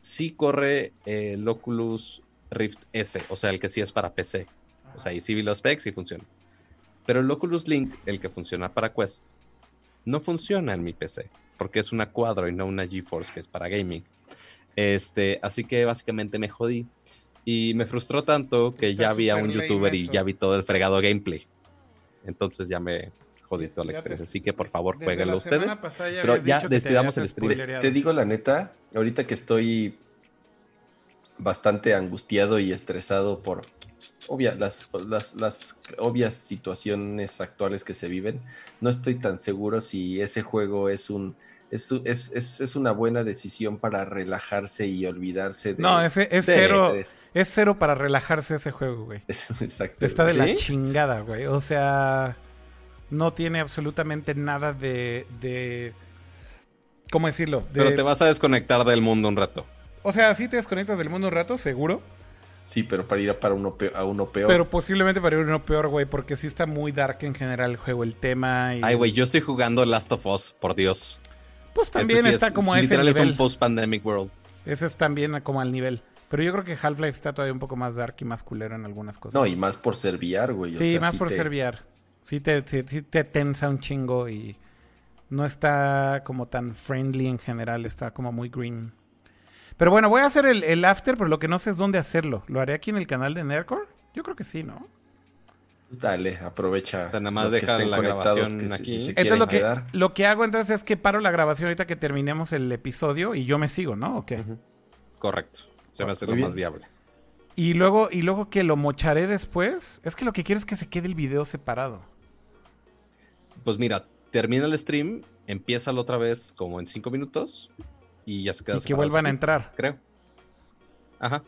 sí corre el Oculus Rift S, o sea, el que sí es para PC. O sea, y sí vi los specs y funciona. Pero el Oculus Link, el que funciona para Quest, no funciona en mi PC, porque es una cuadro y no una GeForce que es para gaming. Este, así que básicamente me jodí. Y me frustró tanto que Está ya vi a un youtuber y ya vi todo el fregado gameplay. Entonces ya me jodí toda la experiencia. Así que por favor, jueguenlo ustedes. pero ya despidamos el stream. Te digo la neta, ahorita que estoy bastante angustiado y estresado por obvia- las, las, las obvias situaciones actuales que se viven, no estoy tan seguro si ese juego es un es, es, es, es una buena decisión para relajarse y olvidarse de... No, ese es de cero. Es cero para relajarse ese juego, güey. Exacto. Está de ¿Sí? la chingada, güey. O sea, no tiene absolutamente nada de... de... ¿Cómo decirlo? De- Pero te vas a desconectar del mundo un rato. O sea, sí te desconectas del mundo un rato, seguro. Sí, pero para ir a, para uno pe- a uno peor. Pero posiblemente para ir uno peor, güey, porque sí está muy dark en general el juego, el tema. Y... Ay, güey, yo estoy jugando Last of Us, por Dios. Pues también Este sí está es- como a ese literal es un post-pandemic world. Ese es también como al nivel. Pero yo creo que Half-Life está todavía un poco más dark y más culero en algunas cosas. No, y más por ser VR, güey. o Sí, sea, más sí por te- ser VR. Sí te, sí- sí te tensa un chingo y no está como tan friendly en general, está como muy green. Pero bueno, voy a hacer el, el after, pero lo que no sé es dónde hacerlo. ¿Lo haré aquí en el canal de Nerdcore? Yo creo que sí, ¿no? Pues dale, aprovecha. O sea, nada más deja la grabación que aquí. si se Entonces lo que, lo que hago entonces es que paro la grabación ahorita que terminemos el episodio y yo me sigo, ¿no? ¿O qué? Correcto. Se me hace Muy lo bien. más viable. Y luego, y luego que lo mocharé después. Es que lo que quiero es que se quede el video separado. Pues mira, termina el stream, empieza otra vez como en cinco minutos y ya se queda Y que vuelvan a entrar. Creo. Ajá.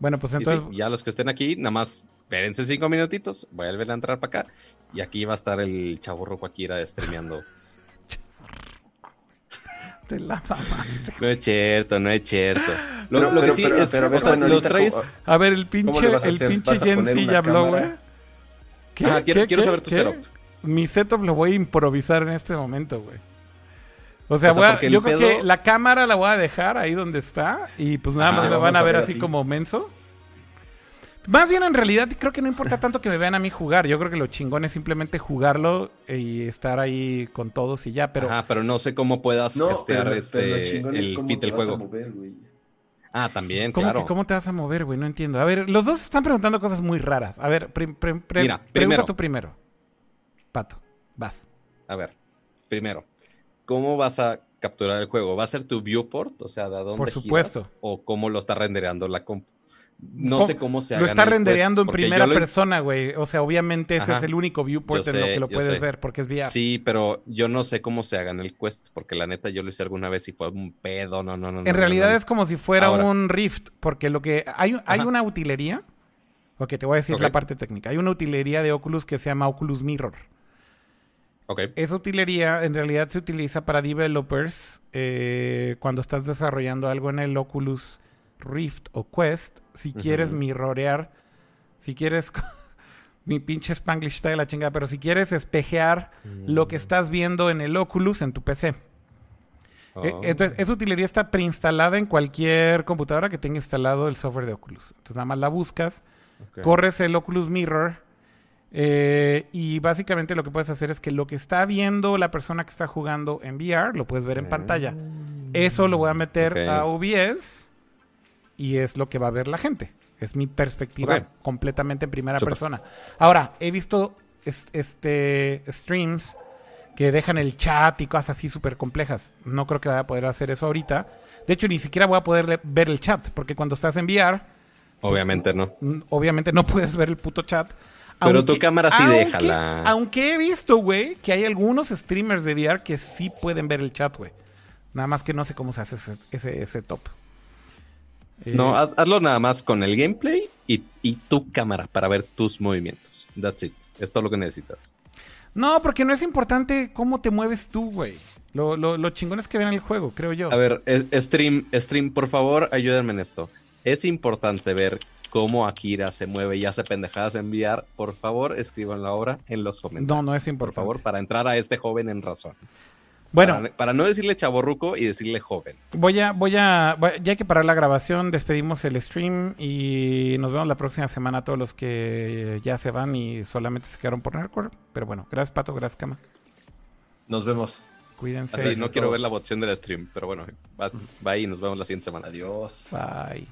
Bueno, pues Y sí, entonces. ya los que estén aquí, nada más espérense cinco minutitos, voy a volver a entrar para acá y aquí va a estar el chavo rojo Akira streameando. Te la mamaste. No es cierto, no es cierto. Lo, Pero- lo que pero- sí pero- es, pero a ver, o sea, bueno, lo ahorita traes... A ver, el ¿Cómo pinche, el pinche ¿Vas a Jen poner sí ya habló, güey. Quiero- ¿Qué? quiero ¿Qué? saber tu ¿Qué? setup. Mi setup lo voy a improvisar en este momento, güey. O sea, O a- yo creo pedo- que la cámara la voy a dejar ahí donde está y pues nada Ah, más me van a a ver así así. como menso. Más bien en realidad creo que no importa tanto que me vean a mí jugar. Yo creo que lo chingón es simplemente jugarlo y estar ahí con todos y ya. Pero Ajá, pero no sé cómo puedas No, castear pero, este, pero lo chingón es el cómo fit te del juego. mover. Ah, también, ¿cómo, claro. que- ¿cómo te vas a mover, güey? No entiendo. A ver, los dos están preguntando cosas muy raras. A ver, pre- Mira, pregunta primero. tú primero. Pato, vas. A ver, primero, ¿cómo vas a capturar el juego? ¿Va a ser tu viewport? O sea, ¿de dónde Por giras? supuesto. ¿O cómo lo está rendereando la compu? No sé cómo se Lo está rendereando en primera lo- persona, güey. O sea, obviamente ese Ajá. es el único viewport en lo que lo puedes sé. ver, porque es VR. Sí, pero yo no sé cómo se haga en el Quest, porque la neta yo lo hice alguna vez y fue un pedo, no, no, no. no, en realidad no, es como si fuera Ahora. un Rift, porque lo que hay, hay Ajá. una utilería. Ok, te voy a decir la parte técnica. Hay una utilería de Oculus que se llama Oculus Mirror. Esa utilería en realidad se utiliza para developers eh, cuando estás desarrollando algo en el Oculus Rift o Quest. Si quieres Ujú. mirrorear, si quieres... mi pinche Spanglish está de la chingada, pero si quieres espejear lo Mm. que estás viendo en el Oculus en tu PC. Eh, Oh. Entonces, esa utilería está preinstalada en cualquier computadora que tenga instalado el software de Oculus. Entonces, nada más la buscas, corres el Oculus Mirror eh, y básicamente lo que puedes hacer es que lo que está viendo la persona que está jugando en VR lo puedes ver en pantalla. Eso lo voy a meter a OBS y es lo que va a ver la gente. Es mi perspectiva completamente en primera persona. Ahora, he visto es- este streams que dejan el chat y cosas así súper complejas. No creo que vaya a poder hacer eso ahorita. De hecho, ni siquiera voy a poder ver el chat, porque cuando estás en VR, Obviamente no. obviamente no puedes ver el puto chat. Pero tu cámara sí aunque- déjala. Aunque he visto, güey, que hay algunos streamers de VR que sí pueden ver el chat, güey. Nada más que no sé cómo se hace ese, ese, ese top. Eh, No, haz- hazlo nada más con el gameplay y, y tu cámara para ver tus movimientos. That's it. Es todo lo que necesitas. no, porque no es importante cómo te mueves tú, güey. Lo, lo, lo chingón es que vean el juego, creo yo. A ver, es- stream, stream, por favor, ayúdenme en esto. Es importante ver cómo Akira se mueve y hace pendejadas en VR. Por favor, escríbanlo ahora en los comentarios. no, no es por importante. favor, para entrar a este joven en razón. Bueno, Para, para no decirle chaborruco y decirle joven. Voy a, voy a, ya hay que parar la grabación, despedimos el stream y nos vemos la próxima semana a todos los que ya se van y solamente se quedaron por Nerdcore. Pero bueno, gracias Pato, gracias Cama. Nos vemos. Cuídense. Así, no quiero ver la votación del stream, pero bueno, vas- va y nos vemos la siguiente semana. Adiós. Bye.